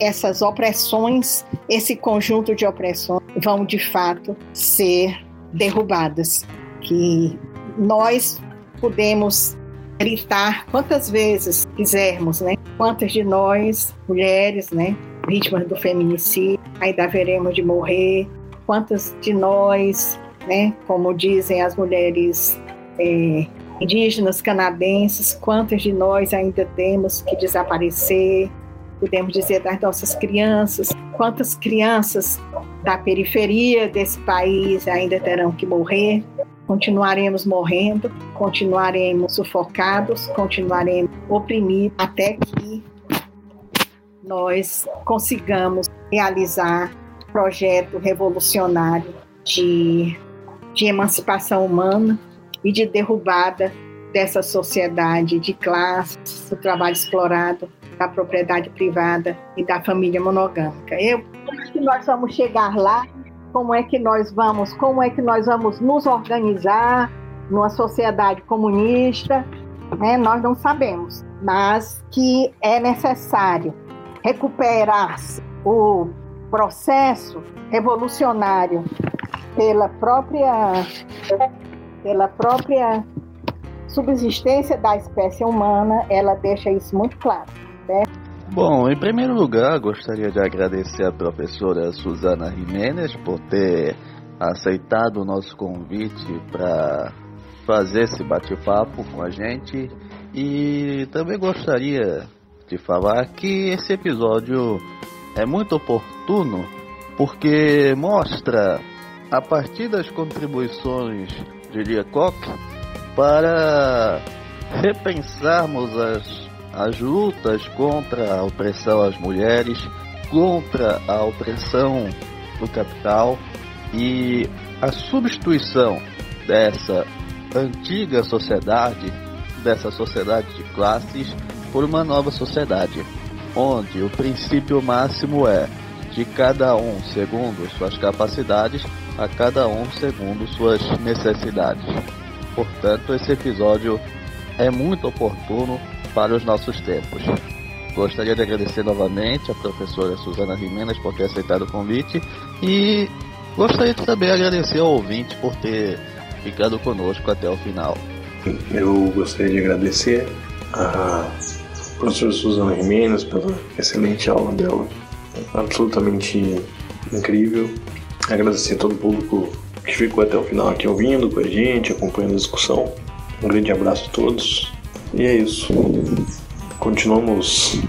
essas opressões, esse conjunto de opressões vão de fato ser derrubadas. Que nós podemos gritar quantas vezes quisermos, né? Quantas de nós, mulheres, né, vítimas do feminicídio, ainda veremos de morrer? Quantas de nós, né, como dizem as mulheres é, indígenas canadenses, quantas de nós ainda temos que desaparecer? Podemos dizer das nossas crianças, quantas crianças da periferia desse país ainda terão que morrer? Continuaremos morrendo, continuaremos sufocados, continuaremos oprimidos até que nós consigamos realizar um projeto revolucionário de, de emancipação humana e de derrubada dessa sociedade de classes, do trabalho explorado, da propriedade privada e da família monogâmica. Eu acho que nós vamos chegar lá como é que nós vamos, como é que nós vamos nos organizar numa sociedade comunista, né? Nós não sabemos, mas que é necessário recuperar o processo revolucionário pela própria pela própria subsistência da espécie humana, ela deixa isso muito claro. Bom, em primeiro lugar, gostaria de agradecer à professora Suzana Jimenez por ter aceitado o nosso convite para fazer esse bate-papo com a gente. E também gostaria de falar que esse episódio é muito oportuno porque mostra, a partir das contribuições de Lia Koch, para repensarmos as as lutas contra a opressão às mulheres, contra a opressão do capital e a substituição dessa antiga sociedade, dessa sociedade de classes, por uma nova sociedade, onde o princípio máximo é de cada um segundo suas capacidades, a cada um segundo suas necessidades. Portanto, esse episódio é muito oportuno para os nossos tempos. Gostaria de agradecer novamente a professora Suzana Jimenez por ter aceitado o convite e gostaria de também agradecer ao ouvinte por ter ficado conosco até o final. Eu gostaria de agradecer a professora Suzana Jimenez pela excelente aula dela, absolutamente incrível. Agradecer a todo o público que ficou até o final aqui ouvindo com a gente, acompanhando a discussão. Um grande abraço a todos e é isso. Continuamos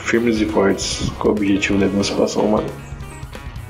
firmes e fortes com o objetivo da emancipação humana.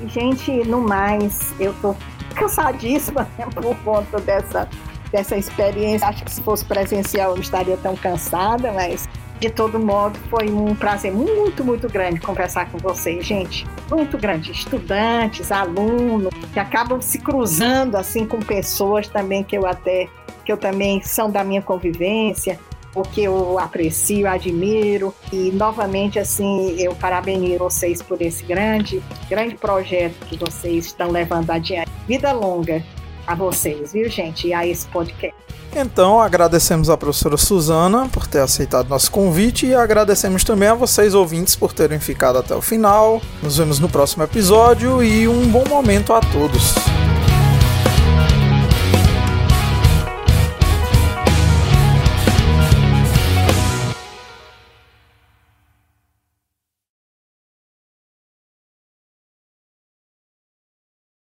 Gente, no mais, eu tô cansadíssima né, por conta dessa, dessa experiência. Acho que se fosse presencial eu não estaria tão cansada, mas de todo modo foi um prazer muito, muito grande conversar com vocês, gente. Muito grande. Estudantes, alunos, que acabam se cruzando assim com pessoas também que eu até que eu também são da minha convivência porque eu aprecio, admiro e novamente assim eu parabenizo vocês por esse grande, grande projeto que vocês estão levando adiante. Vida longa a vocês, viu gente? E a esse podcast. Então, agradecemos à professora Suzana por ter aceitado nosso convite e agradecemos também a vocês, ouvintes, por terem ficado até o final. Nos vemos no próximo episódio e um bom momento a todos.